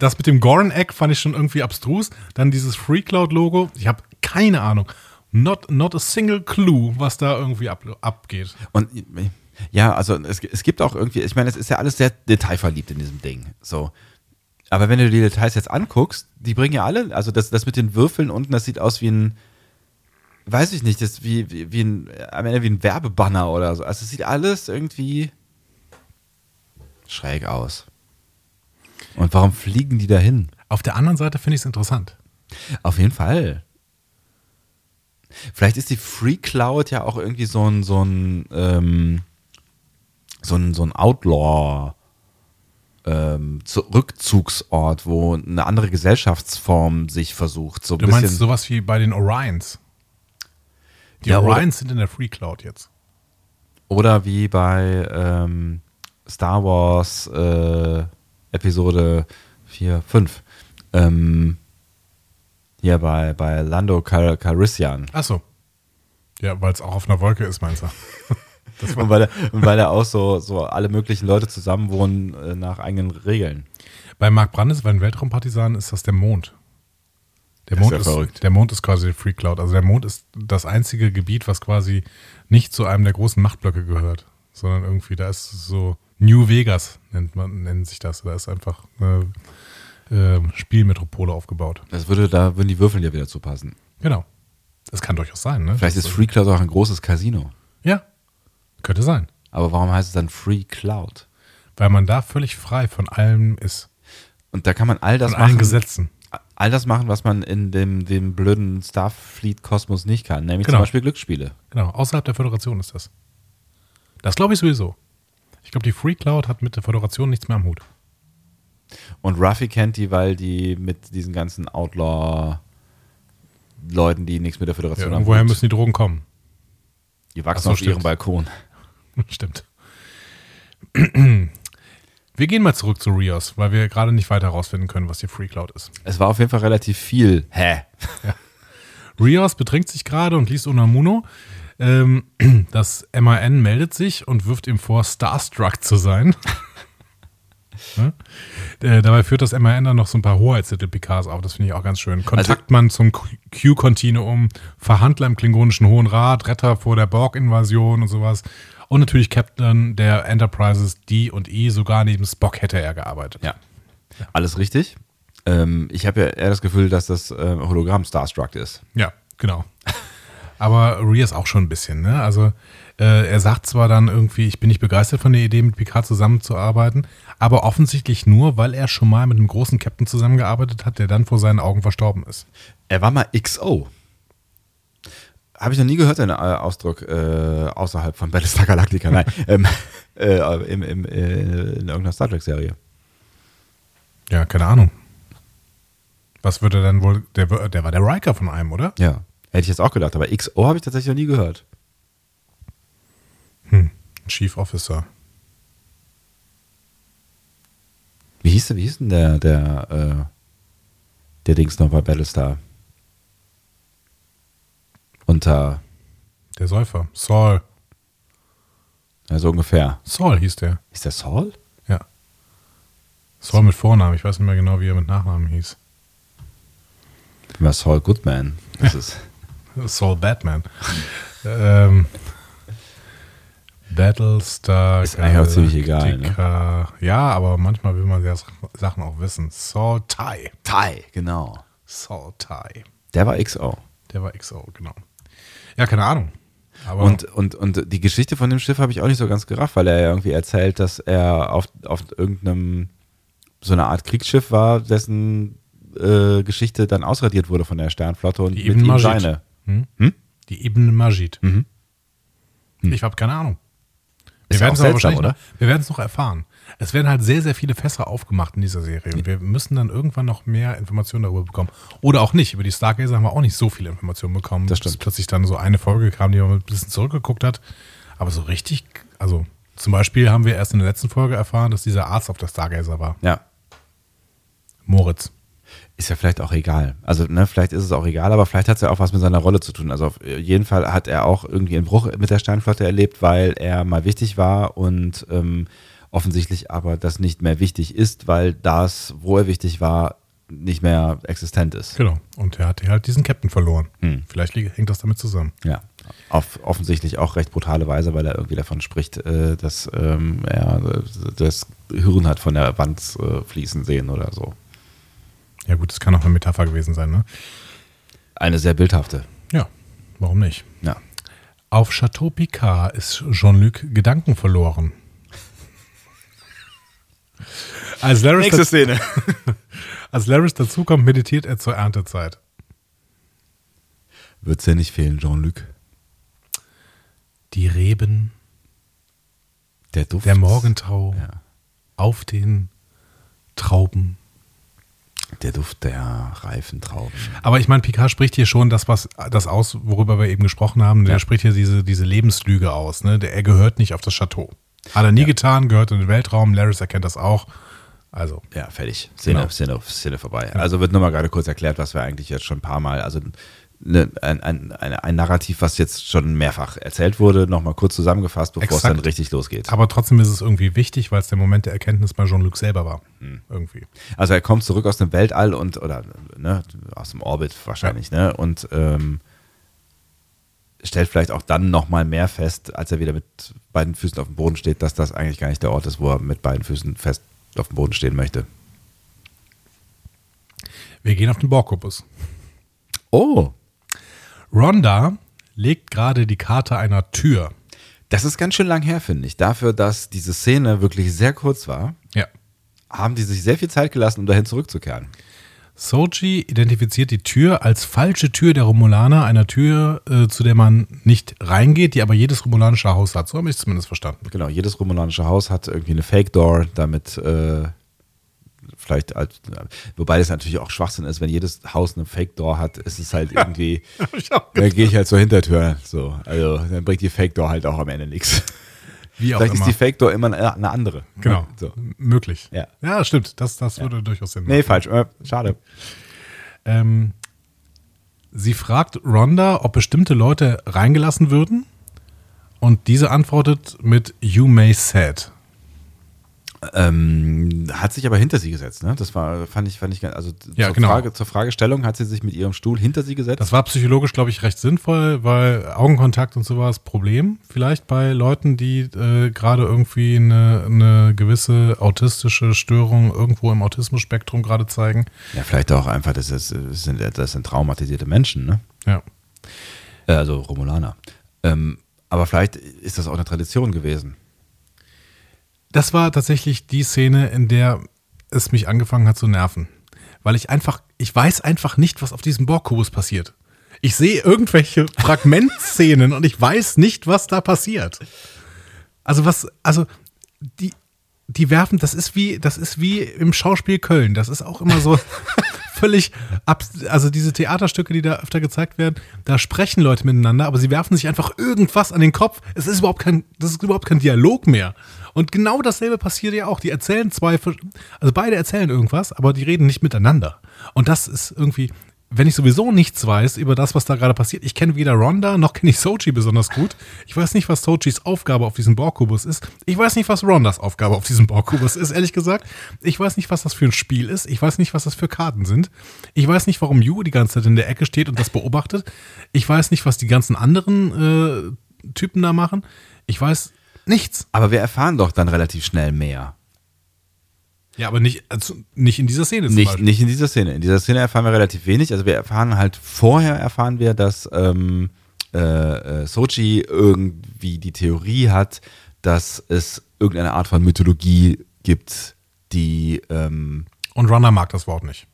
das mit dem Goran-Egg fand ich schon irgendwie abstrus. Dann dieses Free Cloud-Logo, ich habe keine Ahnung. Not, not a single clue, was da irgendwie ab, abgeht. Und ja, also es, es gibt auch irgendwie, ich meine, es ist ja alles sehr detailverliebt in diesem Ding. So. Aber wenn du die Details jetzt anguckst, die bringen ja alle, also das, das mit den Würfeln unten, das sieht aus wie ein, weiß ich nicht, das wie, wie, wie ein, am Ende wie ein Werbebanner oder so. Also es sieht alles irgendwie schräg aus. Und warum fliegen die da hin? Auf der anderen Seite finde ich es interessant. Auf jeden Fall. Vielleicht ist die Free Cloud ja auch irgendwie so ein, so ein, ähm, so ein, so ein Outlaw ähm, zu- Rückzugsort, wo eine andere Gesellschaftsform sich versucht. So Du bisschen, meinst sowas wie bei den Orions. Die Ja, Orions sind in der Free Cloud jetzt. Oder wie bei ähm, Star Wars äh, Episode 4, 5. Ähm, hier bei, bei Lando Cal Calrissian. Achso. Ja, weil es auch auf einer Wolke ist, meinst du? Und weil, er, und weil er auch so, so alle möglichen Leute zusammenwohnen äh, nach eigenen Regeln. bei Mark Brandes, bei den Weltraumpartisanen, ist das der Mond. Der Das ist Mond, ja ist, der Mond ist quasi die Free Cloud. Also der Mond ist das einzige Gebiet, was quasi nicht zu einem der großen Machtblöcke gehört, sondern irgendwie, da ist so New Vegas, nennt man, nennt sich das. Da ist einfach eine äh, Spielmetropole aufgebaut. Das würde, da würden die Würfel ja wieder zu passen. Genau. Das kann durchaus sein, ne? Vielleicht Das ist Free Cloud auch ein großes Casino. Ja, könnte sein. Aber warum heißt es dann Free Cloud? Weil man da völlig frei von allem ist. Und da kann man all das Von allen machen, Gesetzen. all das machen, was man in dem, dem blöden Starfleet-Kosmos nicht kann, nämlich Genau. zum Beispiel Glücksspiele. Genau, außerhalb der Föderation ist das. Das glaube ich sowieso. Ich glaube, die Free Cloud hat mit der Föderation nichts mehr am Hut. Und Ruffy kennt die, weil die mit diesen ganzen Outlaw-Leuten, die nichts mit der Ja, Föderation haben, irgendwoher müssen die Drogen kommen. die wachsen Ach so, auf ihrem stimmt. Balkon. Stimmt. Wir gehen mal zurück zu Rios, weil wir gerade nicht weiter herausfinden können, was die Free Cloud ist. Es war auf jeden Fall relativ viel. Hä? Rios betrinkt sich gerade und liest Unamuno. Ähm, das MAN meldet sich und wirft ihm vor, Starstruck zu sein. ne? äh, dabei führt das MAN dann noch so ein paar Hoheitstitel Picards auf. Das finde ich auch ganz schön. Kontaktmann zum Q-Kontinuum, Verhandler im Klingonischen Hohen Rat, Retter vor der Borg-Invasion und sowas. Und natürlich Captain der Enterprises D und E, sogar neben Spock hätte er gearbeitet. Ja. Alles richtig. Ähm, ich habe ja eher das Gefühl, dass das äh, Hologramm Starstruck ist. Ja, genau. Aber Rias auch schon ein bisschen, ne? Also äh, er sagt zwar dann irgendwie, ich bin nicht begeistert von der Idee, mit Picard zusammenzuarbeiten, aber offensichtlich nur, weil er schon mal mit einem großen Captain zusammengearbeitet hat, der dann vor seinen Augen verstorben ist. Er war mal XO. Habe ich noch nie gehört, den äh, Ausdruck äh, außerhalb von Battlestar Galactica. Nein, ähm, äh, im, im, äh, in irgendeiner Star Trek-Serie. Ja, keine Ahnung. Was würde dann wohl, der, der war der Riker von einem, oder? Ja, hätte ich jetzt auch gedacht, aber XO habe ich tatsächlich noch nie gehört. Hm, Chief Officer. Wie hieß, der, wie hieß denn der, der, äh, der Dings noch bei Battlestar? Unter. Der Säufer. Saul. Ja, so ungefähr. Saul hieß der. Ist der Saul? Ja. Saul mit Vornamen. Ich weiß nicht mehr genau, wie er mit Nachnamen hieß. War Saul Goodman. Das ist. Saul Batman. ähm, Battlestar. Ist eigentlich auch ziemlich egal, ne? Ja, aber manchmal will man ja Sachen auch wissen. Saul Tai. Tai, genau. Saul Tai. Der war XO. Der war XO, genau. Ja, keine Ahnung. Aber und, und, und die Geschichte von dem Schiff habe ich auch nicht so ganz gerafft, weil er irgendwie erzählt, dass er auf, auf irgendeinem so eine Art Kriegsschiff war, dessen äh, Geschichte dann ausradiert wurde von der Sternflotte und die mit ihm seine. Hm? Hm? Die Ibn Majid. Mhm. Hm. Ich habe keine Ahnung. Wir werden es wir noch erfahren. Es werden halt sehr, sehr viele Fässer aufgemacht in dieser Serie und wir müssen dann irgendwann noch mehr Informationen darüber bekommen. Oder auch nicht. Über die Stargazer haben wir auch nicht so viele Informationen bekommen. Das stimmt. Bis plötzlich dann so eine Folge kam, die man ein bisschen zurückgeguckt hat. Aber so richtig, also zum Beispiel haben wir erst in der letzten Folge erfahren, dass dieser Arzt auf der Stargazer war. Ja. Moritz. Ist ja vielleicht auch egal. Also, ne, vielleicht ist es auch egal, aber vielleicht hat es ja auch was mit seiner Rolle zu tun. Also auf jeden Fall hat er auch irgendwie einen Bruch mit der Sternflotte erlebt, weil er mal wichtig war und ähm, offensichtlich aber das nicht mehr wichtig ist, weil das, wo er wichtig war, nicht mehr existent ist. Genau. Und er hat halt diesen Captain verloren. Hm. Vielleicht hängt das damit zusammen. Ja. Auf offensichtlich auch recht brutale Weise, weil er irgendwie davon spricht, äh, dass ähm, er das Hirn hat von der Wand äh, fließen sehen oder so. Ja, gut, das kann auch eine Metapher gewesen sein, ne? Eine sehr bildhafte. Ja, warum nicht? Ja. Auf Chateau Picard ist Jean-Luc Gedanken verloren. Als Laris Nächste Szene. Als Laris dazukommt, meditiert er zur Erntezeit. Wird's ja nicht fehlen, Jean-Luc? Die Reben. Der Duft. Der Morgentau. Ja. Auf den Trauben. Der Duft der reifen Trauben. Aber ich meine, Picard spricht hier schon das, was, das aus, worüber wir eben gesprochen haben. Der ja. spricht hier diese, diese Lebenslüge aus. Ne? Der, er gehört nicht auf das Chateau. Hat er nie ja. getan, gehört in den Weltraum. Laris erkennt das auch. Also. Ja, fertig. Szene, genau. Szene, Szene vorbei. Ja. Also wird nur mal gerade kurz erklärt, was wir eigentlich jetzt schon ein paar Mal, also ne, ein, ein, ein, ein, Narrativ, was jetzt schon mehrfach erzählt wurde, nochmal kurz zusammengefasst, bevor Exakt. es dann richtig losgeht. Aber trotzdem ist es irgendwie wichtig, weil es der Moment der Erkenntnis bei Jean-Luc selber war. Hm. Irgendwie. Also er kommt zurück aus dem Weltall und, oder ne, aus dem Orbit wahrscheinlich, ja. ne? Und ähm, stellt vielleicht auch dann nochmal mehr fest, als er wieder mit beiden Füßen auf dem Boden steht, dass das eigentlich gar nicht der Ort ist, wo er mit beiden Füßen fest auf dem Boden stehen möchte. Wir gehen auf den Borgkubus. Oh. Rhonda legt gerade die Karte einer Tür. Das ist ganz schön lang her, finde ich. Dafür, dass diese Szene wirklich sehr kurz war, ja. haben die sich sehr viel Zeit gelassen, um dahin zurückzukehren. Soji identifiziert die Tür als falsche Tür der Romulaner, einer Tür, äh, zu der man nicht reingeht, die aber jedes romulanische Haus hat. So habe ich es zumindest verstanden. Genau, jedes romulanische Haus hat irgendwie eine Fake Door, damit äh, vielleicht, als, wobei das natürlich auch Schwachsinn ist, wenn jedes Haus eine Fake Door hat, ist es halt irgendwie, da gehe ich halt zur Hintertür. So, also dann bringt die Fake Door halt auch am Ende nichts. Wie auch Vielleicht immer. ist die Fake Door immer eine, andere. Genau. So. Möglich. Ja. ja stimmt. Das, das würde durchaus Sinn machen. Nee, falsch. Äh, schade. Ähm, sie fragt Rhonda, ob bestimmte Leute reingelassen würden. Und diese antwortet mit You may said. Ähm, hat sich aber hinter sie gesetzt, ne? Das war, fand ich, fand ich, ganz- also Ja, zur, genau. Frage, zur Fragestellung hat sie sich mit ihrem Stuhl hinter sie gesetzt. Das war psychologisch, glaube ich, recht sinnvoll, weil Augenkontakt und sowas Problem vielleicht bei Leuten, die äh, gerade irgendwie eine, eine gewisse autistische Störung irgendwo im Autismus-Spektrum gerade zeigen. ja, vielleicht auch einfach, das, ist, das, sind, das sind traumatisierte Menschen, ne? Ja. Äh, Also Romulaner. Ähm, aber vielleicht ist das auch eine Tradition gewesen. Das war tatsächlich die Szene, in der es mich angefangen hat zu nerven. Weil ich einfach, ich weiß einfach nicht, was auf diesem Borgkubus passiert. Ich sehe irgendwelche Fragmentszenen und ich weiß nicht, was da passiert. Also was, also die, die werfen, das ist wie, das ist wie im Schauspiel Köln. Das ist auch immer so völlig ab, also diese Theaterstücke, die da öfter gezeigt werden, da sprechen Leute miteinander, aber sie werfen sich einfach irgendwas an den Kopf. Es ist überhaupt kein, das ist überhaupt kein Dialog mehr. Und genau dasselbe passiert ja auch. Die erzählen zwei, also beide erzählen irgendwas, aber die reden nicht miteinander. Und das ist irgendwie, wenn ich sowieso nichts weiß über das, was da gerade passiert, ich kenne weder Ronda noch kenne ich Sochi besonders gut. Ich weiß nicht, was Sochis Aufgabe auf diesem Borgkubus ist. Ich weiß nicht, was Rondas Aufgabe auf diesem Borgkubus ist, ehrlich gesagt. Ich weiß nicht, was das für ein Spiel ist. Ich weiß nicht, was das für Karten sind. Ich weiß nicht, warum Yu die ganze Zeit in der Ecke steht und das beobachtet. Ich weiß nicht, was die ganzen anderen äh, Typen da machen. Ich weiß nichts. Aber wir erfahren doch dann relativ schnell mehr. Ja, aber nicht, also nicht in dieser Szene zum Nicht, Beispiel. nicht in dieser Szene. In dieser Szene erfahren wir relativ wenig. Also wir erfahren halt, vorher erfahren wir, dass ähm, äh, äh, Sochi irgendwie die Theorie hat, dass es irgendeine Art von Mythologie gibt, die ähm, Und Runner mag das Wort nicht.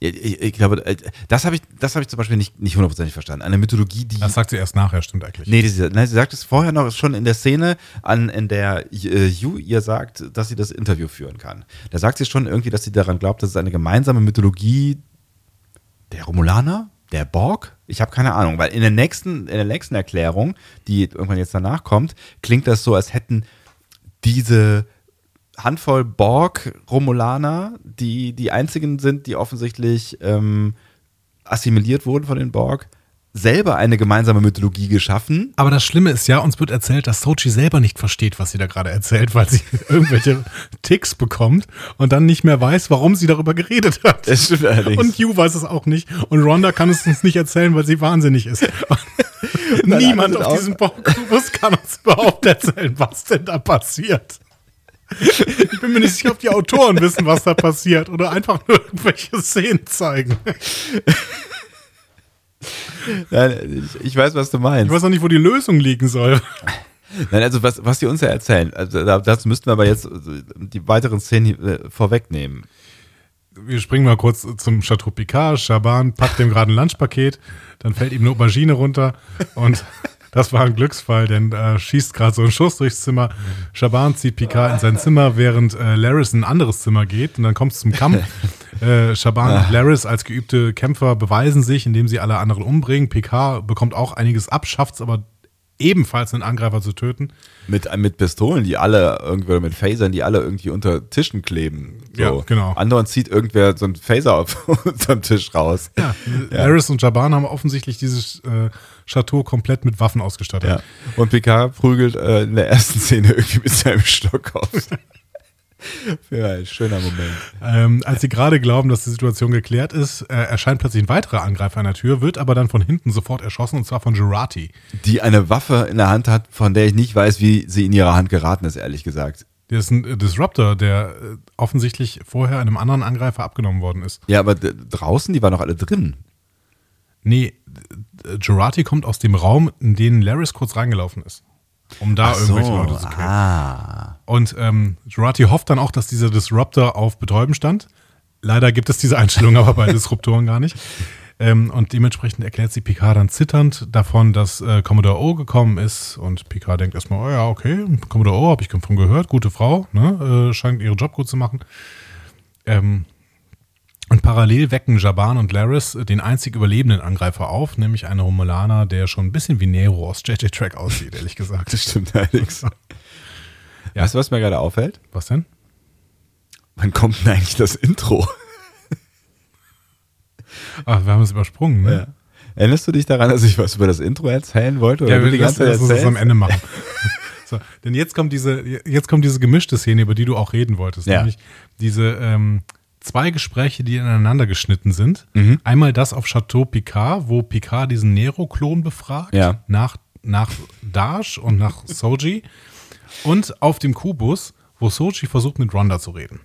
Ich, ich, glaube, äh, das habe ich, das habe ich zum Beispiel nicht, nicht hundertprozentig verstanden. Eine Mythologie, die Das sagt sie erst nachher, stimmt eigentlich. Nee, sie, nein, sie sagt es vorher noch schon in der Szene, an, in der äh, Yu ihr sagt, dass sie das Interview führen kann. Da sagt sie schon irgendwie, dass sie daran glaubt, dass es eine gemeinsame Mythologie der Romulaner, der Borg, ich habe keine Ahnung, weil in der nächsten, in der nächsten Erklärung, die irgendwann jetzt danach kommt, klingt das so, als hätten diese Handvoll Borg-Romulaner, die die einzigen sind, die offensichtlich ähm, assimiliert wurden von den Borg, selber eine gemeinsame Mythologie geschaffen. Aber das Schlimme ist ja, uns wird erzählt, dass Sochi selber nicht versteht, was sie da gerade erzählt, weil sie irgendwelche Ticks bekommt und dann nicht mehr weiß, warum sie darüber geredet hat. Das stimmt allerdings. Und Yu weiß es auch nicht. Und Rhonda kann es uns nicht erzählen, weil sie wahnsinnig ist. Niemand auf diesem Borgkubus kann uns überhaupt erzählen, was denn da passiert. Ich bin mir nicht sicher, ob die Autoren wissen, was da passiert oder einfach nur irgendwelche Szenen zeigen. Nein, ich, ich weiß, was du meinst. Ich weiß auch nicht, wo die Lösung liegen soll. Nein, also was, was die uns ja erzählen, also da- dazu müssten wir aber jetzt äh, die weiteren Szenen äh, vorwegnehmen. wir springen mal kurz zum Chateau Picard. Schaban packt dem gerade ein Lunchpaket, dann fällt ihm eine Aubergine runter und das war ein Glücksfall, denn äh, schießt gerade so ein Schuss durchs Zimmer. Schaban zieht Picard in sein Zimmer, während äh, Laris in ein anderes Zimmer geht und dann kommt es zum Kampf. Äh, Schaban und Laris als geübte Kämpfer beweisen sich, indem sie alle anderen umbringen. Picard bekommt auch einiges ab, schafft es aber ebenfalls einen Angreifer zu töten. Mit, äh, mit Pistolen, die alle irgendwie, oder mit Phasern, die alle irgendwie unter Tischen kleben. So. Ja, genau. Andauernd zieht irgendwer so einen Phaser auf unterm Tisch raus. Ja, Laris und Schaban haben offensichtlich dieses äh, Chateau komplett mit Waffen ausgestattet. Ja. Und Picard prügelt äh, in der ersten Szene irgendwie mit seinem Stock auf. ja, ein schöner Moment. Ähm, als sie gerade glauben, dass die Situation geklärt ist, äh, erscheint plötzlich ein weiterer Angreifer an der Tür, wird aber dann von hinten sofort erschossen und zwar von Gerati. Die eine Waffe in der Hand hat, von der ich nicht weiß, wie sie in ihrer Hand geraten ist, ehrlich gesagt. Der ist ein äh, Disruptor, der äh, offensichtlich vorher einem anderen Angreifer abgenommen worden ist. Ja, aber draußen, die waren noch alle drin. Nee, Gerati kommt aus dem Raum, in den Laris kurz reingelaufen ist. Um da Ach irgendwelche Leute zu killen. ah. Und ähm, Gerati hofft dann auch, dass dieser Disruptor auf Betäuben stand. Leider gibt es diese Einstellung aber bei Disruptoren gar nicht. Ähm, und dementsprechend erklärt sie Picard dann zitternd davon, dass äh, Commodore O gekommen ist. Und Picard denkt erstmal, oh ja, okay, Commodore O, habe ich davon gehört, gute Frau, ne? äh, scheint ihren Job gut zu machen. Ähm, Und parallel wecken Jaban und Laris den einzig überlebenden Angreifer auf, nämlich einen Romulaner, der schon ein bisschen wie Nero aus JJ Track aussieht, ehrlich gesagt. Das stimmt allerdings. Weißt du, was mir gerade auffällt? Was denn? Wann kommt denn eigentlich das Intro? Ach, wir haben es übersprungen, ne? Ja. Erinnerst du dich daran, dass ich was über das Intro erzählen wollte? Oder Ja, wir die lassen ganze Zeit das am? Ende machen. so, denn jetzt kommt diese, jetzt kommt diese gemischte Szene, über die du auch reden wolltest, Ja. nämlich diese ähm, zwei Gespräche, die ineinander geschnitten sind. Mhm. Einmal das auf Chateau Picard, wo Picard diesen Nero-Klon befragt, Ja. nach, nach Dash und nach Soji. Und auf dem Kubus, wo Soji versucht, mit Ronda zu reden.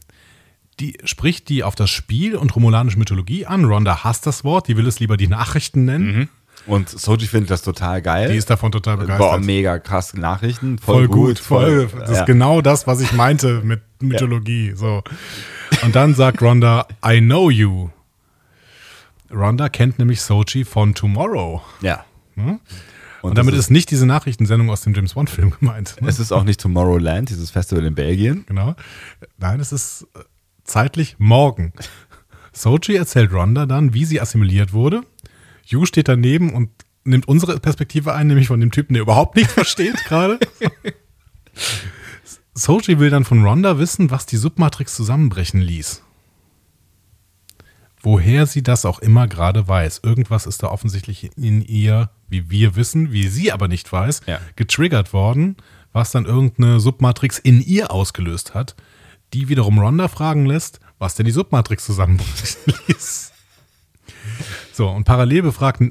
Die spricht die auf das Spiel und romulanische Mythologie an. Ronda hasst das Wort, die will es lieber die Nachrichten nennen. Und Soji findet das total geil. Die ist davon total begeistert. Boah, mega krass Nachrichten. Voll, Voll gut, voll. Das ja. ist genau das, was ich meinte mit Mythologie. So. Und dann sagt Rhonda, I know you. Rhonda kennt nämlich Sochi von Tomorrow. Ja. Hm? Und, Und damit das ist nicht diese Nachrichtensendung aus dem James Bond-Film gemeint. ne? es ist auch nicht Tomorrowland, dieses Festival in Belgien. Genau. Nein, es ist äh, zeitlich morgen. Sochi erzählt Rhonda dann, wie sie assimiliert wurde. Yu steht daneben und nimmt unsere Perspektive ein, nämlich von dem Typen, der überhaupt nichts versteht gerade. Sochi will dann von Rhonda wissen, was die Submatrix zusammenbrechen ließ. Woher sie das auch immer gerade weiß. Irgendwas ist da offensichtlich in ihr, wie wir wissen, wie sie aber nicht weiß, Ja. getriggert worden, was dann irgendeine Submatrix in ihr ausgelöst hat, die wiederum Rhonda fragen lässt, was denn die Submatrix zusammenbrechen ließ. So, und parallel befragt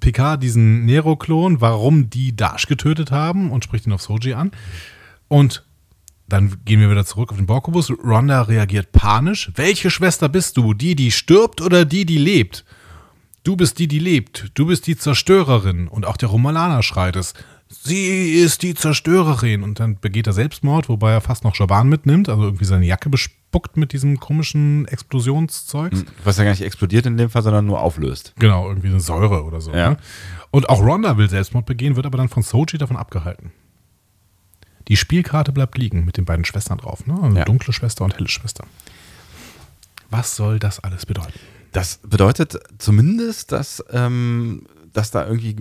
Picard diesen Nero-Klon, warum die Dash getötet haben und spricht ihn auf Soji an. Und dann gehen wir wieder zurück auf den Borkobus. Rhonda reagiert panisch. Welche Schwester bist du? Die, die stirbt oder die, die lebt? Du bist die, die lebt. Du bist die Zerstörerin. Und auch der Romulaner schreit es. Sie ist die Zerstörerin. Und dann begeht er Selbstmord, wobei er fast noch Schaban mitnimmt, also irgendwie seine Jacke bespuckt mit diesem komischen Explosionszeugs. Was ja gar nicht explodiert in dem Fall, sondern nur auflöst. Genau, irgendwie eine Säure oder so. Ja. Ne? Und auch Rhonda will Selbstmord begehen, wird aber dann von Soji davon abgehalten. Die Spielkarte bleibt liegen mit den beiden Schwestern drauf. Ne? Also Ja. dunkle Schwester und helle Schwester. Was soll das alles bedeuten? Das bedeutet zumindest, dass, ähm, dass da irgendwie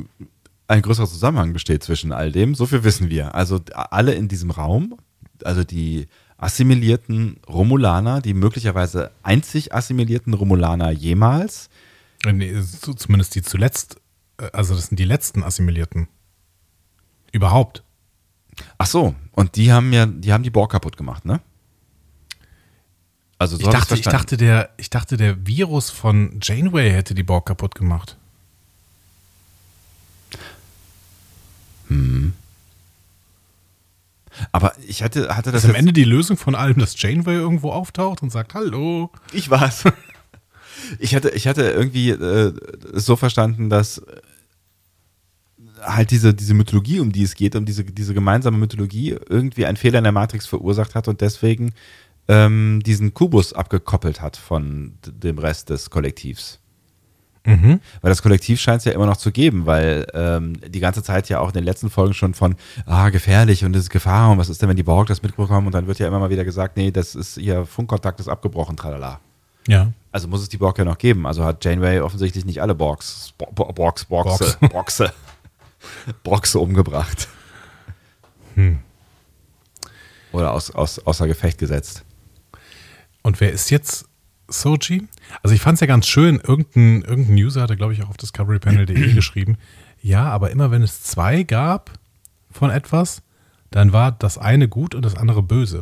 ein größerer Zusammenhang besteht zwischen all dem. So viel wissen wir. Also alle in diesem Raum, also die assimilierten Romulaner, die möglicherweise einzig assimilierten Romulaner jemals, Nee, zumindest die zuletzt, äh, also das sind die letzten Assimilierten. Überhaupt. Ach so, und die haben ja, die haben die Borg kaputt gemacht, ne? Also so Ich dachte, ich, verstanden. dachte, der, ich dachte, der Virus von Janeway hätte die Borg kaputt gemacht. Aber ich hatte, hatte das Ist am Ende die Lösung von allem, dass Janeway irgendwo auftaucht und sagt, hallo. Ich war's. Ich hatte, ich hatte irgendwie äh, so verstanden, dass halt diese, diese Mythologie, um die es geht, um diese, diese gemeinsame Mythologie, irgendwie einen Fehler in der Matrix verursacht hat und deswegen ähm, diesen Kubus abgekoppelt hat von dem Rest des Kollektivs. Mhm. Weil das Kollektiv scheint es ja immer noch zu geben, weil ähm, die ganze Zeit ja auch in den letzten Folgen schon von, ah, gefährlich und das ist Gefahr und was ist denn, wenn die Borg das mitbekommen und dann wird ja immer mal wieder gesagt, nee, das ist, ihr Funkkontakt ist abgebrochen, tralala. Ja. Also muss es die Borg ja noch geben. Also hat Janeway offensichtlich nicht alle Borgs, Bo Bo Borgs, Borgse, Borgse, Borgse umgebracht. Hm. Oder aus, aus, außer Gefecht gesetzt. Und wer ist jetzt Soji? Also ich fand es ja ganz schön, irgendein, irgendein User hatte, glaube ich, auch auf discoverypanel.de geschrieben, ja, aber immer wenn es zwei gab von etwas, dann war das eine gut und das andere böse.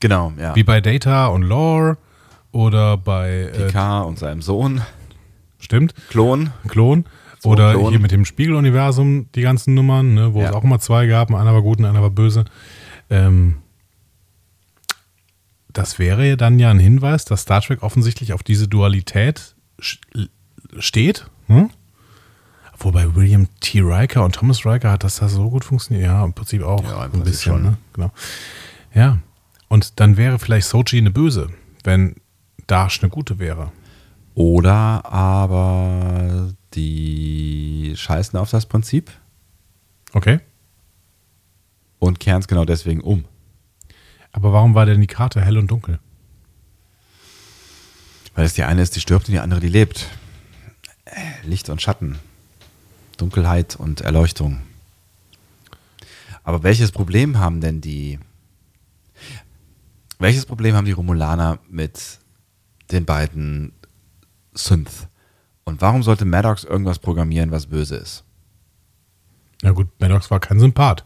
Genau, ja. Wie bei Data und Lore oder bei äh, Picard und seinem Sohn, stimmt, Klon. Klon. So, Oder Klon. hier mit dem Spiegeluniversum die ganzen Nummern, ne, wo Ja. es auch immer zwei gab, einer war gut und einer war böse. Ähm, das wäre ja dann ja ein Hinweis, dass Star Trek offensichtlich auf diese Dualität steht. Hm? Wobei William T. Riker und Thomas Riker hat das da so gut funktioniert. Ja, im Prinzip auch Ja, im ein Prinzip bisschen. schon. Ne? Genau. Ja, und dann wäre vielleicht Sochi eine Böse, wenn Dash eine gute wäre. Oder aber die scheißen auf das Prinzip Okay. und kehren es genau deswegen um. Aber warum war denn die Karte hell und dunkel? Weil es die eine ist, die stirbt und die andere, die lebt. Licht und Schatten. Dunkelheit und Erleuchtung. Aber welches Problem haben denn die. Welches Problem haben die Romulaner mit den beiden Synth? Und warum sollte Maddox irgendwas programmieren, was böse ist? Na gut, Maddox war kein Sympath.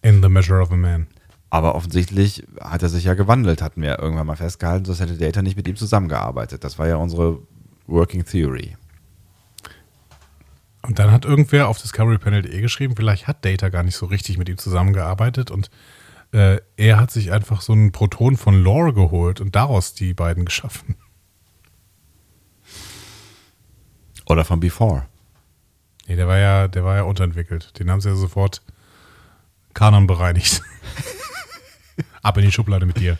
In The Measure of a Man. Aber offensichtlich hat er sich ja gewandelt, hatten wir irgendwann mal festgehalten, sonst hätte Data nicht mit ihm zusammengearbeitet. Das war ja unsere Working Theory. Und dann hat irgendwer auf discoverypanel.de geschrieben, vielleicht hat Data gar nicht so richtig mit ihm zusammengearbeitet und äh, er hat sich einfach so einen Proton von Lore geholt und daraus die beiden geschaffen. Oder von Before. Nee, der war ja, der war ja unterentwickelt. Den haben sie ja sofort Kanon bereinigt. Ab in die Schublade mit dir.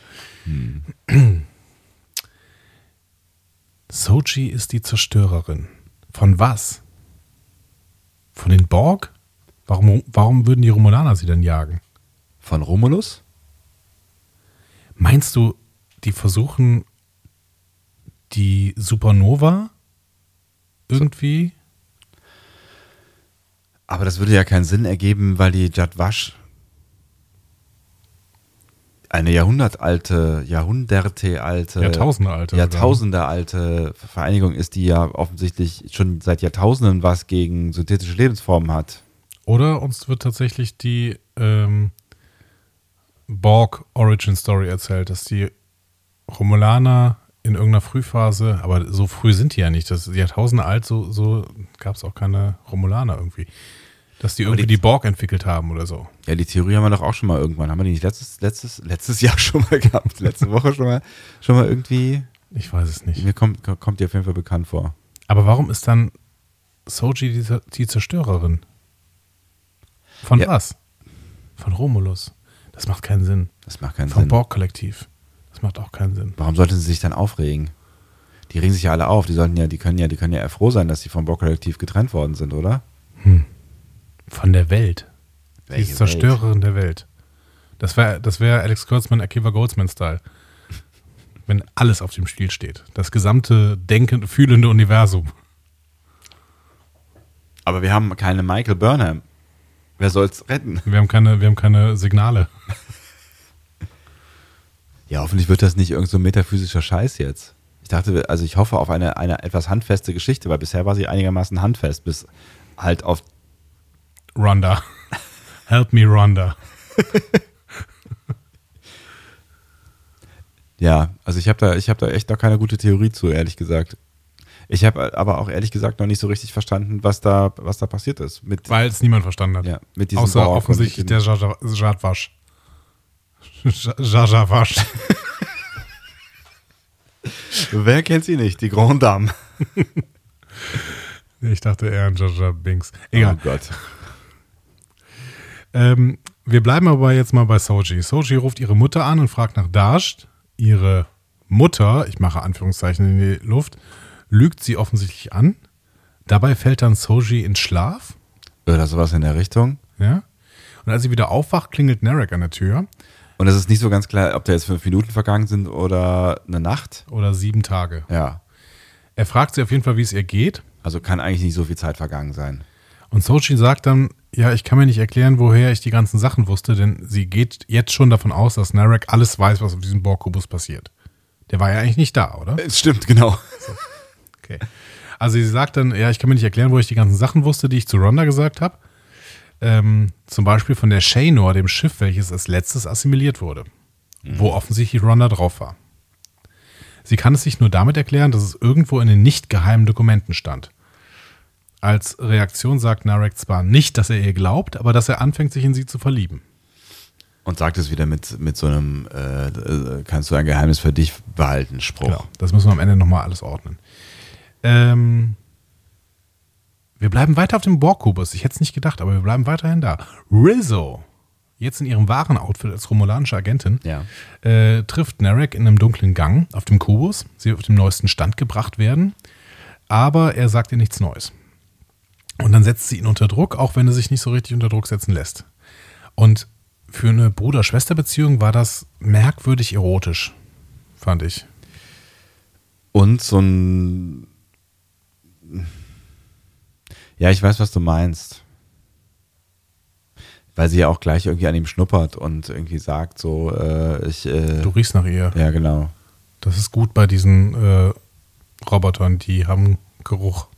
Sochi ist die Zerstörerin. Von was? Von den Borg? Warum, warum würden die Romulaner sie denn jagen? Von Romulus? Meinst du, die versuchen die Supernova irgendwie? Aber das würde ja keinen Sinn ergeben, weil die Jadwash eine jahrhundertalte, jahrhundertealte, Jahrtausende-alte Jahrtausende-alte Vereinigung ist, die ja offensichtlich schon seit Jahrtausenden was gegen synthetische Lebensformen hat. Oder uns wird tatsächlich die ähm, Borg Origin Story erzählt, dass die Romulaner in irgendeiner Frühphase, aber so früh sind die ja nicht, das ist Jahrtausende alt, so, so gab es auch keine Romulaner irgendwie. Dass die Aber irgendwie die- die Borg entwickelt haben oder so. Ja, die Theorie haben wir doch auch schon mal irgendwann. Haben wir die nicht letztes, letztes, letztes Jahr schon mal gehabt? Letzte Woche schon mal, schon mal irgendwie? Ich weiß es nicht. Mir kommt, kommt die auf jeden Fall bekannt vor. Aber warum ist dann Soji die, die Zerstörerin? Von Ja. was? Von Romulus. Das macht keinen Sinn. Das macht keinen Vom Sinn. Borg-Kollektiv. Macht auch keinen Sinn. Warum sollten sie sich dann aufregen? Die regen sich ja alle auf. Die sollten ja, die können ja, die können ja eher froh sein, dass sie vom Borg-Kollektiv getrennt worden sind, oder? Von der Welt. Die Welche ist Zerstörerin der Welt. Das wäre das wär Alex Kurtzman, Akiva Goldsman-Style. Wenn alles auf dem Spiel steht. Das gesamte denkende, fühlende Universum. Aber wir haben keine Michael Burnham. Wer soll's retten? Wir haben keine, wir haben keine Signale. Ja, hoffentlich wird das nicht irgend so ein metaphysischer Scheiß jetzt. Ich dachte, also ich hoffe auf eine, eine etwas handfeste Geschichte, weil bisher war sie einigermaßen handfest, bis halt auf. Rhonda. Help me, Rhonda. Ja, also ich habe da, ich habe da echt noch keine gute Theorie zu, ehrlich gesagt. Ich habe aber auch ehrlich gesagt noch nicht so richtig verstanden, was da, was da passiert ist mit, Weil es niemand verstanden hat. ja, mit diesem Außer und offensichtlich der dem- Jadwasch. Jajavasch. Wer kennt sie nicht? Die Grande Dame. Ich dachte eher an Jaja Binks. Egal. Oh Gott. Ähm, wir bleiben aber jetzt mal bei Soji. Soji ruft ihre Mutter an und fragt nach Dasht. Ihre Mutter, ich mache Anführungszeichen in die Luft, lügt sie offensichtlich an. Dabei fällt dann Soji in Schlaf. Oder sowas in der Richtung. Ja. Und als sie wieder aufwacht, klingelt Narek an der Tür. Und es ist nicht so ganz klar, ob da jetzt fünf Minuten vergangen sind oder eine Nacht. Oder sieben Tage. Ja. Er fragt sie auf jeden Fall, wie es ihr geht. Also kann eigentlich nicht so viel Zeit vergangen sein. Und Sochi sagt dann, ja, ich kann mir nicht erklären, woher ich die ganzen Sachen wusste, denn sie geht jetzt schon davon aus, dass Narek alles weiß, was auf diesem Borg-Kubus passiert. Der war ja eigentlich nicht da, oder? Es stimmt, genau. Okay. Also sie sagt dann, ja, ich kann mir nicht erklären, wo ich die ganzen Sachen wusste, die ich zu Rhonda gesagt habe. Ähm, zum Beispiel von der Shaynor, dem Schiff, welches als letztes assimiliert wurde, wo offensichtlich Rhonda drauf war. Sie kann es sich nur damit erklären, dass es irgendwo in den nicht geheimen Dokumenten stand. Als Reaktion sagt Narek zwar nicht, dass er ihr glaubt, aber dass er anfängt, sich in sie zu verlieben. Und sagt es wieder mit, mit so einem, äh, äh, kannst du ein Geheimnis für dich behalten, Spruch. Genau, das müssen wir am Ende nochmal alles ordnen. Ähm, wir bleiben weiter auf dem Borg-Kubus. Ich hätte es nicht gedacht, aber wir bleiben weiterhin da. Rizzo, jetzt in ihrem wahren Outfit als romulanische Agentin, Ja. äh, trifft Narek in einem dunklen Gang auf dem Kubus. Sie wird auf dem neuesten Stand gebracht werden, aber er sagt ihr nichts Neues. Und dann setzt sie ihn unter Druck, auch wenn er sich nicht so richtig unter Druck setzen lässt. Und für eine Bruder-Schwester-Beziehung war das merkwürdig erotisch, fand ich. Und so ein. Ja, ich weiß, was du meinst. Weil sie ja auch gleich irgendwie an ihm schnuppert und irgendwie sagt, so, äh, ich. Äh, Du riechst nach ihr. ja, genau. Das ist gut bei diesen äh, Robotern, die haben Geruch.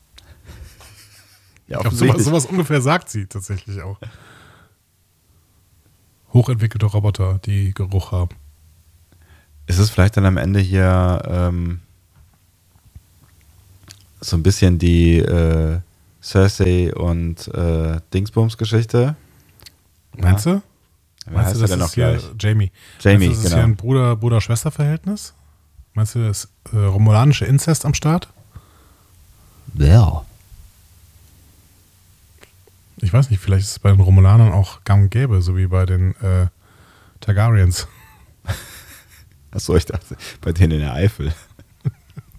Ja, Ich glaube, sowas, sowas ungefähr sagt sie tatsächlich auch. Hochentwickelte Roboter, die Geruch haben. Ist es vielleicht dann am Ende hier ähm, so ein bisschen die äh, Cersei und äh, Dingsbums-Geschichte? Meinst du? Wer Meinst heißt du, das denn noch ist hier gleich? Jamie? Jamie, Meinst du, das ist genau. hier ein Bruder- Bruder-Schwester-Verhältnis? Meinst du, das äh, romulanische Inzest am Start? Ja. Ich weiß nicht, vielleicht ist es bei den Romulanern auch gang und gäbe, so wie bei den äh, Targaryens. Achso, ich dachte, bei denen in der Eifel.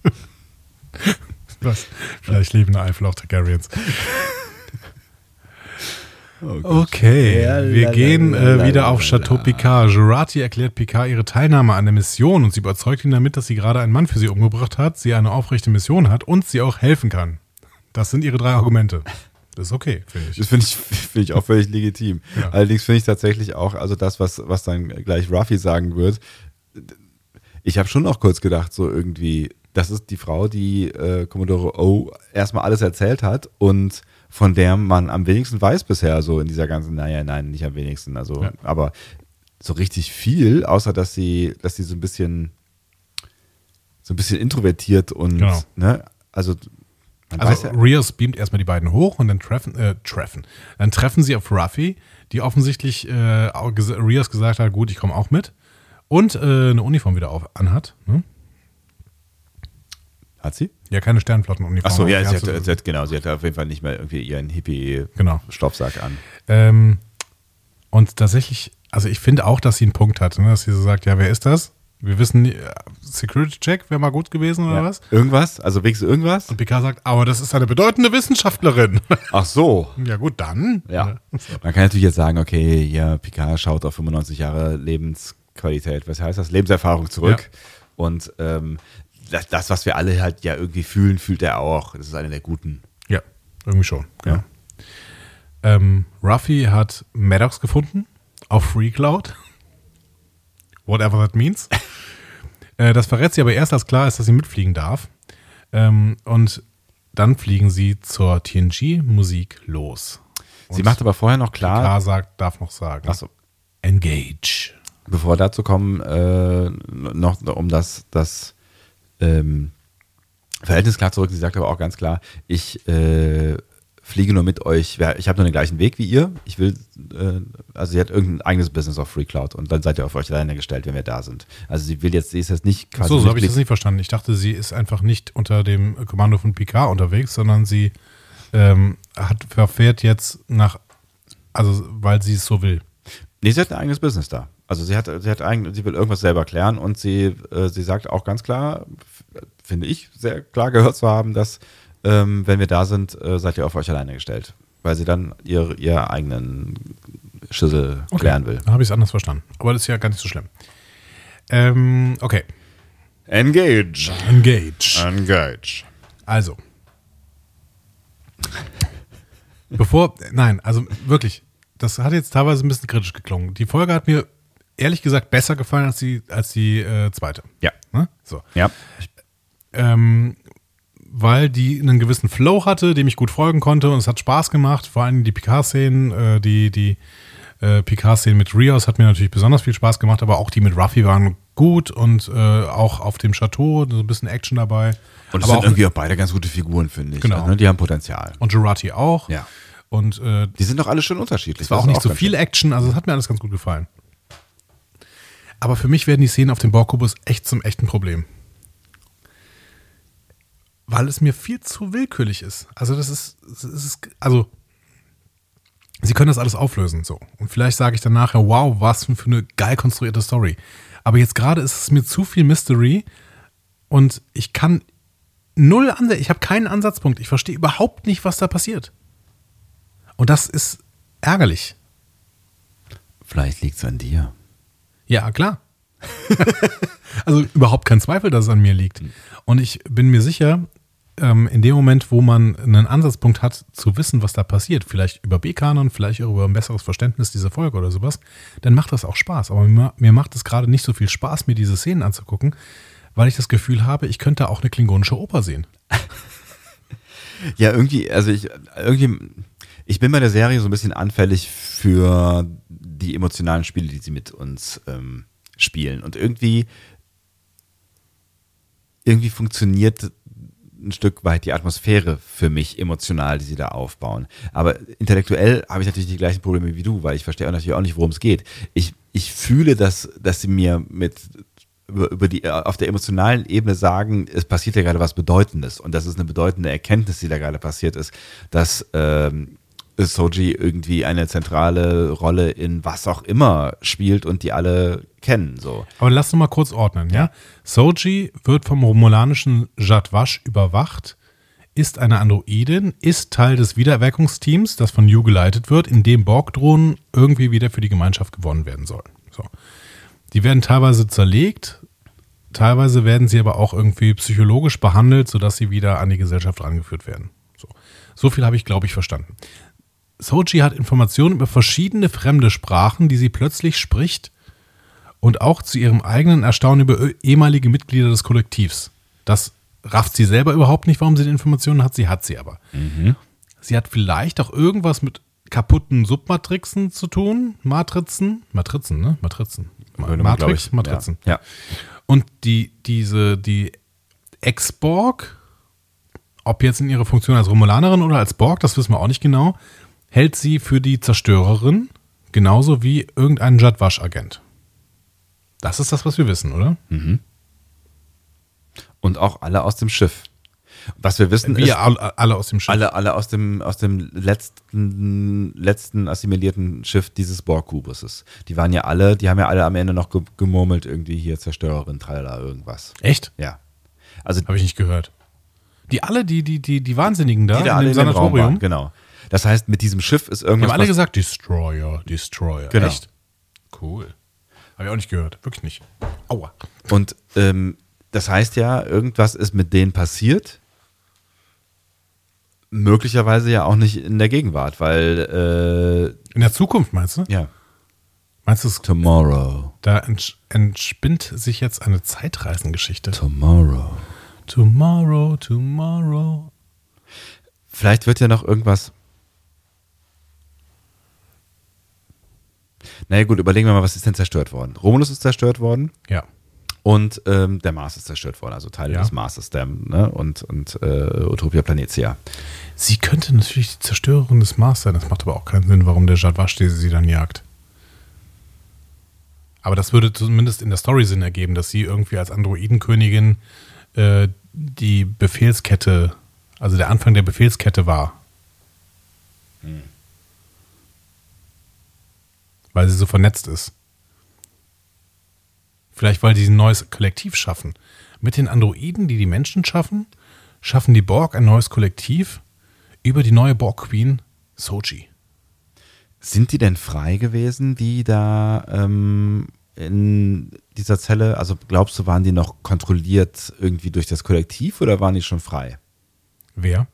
Was? Vielleicht leben Eifel auch Targaryens. Oh Okay, Ja, wir la, gehen la, äh, wieder auf Chateau. Picard. Jurati erklärt Picard ihre Teilnahme an der Mission und sie überzeugt ihn damit, dass sie gerade einen Mann für sie umgebracht hat, sie eine aufrechte Mission hat und sie auch helfen kann. Das sind ihre drei Argumente. Das ist okay, finde ich. Das finde ich, find ich auch völlig legitim. Ja. Allerdings finde ich tatsächlich auch, also das, was, was dann gleich Ruffy sagen wird, ich habe schon auch kurz gedacht, so irgendwie, das ist die Frau, die äh, Commodore O erstmal alles erzählt hat und von der man am wenigsten weiß bisher, so in dieser ganzen, naja, nein, nicht am wenigsten, also, Ja. aber so richtig viel, außer dass sie, dass sie so ein bisschen, so ein bisschen introvertiert und, Genau. ne, also, Also ja, Rios beamt erstmal die beiden hoch und dann treffen, äh, treffen. Dann treffen sie auf Ruffy, die offensichtlich äh, Rios gesagt hat, gut, ich komme auch mit. Und äh, eine Uniform wieder auf, anhat. Ne? Hat sie? Ja, keine Sternflottenuniform. Achso, ja, Die sie hat sie hat, genau, sie hat auf jeden Fall nicht mehr irgendwie ihren Genau. Hippie-Stoffsack an. Ähm, und tatsächlich, also ich finde auch, dass sie einen Punkt hat, ne? dass sie so sagt, ja, wer ist das? Wir wissen, Security-Check wäre mal gut gewesen oder Ja. was? Irgendwas? Also wenigstens irgendwas? Und Picard sagt, aber das ist eine bedeutende Wissenschaftlerin. Ach so. ja gut, dann. Ja. Man kann natürlich jetzt sagen, okay, ja, Picard schaut auf 95 Jahre Lebensqualität, was heißt das? Lebenserfahrung zurück. Und ähm, das, das, was wir alle halt ja irgendwie fühlen, fühlt er auch. Das ist eine der guten. Ja, irgendwie schon. Genau. Ja. Ähm, Ruffy hat Maddox gefunden auf Free Cloud. Whatever that means. äh, das verrät sie aber erst, als klar ist, dass sie mitfliegen darf. Ähm, und dann fliegen sie zur TNG-Musik los. Sie macht aber vorher noch klar, K sagt, darf noch sagen. Achso. Engage. bevor wir dazu kommen, äh, noch um das, das ähm, Verhältnis klar zurück. Sie sagt aber auch ganz klar, ich äh, fliege nur mit euch, ich habe nur den gleichen Weg wie ihr. Ich will, äh, also sie hat irgendein eigenes Business auf Free Cloud und dann seid ihr auf euch alleine gestellt, wenn wir da sind. Also sie will jetzt, sie ist jetzt nicht quasi. So, so habe ich das nicht verstanden. Ich dachte, sie ist einfach nicht unter dem Kommando von Picard unterwegs, sondern sie ähm, hat, verfährt jetzt nach, also weil sie es so will. Nee, sie hat ein eigenes Business da. Also sie hat, sie hat eigen, sie will irgendwas selber klären und sie, äh, sie sagt auch ganz klar, finde ich, sehr klar gehört zu haben, dass ähm, wenn wir da sind, äh, seid ihr auf euch alleine gestellt. Weil sie dann ihr, ihr eigenen Schüssel klären will. Dann habe ich es anders verstanden. Aber das ist ja gar nicht so schlimm. Ähm, okay. Engage. Engage. Engage. Also. Bevor, nein, also wirklich, das hat jetzt teilweise ein bisschen kritisch geklungen. Die Folge hat mir ehrlich gesagt besser gefallen als die, als die äh, zweite. Ja. Ne? So. Ja. ähm, weil die einen gewissen Flow hatte, dem ich gut folgen konnte und es hat Spaß gemacht. Vor allem die Picard-Szenen, äh, die, die äh, Picard-Szenen mit Rios hat mir natürlich besonders viel Spaß gemacht, aber auch die mit Ruffy waren gut und äh, auch auf dem Chateau so ein bisschen Action dabei. Und es aber sind auch, irgendwie auch beide ganz gute Figuren, finde ich. Genau. Also, ne, die haben Potenzial. und Jurati auch. Ja. Und äh, Die sind doch alle schön unterschiedlich. es war auch nicht so viel. Action, also es hat mir alles ganz gut gefallen. Aber für mich werden die Szenen auf dem Borkubus echt zum echten Problem. Weil es mir viel zu willkürlich ist. Also das ist, es ist also sie können das alles auflösen so. Und vielleicht sage ich dann nachher, wow, was für eine geil konstruierte Story. Aber jetzt gerade ist es mir zu viel Mystery und ich kann null an ich habe keinen Ansatzpunkt. Ich verstehe überhaupt nicht, was da passiert. Und das ist ärgerlich. Vielleicht liegt es an dir. Ja, klar. Also überhaupt kein Zweifel, dass es an mir liegt. Hm. Und ich bin mir sicher, ähm, in dem Moment, wo man einen Ansatzpunkt hat, zu wissen, was da passiert, vielleicht über B-Kanon, vielleicht auch über ein besseres Verständnis dieser Folge oder sowas, dann macht das auch Spaß. Aber mir, mir macht es gerade nicht so viel Spaß, mir diese Szenen anzugucken, weil ich das Gefühl habe, ich könnte auch eine klingonische Oper sehen. Ja, irgendwie, also ich, irgendwie, ich bin bei der Serie so ein bisschen anfällig für die emotionalen Spiele, die sie mit uns ähm, spielen. Und irgendwie, irgendwie funktioniert ein Stück weit die Atmosphäre für mich emotional, die sie da aufbauen. Aber intellektuell habe ich natürlich die gleichen Probleme wie du, weil ich verstehe natürlich auch nicht, worum es geht. Ich, ich fühle, dass, dass sie mir mit über, die, auf der emotionalen Ebene sagen, es passiert ja gerade was Bedeutendes und das ist eine bedeutende Erkenntnis, die da gerade passiert ist, dass ähm, Soji irgendwie eine zentrale Rolle in was auch immer spielt und die alle kennen. So. Aber lass uns mal kurz ordnen, ja? Soji wird vom romulanischen Jadwash überwacht, ist eine Androidin, ist Teil des Wiedererweckungsteams, das von Yu geleitet wird, in dem Borg-Drohnen irgendwie wieder für die Gemeinschaft gewonnen werden sollen. So. Die werden teilweise zerlegt, teilweise werden sie aber auch irgendwie psychologisch behandelt, sodass sie wieder an die Gesellschaft rangeführt werden. So, so viel habe ich, glaube ich, verstanden. Soji hat Informationen über verschiedene fremde Sprachen, die sie plötzlich spricht und auch zu ihrem eigenen Erstaunen über ehemalige Mitglieder des Kollektivs. Das rafft sie selber überhaupt nicht, warum sie die Informationen hat. Sie hat sie aber. Sie hat vielleicht auch irgendwas mit kaputten Submatrixen zu tun. Matrizen. Matrizen, ne? Matrizen. Matrix, ich, Matrizen. Ja. ja. Und die, diese, die Ex-Borg, ob jetzt in ihrer Funktion als Romulanerin oder als Borg, das wissen wir auch nicht genau, hält sie für die Zerstörerin, genauso wie irgendein Jadwash-Agent. Das ist das, was wir wissen, oder? Und auch alle aus dem Schiff. Was wir wissen ist, Wir alle, alle aus dem Schiff. alle, alle aus dem, aus dem letzten, letzten assimilierten Schiff dieses Borg-Kubuses. Die waren ja alle, die haben ja alle am Ende noch ge gemurmelt, irgendwie hier Zerstörerin, tralala, irgendwas. Echt? Ja. Also Habe ich nicht gehört. Die alle, die, die, die, die Wahnsinnigen da die da in alle dem Sanatorium, waren, genau. Das heißt, mit diesem Schiff ist irgendwas. haben alle gesagt, Destroyer, Destroyer. Genau. Echt? Cool. Habe ich auch nicht gehört. Wirklich nicht. Aua. Und ähm, das heißt ja, irgendwas ist mit denen passiert. Möglicherweise ja auch nicht in der Gegenwart, weil, In der Zukunft, meinst du? äh, ja, Meinst du, es- tomorrow, da ents entspinnt sich jetzt eine Zeitreisengeschichte? tomorrow. Tomorrow, tomorrow. Vielleicht wird ja noch irgendwas. Naja, gut, überlegen wir mal, was ist denn zerstört worden? Romulus ist zerstört worden Ja. und ähm, der Mars ist zerstört worden, also Teile Ja. des Marses der, ne? und, und äh, Utopia Planetia. Sie könnte natürlich die Zerstörerin des Mars sein. Das macht aber auch keinen Sinn, warum der Jadwash sie sie dann jagt. Aber das würde zumindest in der Story Sinn ergeben, dass sie irgendwie als Androidenkönigin äh, die Befehlskette, also der Anfang der Befehlskette war. Weil sie so vernetzt ist. Vielleicht, weil sie ein neues Kollektiv schaffen. Mit den Androiden, die die Menschen schaffen, schaffen die Borg ein neues Kollektiv über die neue Borg Queen Soji. Sind die denn frei gewesen, die da ähm, in dieser Zelle? Also glaubst du, waren die noch kontrolliert irgendwie durch das Kollektiv oder waren die schon frei? Wer?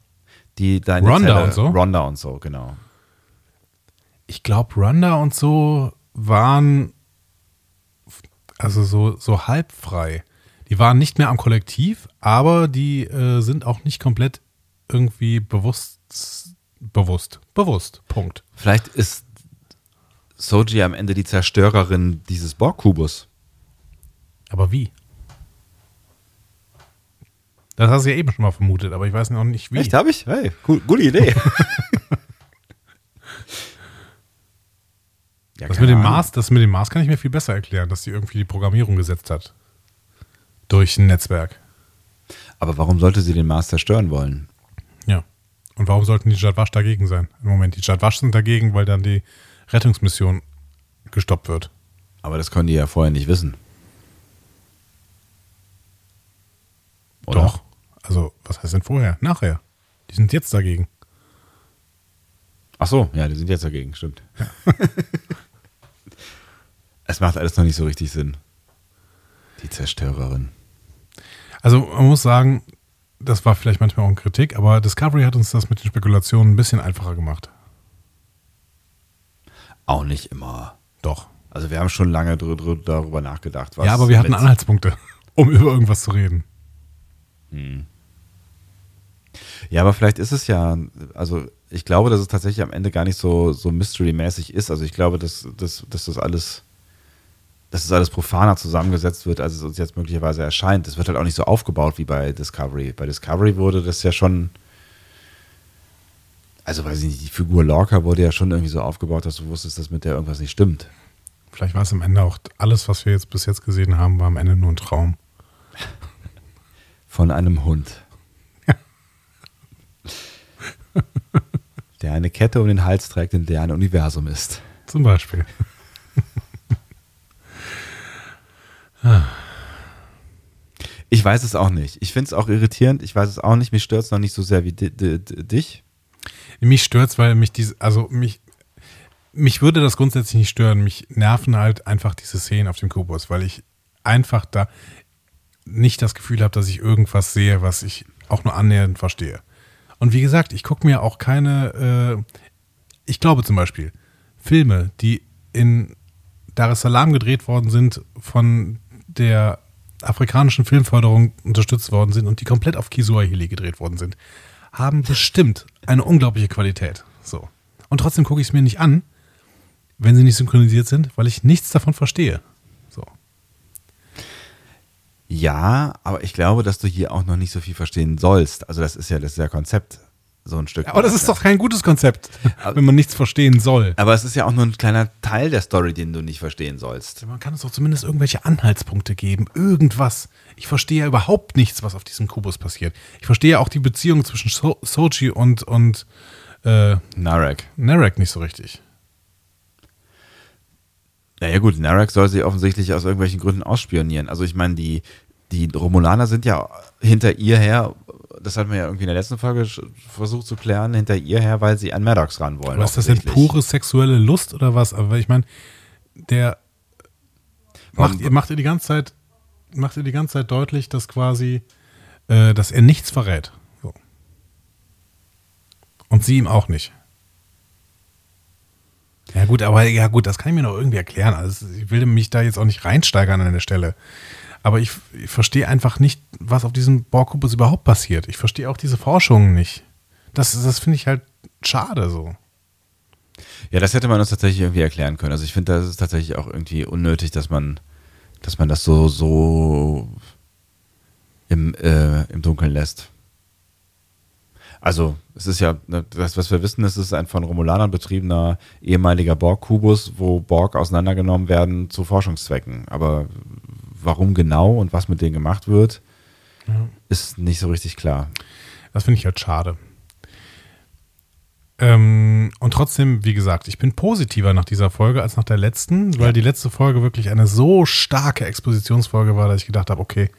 Die da in Rhonda Zelle, und so? Rhonda und so, genau. Ich glaube, Randa und so waren also so, so halb frei. Die waren nicht mehr am Kollektiv, aber die äh, sind auch nicht komplett irgendwie bewusst, bewusst, bewusst. Punkt. Vielleicht ist Soji am Ende die Zerstörerin dieses Borg-Kubus. Aber wie? Das hast du ja eben schon mal vermutet, aber ich weiß noch nicht wie. Echt, habe ich? Hey, cool, gute Idee. ja, Das mit, dem Ahnung. Mars, das mit dem Mars kann ich mir viel besser erklären, dass die irgendwie die Programmierung gesetzt hat. Durch ein Netzwerk. Aber warum sollte sie den Mars zerstören wollen? Ja. Und warum sollten die Jadwash dagegen sein? Im Moment, die Jadwash sind dagegen, weil dann die Rettungsmission gestoppt wird. Aber das können die ja vorher nicht wissen. Oder? Doch. Also, was heißt denn vorher? Nachher. Die sind jetzt dagegen. Ach so, ja, die sind jetzt dagegen, stimmt. es macht alles noch nicht so richtig Sinn. Die Zerstörerin. Also man muss sagen, das war vielleicht manchmal auch eine Kritik, aber Discovery hat uns das mit den Spekulationen ein bisschen einfacher gemacht. Auch nicht immer. Doch. Also wir haben schon lange darüber nachgedacht. ja, aber wir hatten Anhaltspunkte, um über irgendwas zu reden. Hm. Ja, aber vielleicht ist es ja, also ich glaube, dass es tatsächlich am Ende gar nicht so, so mystery-mäßig ist. Also ich glaube, dass, dass, dass das alles, dass das alles profaner zusammengesetzt wird, als es uns jetzt möglicherweise erscheint. Es wird halt auch nicht so aufgebaut wie bei Discovery. Bei Discovery wurde das ja schon, also weiß ich nicht, die Figur Lorca wurde ja schon irgendwie so aufgebaut, dass du wusstest, dass mit der irgendwas nicht stimmt. Vielleicht war es am Ende auch, alles, was wir jetzt bis jetzt gesehen haben, war am Ende nur ein Traum. Von einem Hund. der eine Kette um den Hals trägt, in der ein Universum ist. Zum Beispiel. Ich weiß es auch nicht. Ich finde es auch irritierend. Ich weiß es auch nicht. Mich stört es noch nicht so sehr wie dich. Mich stört es, weil mich diese, also mich, mich würde das grundsätzlich nicht stören. Mich nerven halt einfach diese Szenen auf dem Kubus, weil ich einfach da nicht das Gefühl habe, dass ich irgendwas sehe, was ich auch nur annähernd verstehe. Und wie gesagt, ich gucke mir auch keine, äh, ich glaube zum Beispiel, Filme, die in Dar es Salaam gedreht worden sind, von der afrikanischen Filmförderung unterstützt worden sind und die komplett auf Kiswahili gedreht worden sind, haben bestimmt eine unglaubliche Qualität. So. Und trotzdem gucke ich es mir nicht an, wenn sie nicht synchronisiert sind, weil ich nichts davon verstehe. So. Ja, aber ich glaube, dass du hier auch noch nicht so viel verstehen sollst. Also das ist ja das ist ja Konzept so ein Stück. Ja, aber das ist doch kein gutes Konzept, wenn man nichts verstehen soll. Aber es ist ja auch nur ein kleiner Teil der Story, den du nicht verstehen sollst. Man kann es doch zumindest irgendwelche Anhaltspunkte geben, irgendwas. Ich verstehe ja überhaupt nichts, was auf diesem Kubus passiert. Ich verstehe ja auch die Beziehung zwischen so Sochi und, und äh, Narek. Narek nicht so richtig. Naja gut, Narek soll sie offensichtlich aus irgendwelchen Gründen ausspionieren. Also ich meine, die, die Romulaner sind ja hinter ihr her, das hatten wir ja irgendwie in der letzten Folge versucht zu klären, hinter ihr her, weil sie an Maddox ran wollen. Aber ist das denn pure sexuelle Lust oder was? Aber ich meine, der macht, ihr, macht ihr die ganze Zeit, macht ihr die ganze Zeit deutlich, dass quasi, äh, dass er nichts verrät. So. Und sie ihm auch nicht. Ja gut, aber ja gut, das kann ich mir noch irgendwie erklären. Also ich will mich da jetzt auch nicht reinsteigern an der Stelle. Aber ich, ich verstehe einfach nicht, was auf diesem Borgkubus überhaupt passiert. Ich verstehe auch diese Forschungen nicht. Das, das finde ich halt schade so. Ja, das hätte man uns tatsächlich irgendwie erklären können. Also ich finde, das ist tatsächlich auch irgendwie unnötig, dass man, dass man das so, so im, äh, im Dunkeln lässt. Also, es ist ja, ne, das, was wir wissen, es ist ein von Romulanern betriebener ehemaliger Borg-Kubus, wo Borg auseinandergenommen werden zu Forschungszwecken. Aber warum genau und was mit denen gemacht wird, ja. ist nicht so richtig klar. Das finde ich halt schade. Ähm, und trotzdem, wie gesagt, ich bin positiver nach dieser Folge als nach der letzten, weil ja. die letzte Folge wirklich eine so starke Expositionsfolge war, dass ich gedacht habe, okay,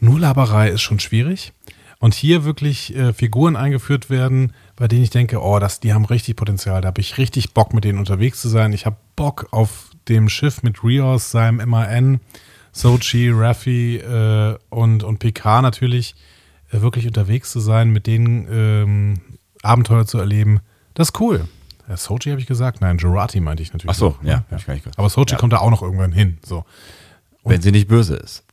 nur Laberei ist schon schwierig. Und hier wirklich äh, Figuren eingeführt werden, bei denen ich denke, oh, das, die haben richtig Potenzial. Da habe ich richtig Bock, mit denen unterwegs zu sein. Ich habe Bock auf dem Schiff mit Rios, seinem MAN, Sochi, Raffi äh, und, und PK natürlich äh, wirklich unterwegs zu sein, mit denen ähm, Abenteuer zu erleben. Das ist cool. Ja, Sochi habe ich gesagt? Nein, Gerati meinte ich natürlich. Ach so, ja. ja. Aber Sochi ja. kommt da auch noch irgendwann hin. So. Wenn sie nicht böse ist.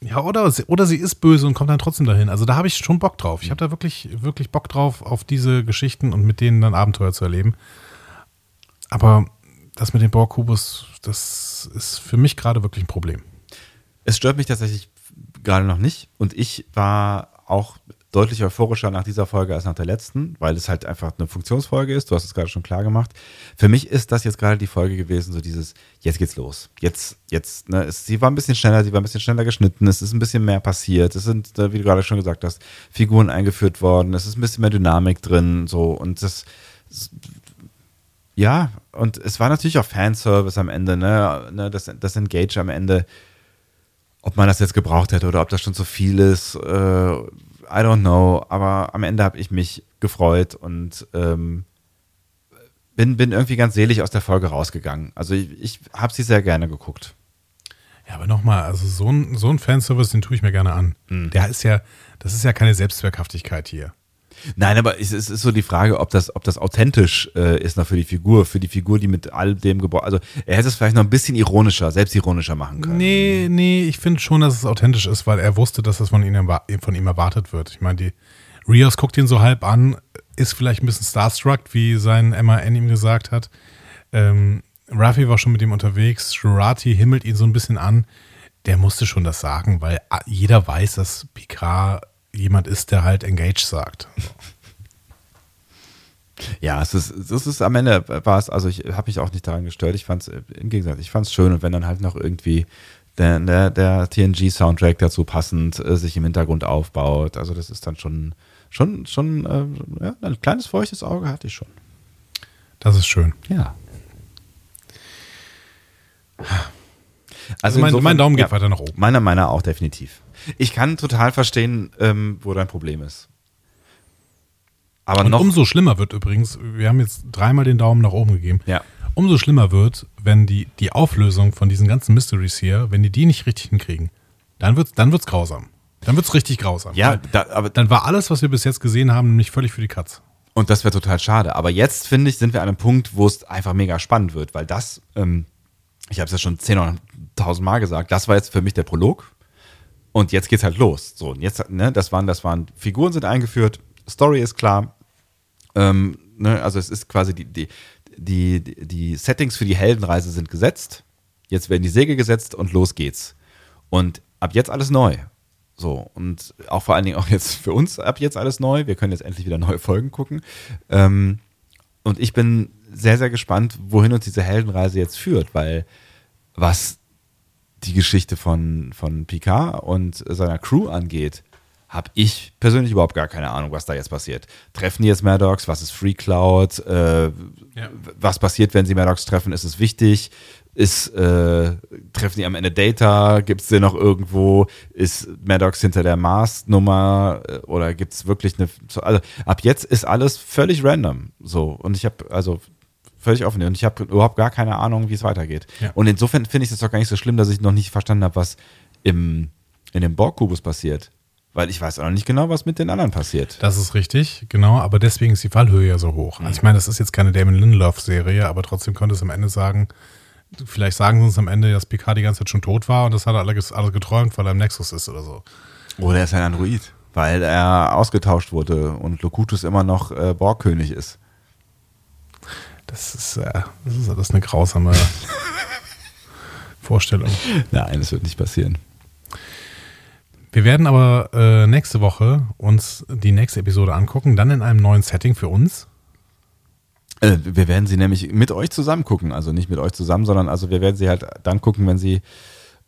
Ja, oder, oder sie ist böse und kommt dann trotzdem dahin. Also da habe ich schon Bock drauf. Ich habe da wirklich, wirklich Bock drauf, auf diese Geschichten und mit denen dann Abenteuer zu erleben. Aber das mit dem Borg-Kubus, das ist für mich gerade wirklich ein Problem. Es stört mich tatsächlich gerade noch nicht. Und ich war auch deutlich euphorischer nach dieser Folge als nach der letzten, weil es halt einfach eine Funktionsfolge ist. Du hast es gerade schon klar gemacht. Für mich ist das jetzt gerade die Folge gewesen, so dieses, jetzt geht's los. Jetzt, jetzt, ne, es, sie war ein bisschen schneller, sie war ein bisschen schneller geschnitten, es ist ein bisschen mehr passiert. Es sind, äh, wie du gerade schon gesagt hast, Figuren eingeführt worden, es ist ein bisschen mehr Dynamik drin, so, und das, ja, und es war natürlich auch Fanservice am Ende, ne, ne das, das Engage am Ende ob man das jetzt gebraucht hätte oder ob das schon zu viel ist, äh, I don't know. Aber am Ende habe ich mich gefreut und ähm, bin, bin irgendwie ganz selig aus der Folge rausgegangen. Also ich, ich habe sie sehr gerne geguckt. Ja, aber nochmal, also so ein, so ein Fanservice, den tue ich mir gerne an. Hm. Der ist ja, das ist ja keine Selbstzweckhaftigkeit hier. Nein, aber es, ist so die Frage, ob das, ob das authentisch äh, ist noch für die Figur, für die Figur, die mit all dem geboren. Also er hätte es vielleicht noch ein bisschen ironischer, selbstironischer machen können. Nee, nee, ich finde schon, dass es authentisch ist, weil er wusste, dass das von ihm, erwa- von ihm erwartet wird. Ich meine, die Rios guckt ihn so halb an, ist vielleicht ein bisschen starstruck, wie sein MAN ihm gesagt hat. Ähm, Raffi war schon mit ihm unterwegs, Jurati himmelt ihn so ein bisschen an. Der musste schon das sagen, weil a- jeder weiß, dass Picard jemand ist, der halt engaged sagt. Ja, es ist, es ist am Ende war es, also ich habe mich auch nicht daran gestört. Ich fand es im Gegensatz, ich fand es schön und wenn dann halt noch irgendwie der, der, der TNG-Soundtrack dazu passend äh, sich im Hintergrund aufbaut, also das ist dann schon, schon, schon, äh, ja, ein kleines feuchtes Auge hatte ich schon. Das ist schön. Ja. Also mein, insofern- mein Daumen geht ja, weiter nach oben. Meiner meiner auch definitiv. Ich kann total verstehen, ähm, wo dein Problem ist. Aber Und noch. umso schlimmer wird übrigens, wir haben jetzt dreimal den Daumen nach oben gegeben. Ja. Umso schlimmer wird, wenn die, die Auflösung von diesen ganzen Mysteries hier, wenn die die nicht richtig hinkriegen, dann wird's, dann wird's grausam. Dann wird's richtig grausam. Ja, da, aber dann war alles, was wir bis jetzt gesehen haben, nämlich völlig für die Katz. Und das wäre total schade. Aber jetzt, finde ich, sind wir an einem Punkt, wo es einfach mega spannend wird, weil das, ähm, ich habe es ja schon 10 oder 1000 Mal gesagt, das war jetzt für mich der Prolog. Und jetzt geht's halt los. So, und jetzt, ne, das waren, das waren, Figuren sind eingeführt, Story ist klar. Ähm, ne, also es ist quasi die, die, die, die Settings für die Heldenreise sind gesetzt. Jetzt werden die Segel gesetzt und los geht's. Und ab jetzt alles neu. So, und auch vor allen Dingen auch jetzt für uns ab jetzt alles neu. Wir können jetzt endlich wieder neue Folgen gucken. Ähm, und ich bin sehr, sehr gespannt, wohin uns diese Heldenreise jetzt führt, weil was die Geschichte von, von Picard und seiner Crew angeht, habe ich persönlich überhaupt gar keine Ahnung, was da jetzt passiert. Treffen die jetzt Maddox? Was ist Free Cloud? Äh, Ja. Was passiert, wenn sie Maddox treffen? Ist es wichtig? Ist, äh, treffen die am Ende Data? Gibt es den noch irgendwo? Ist Maddox hinter der Mars-Nummer? Oder gibt es wirklich eine. Also ab jetzt ist alles völlig random. So. Und ich habe, also völlig offen. Und ich habe überhaupt gar keine Ahnung, wie es weitergeht. Ja. Und insofern finde ich es doch gar nicht so schlimm, dass ich noch nicht verstanden habe, was im, in dem Borg-Kubus passiert. Weil ich weiß auch noch nicht genau, was mit den anderen passiert. Das ist richtig, genau, aber deswegen ist die Fallhöhe ja so hoch. Also ich meine, das ist jetzt keine Damon Lindelof-Serie, aber trotzdem könnte es am Ende sagen, vielleicht sagen sie uns am Ende, dass Picard die ganze Zeit schon tot war und das hat er alles, alles geträumt, weil er im Nexus ist oder so. Oder er ist ein Android. Weil er ausgetauscht wurde und Locutus immer noch äh, Borgkönig ist. Das ist, äh, das ist alles eine grausame Vorstellung. Nein, das wird nicht passieren. Wir werden aber äh, nächste Woche uns die nächste Episode angucken, dann in einem neuen Setting für uns. Äh, wir werden sie nämlich mit euch zusammen gucken. Also nicht mit euch zusammen, sondern also wir werden sie halt dann gucken, wenn sie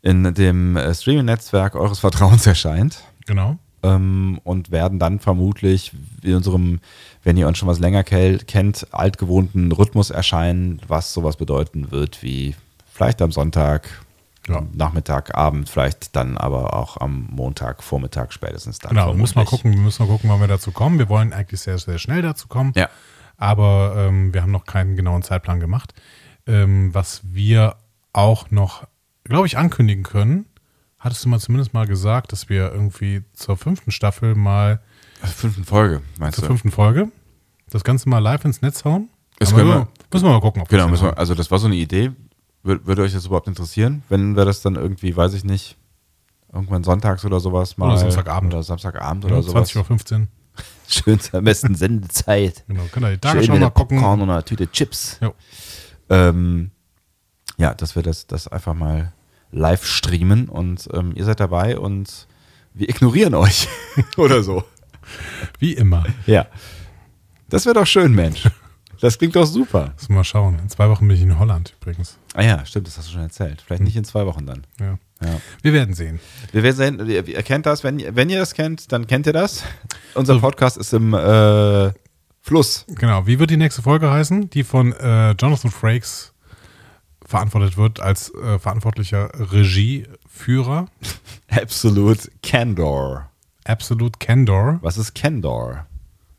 in dem äh, Streaming-Netzwerk eures Vertrauens erscheint. Genau. ähm, und werden dann vermutlich in unserem, wenn ihr uns schon was länger kennt, altgewohnten Rhythmus erscheinen, was sowas bedeuten wird wie vielleicht am Sonntag, Ja. Nachmittag, Abend, vielleicht dann aber auch am Montag, Vormittag spätestens dann. Genau, wir müssen mal gucken, wir müssen mal gucken, wann wir dazu kommen. Wir wollen eigentlich sehr, sehr schnell dazu kommen. Ja. Aber ähm, wir haben noch keinen genauen Zeitplan gemacht. Ähm, was wir auch noch, glaube ich, ankündigen können, hattest du mal zumindest mal gesagt, dass wir irgendwie zur fünften Staffel mal, Fünften Folge, meinst zur du? fünften Folge, das Ganze mal live ins Netz hauen? Das können wir- wir- müssen wir mal gucken. Ob Genau, das müssen wir, hinhauen. also das war so eine Idee. Wür- Würde euch das überhaupt interessieren, wenn wir das dann irgendwie, weiß ich nicht, irgendwann sonntags oder sowas mal. Oder Samstagabend. Oder Samstagabend Ja, oder sowas. 20.15 Uhr. Schön zur besten Sendezeit. Genau, könnt ihr die Schön Tagesschau mal gucken. Popcorn und einer Tüte Chips. Ähm, ja, dass wir das, das einfach mal live streamen und ähm, ihr seid dabei und wir ignorieren euch. Oder so. Wie immer. Ja. Das wäre doch schön, Mensch. Das klingt doch super. Wir mal schauen. In zwei Wochen bin ich in Holland übrigens. Ah ja, stimmt, das hast du schon erzählt. Vielleicht nicht in zwei Wochen dann. Ja. Ja. Wir werden sehen. Wir werden sehen, ihr, kennt das, wenn, ihr- wenn ihr das kennt, dann kennt ihr das. Unser Podcast ist im äh, Fluss. Genau. Wie wird die nächste Folge heißen? Die von äh, Jonathan Frakes verantwortet wird als äh, verantwortlicher Regieführer. Absolute Candor. Absolute Candor. Was ist Candor?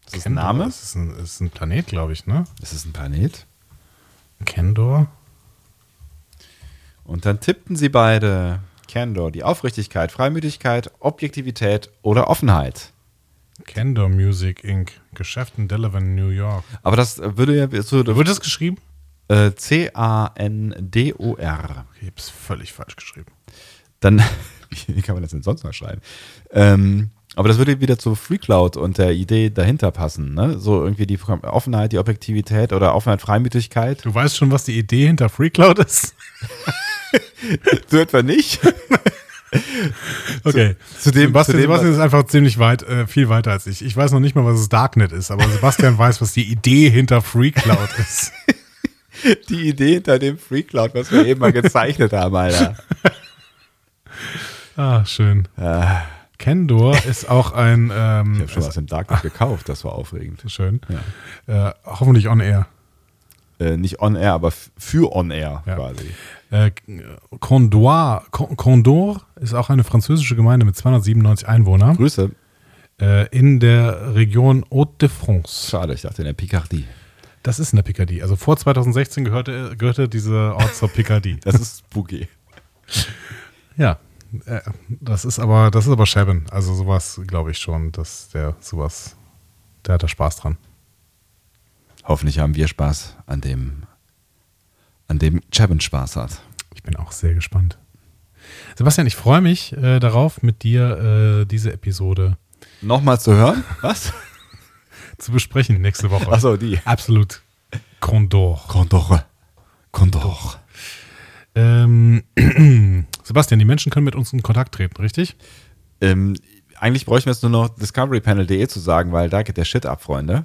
Ist das ein Candor, Name? Das ist ein, ist ein Planet, glaube ich, ne? Ist das ein Planet? Candor. Und dann tippten sie beide Candor, die Aufrichtigkeit, Freimütigkeit, Objektivität oder Offenheit. Candor Music Inc. Geschäft in Delaware, New York. Aber das würde ja so Wird das geschrieben? äh, C-A-N-D-O-R. Ich hab's völlig falsch geschrieben. Dann, wie kann man das denn sonst noch schreiben? Ähm, aber das würde wieder zu FreeCloud und der Idee dahinter passen. Ne? So irgendwie die Offenheit, die Objektivität oder Offenheit, Freimütigkeit. Du weißt schon, was die Idee hinter FreeCloud ist? So etwa nicht. Okay. Zu dem- Sebastian, zu dem, Sebastian was- ist einfach ziemlich weit, äh, viel weiter als ich. Ich weiß noch nicht mal, was das Darknet ist, aber Sebastian weiß, was die Idee hinter FreeCloud ist. Die Idee hinter dem FreeCloud, was wir eben mal gezeichnet haben, Alter. Ah, schön. Kendor ist auch ein, ähm, Ich habe schon was im Darknet gekauft, das war aufregend. schön. Äh, hoffentlich on air. Äh, nicht on air, aber für on air Ja. quasi. Äh, Condor, Con- Condor ist auch eine französische Gemeinde mit 297 Einwohnern Grüße. äh, in der Region Haute-de-France. Schade, ich dachte in der Picardie. Das ist in der Picardie. Also vor 2016 gehörte, gehörte dieser Ort zur Picardie. Das ist spooky. Ja, äh, das ist aber, das ist aber Shabin. Also sowas glaube ich schon, dass der sowas, der hat da Spaß dran. Hoffentlich haben wir Spaß an dem, an dem Chabin Spaß hat. Ich bin auch sehr gespannt. Sebastian, ich freue mich äh, darauf, mit dir äh, diese Episode Nochmal zu hören? Was? zu besprechen nächste Woche. Achso, die. Absolut. Condor. Condor. Condor. Ähm, Sebastian, die Menschen können mit uns in Kontakt treten, richtig? Ähm, eigentlich bräuchten wir jetzt nur noch discoverypanel.de zu sagen, weil da geht der Shit ab, Freunde.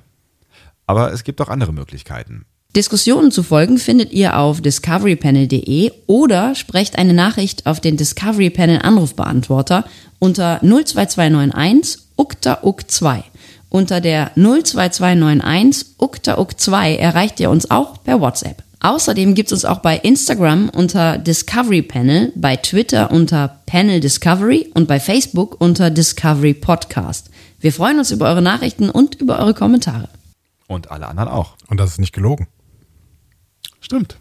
Aber es gibt auch andere Möglichkeiten. Diskussionen zu folgen findet ihr auf discoverypanel.de oder sprecht eine Nachricht auf den Discovery Panel Anrufbeantworter unter 02291 ukta uk 2 Unter der 02291 ukta uk 2 erreicht ihr uns auch per WhatsApp. Außerdem gibt es uns auch bei Instagram unter Discovery Panel, bei Twitter unter Panel Discovery und bei Facebook unter Discovery Podcast. Wir freuen uns über eure Nachrichten und über eure Kommentare. Und alle anderen auch. Und das ist nicht gelogen. Stimmt.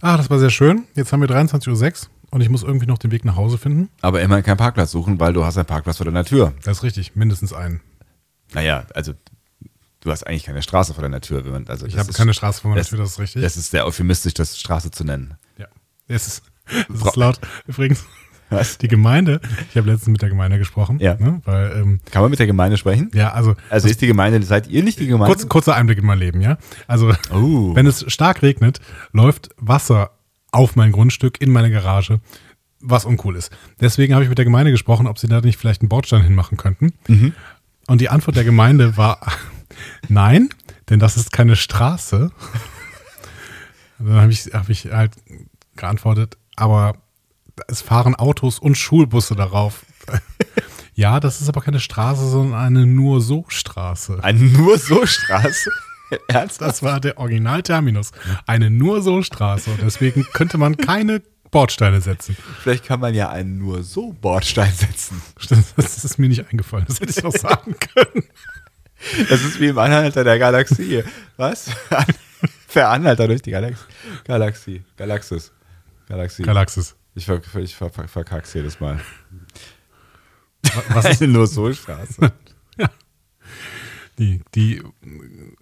Ah, das war sehr schön. Jetzt haben wir 23.06 Uhr und ich muss irgendwie noch den Weg nach Hause finden. Aber immerhin keinen Parkplatz suchen, weil du hast einen Parkplatz vor deiner Tür. Das ist richtig, mindestens einen. Naja, also du hast eigentlich keine Straße vor deiner Tür. Wenn man, also Ich habe keine Straße vor meiner das- Tür, das ist richtig. Das ist sehr euphemistisch, das Straße zu nennen. Ja. Es ist, es ist laut. Übrigens, Was? die Gemeinde, ich habe letztens mit der Gemeinde gesprochen, Ja. ne, weil, ähm, Kann man mit der Gemeinde sprechen? ja, also, Also ist die Gemeinde, seid ihr nicht die Gemeinde? kurz, kurzer Einblick in mein Leben, ja. Also, Oh. wenn es stark regnet, läuft Wasser auf mein Grundstück, in meine Garage, was uncool ist. Deswegen habe ich mit der Gemeinde gesprochen, ob sie da nicht vielleicht einen Bordstein hinmachen könnten. Und die Antwort der Gemeinde war, nein, denn das ist keine Straße. Dann habe ich, hab ich halt geantwortet, aber es fahren Autos und Schulbusse darauf. ja, das ist aber keine Straße, sondern eine nur so Straße. Eine nur so Straße? Ernsthaft? Das war der Originalterminus. Eine nur so Straße. Und deswegen könnte man keine Bordsteine setzen. Vielleicht kann man ja einen nur so Bordstein setzen. Das ist mir nicht eingefallen. Das hätte ich auch sagen können. Das ist wie im Anhalter der Galaxie. Was? Veranhalter durch die Galax Galaxie. Galaxis. Galaxie. Galaxis. ich ver ich ver ver verkack's jedes Mal. Was ist Eine nur so Straße. die, die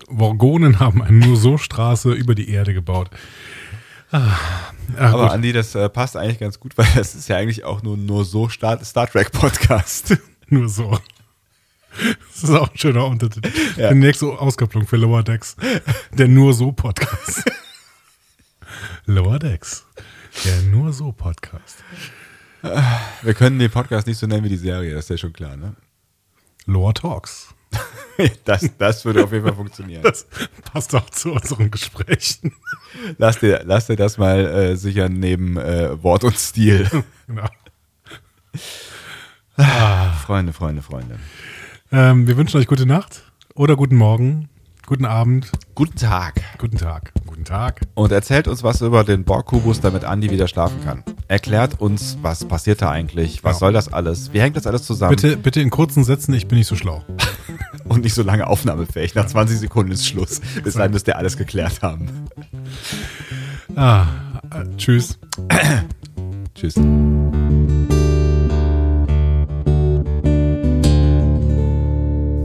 Worgonen haben eine nur so Straße über die Erde gebaut. Ah, ah, Aber gut. Andi, das äh, passt eigentlich ganz gut, weil das ist ja eigentlich auch nur nur so Star, Star Trek Podcast. nur so. Das ist auch ein schöner Untertitel. Ja. Die nächste Auskopplung für Lower Decks. Der nur so Podcast. Lower Decks. Der nur so Podcast. Wir können den Podcast nicht so nennen wie die Serie, das ist ja schon klar, ne? Lower Talks. Das, das würde auf jeden Fall funktionieren. Das passt auch zu unseren Gesprächen. Lass dir, lass dir das mal äh, sichern neben äh, Wort und Stil. Genau. Freunde, Freunde, Freunde. Ähm, wir wünschen euch gute Nacht oder guten Morgen, guten Abend, Guten Tag. guten Tag, guten Tag. Und erzählt uns was über den Borg-Kubus, damit Andi wieder schlafen kann. Erklärt uns, was passiert da eigentlich, was Ja. soll das alles, wie hängt das alles zusammen Bitte, bitte in kurzen Sätzen, ich bin nicht so schlau. und nicht so lange aufnahmefähig. Nach 20 Sekunden ist Schluss. Bis dahin müsst ihr alles geklärt haben. Ah, Äh, tschüss. Tschüss.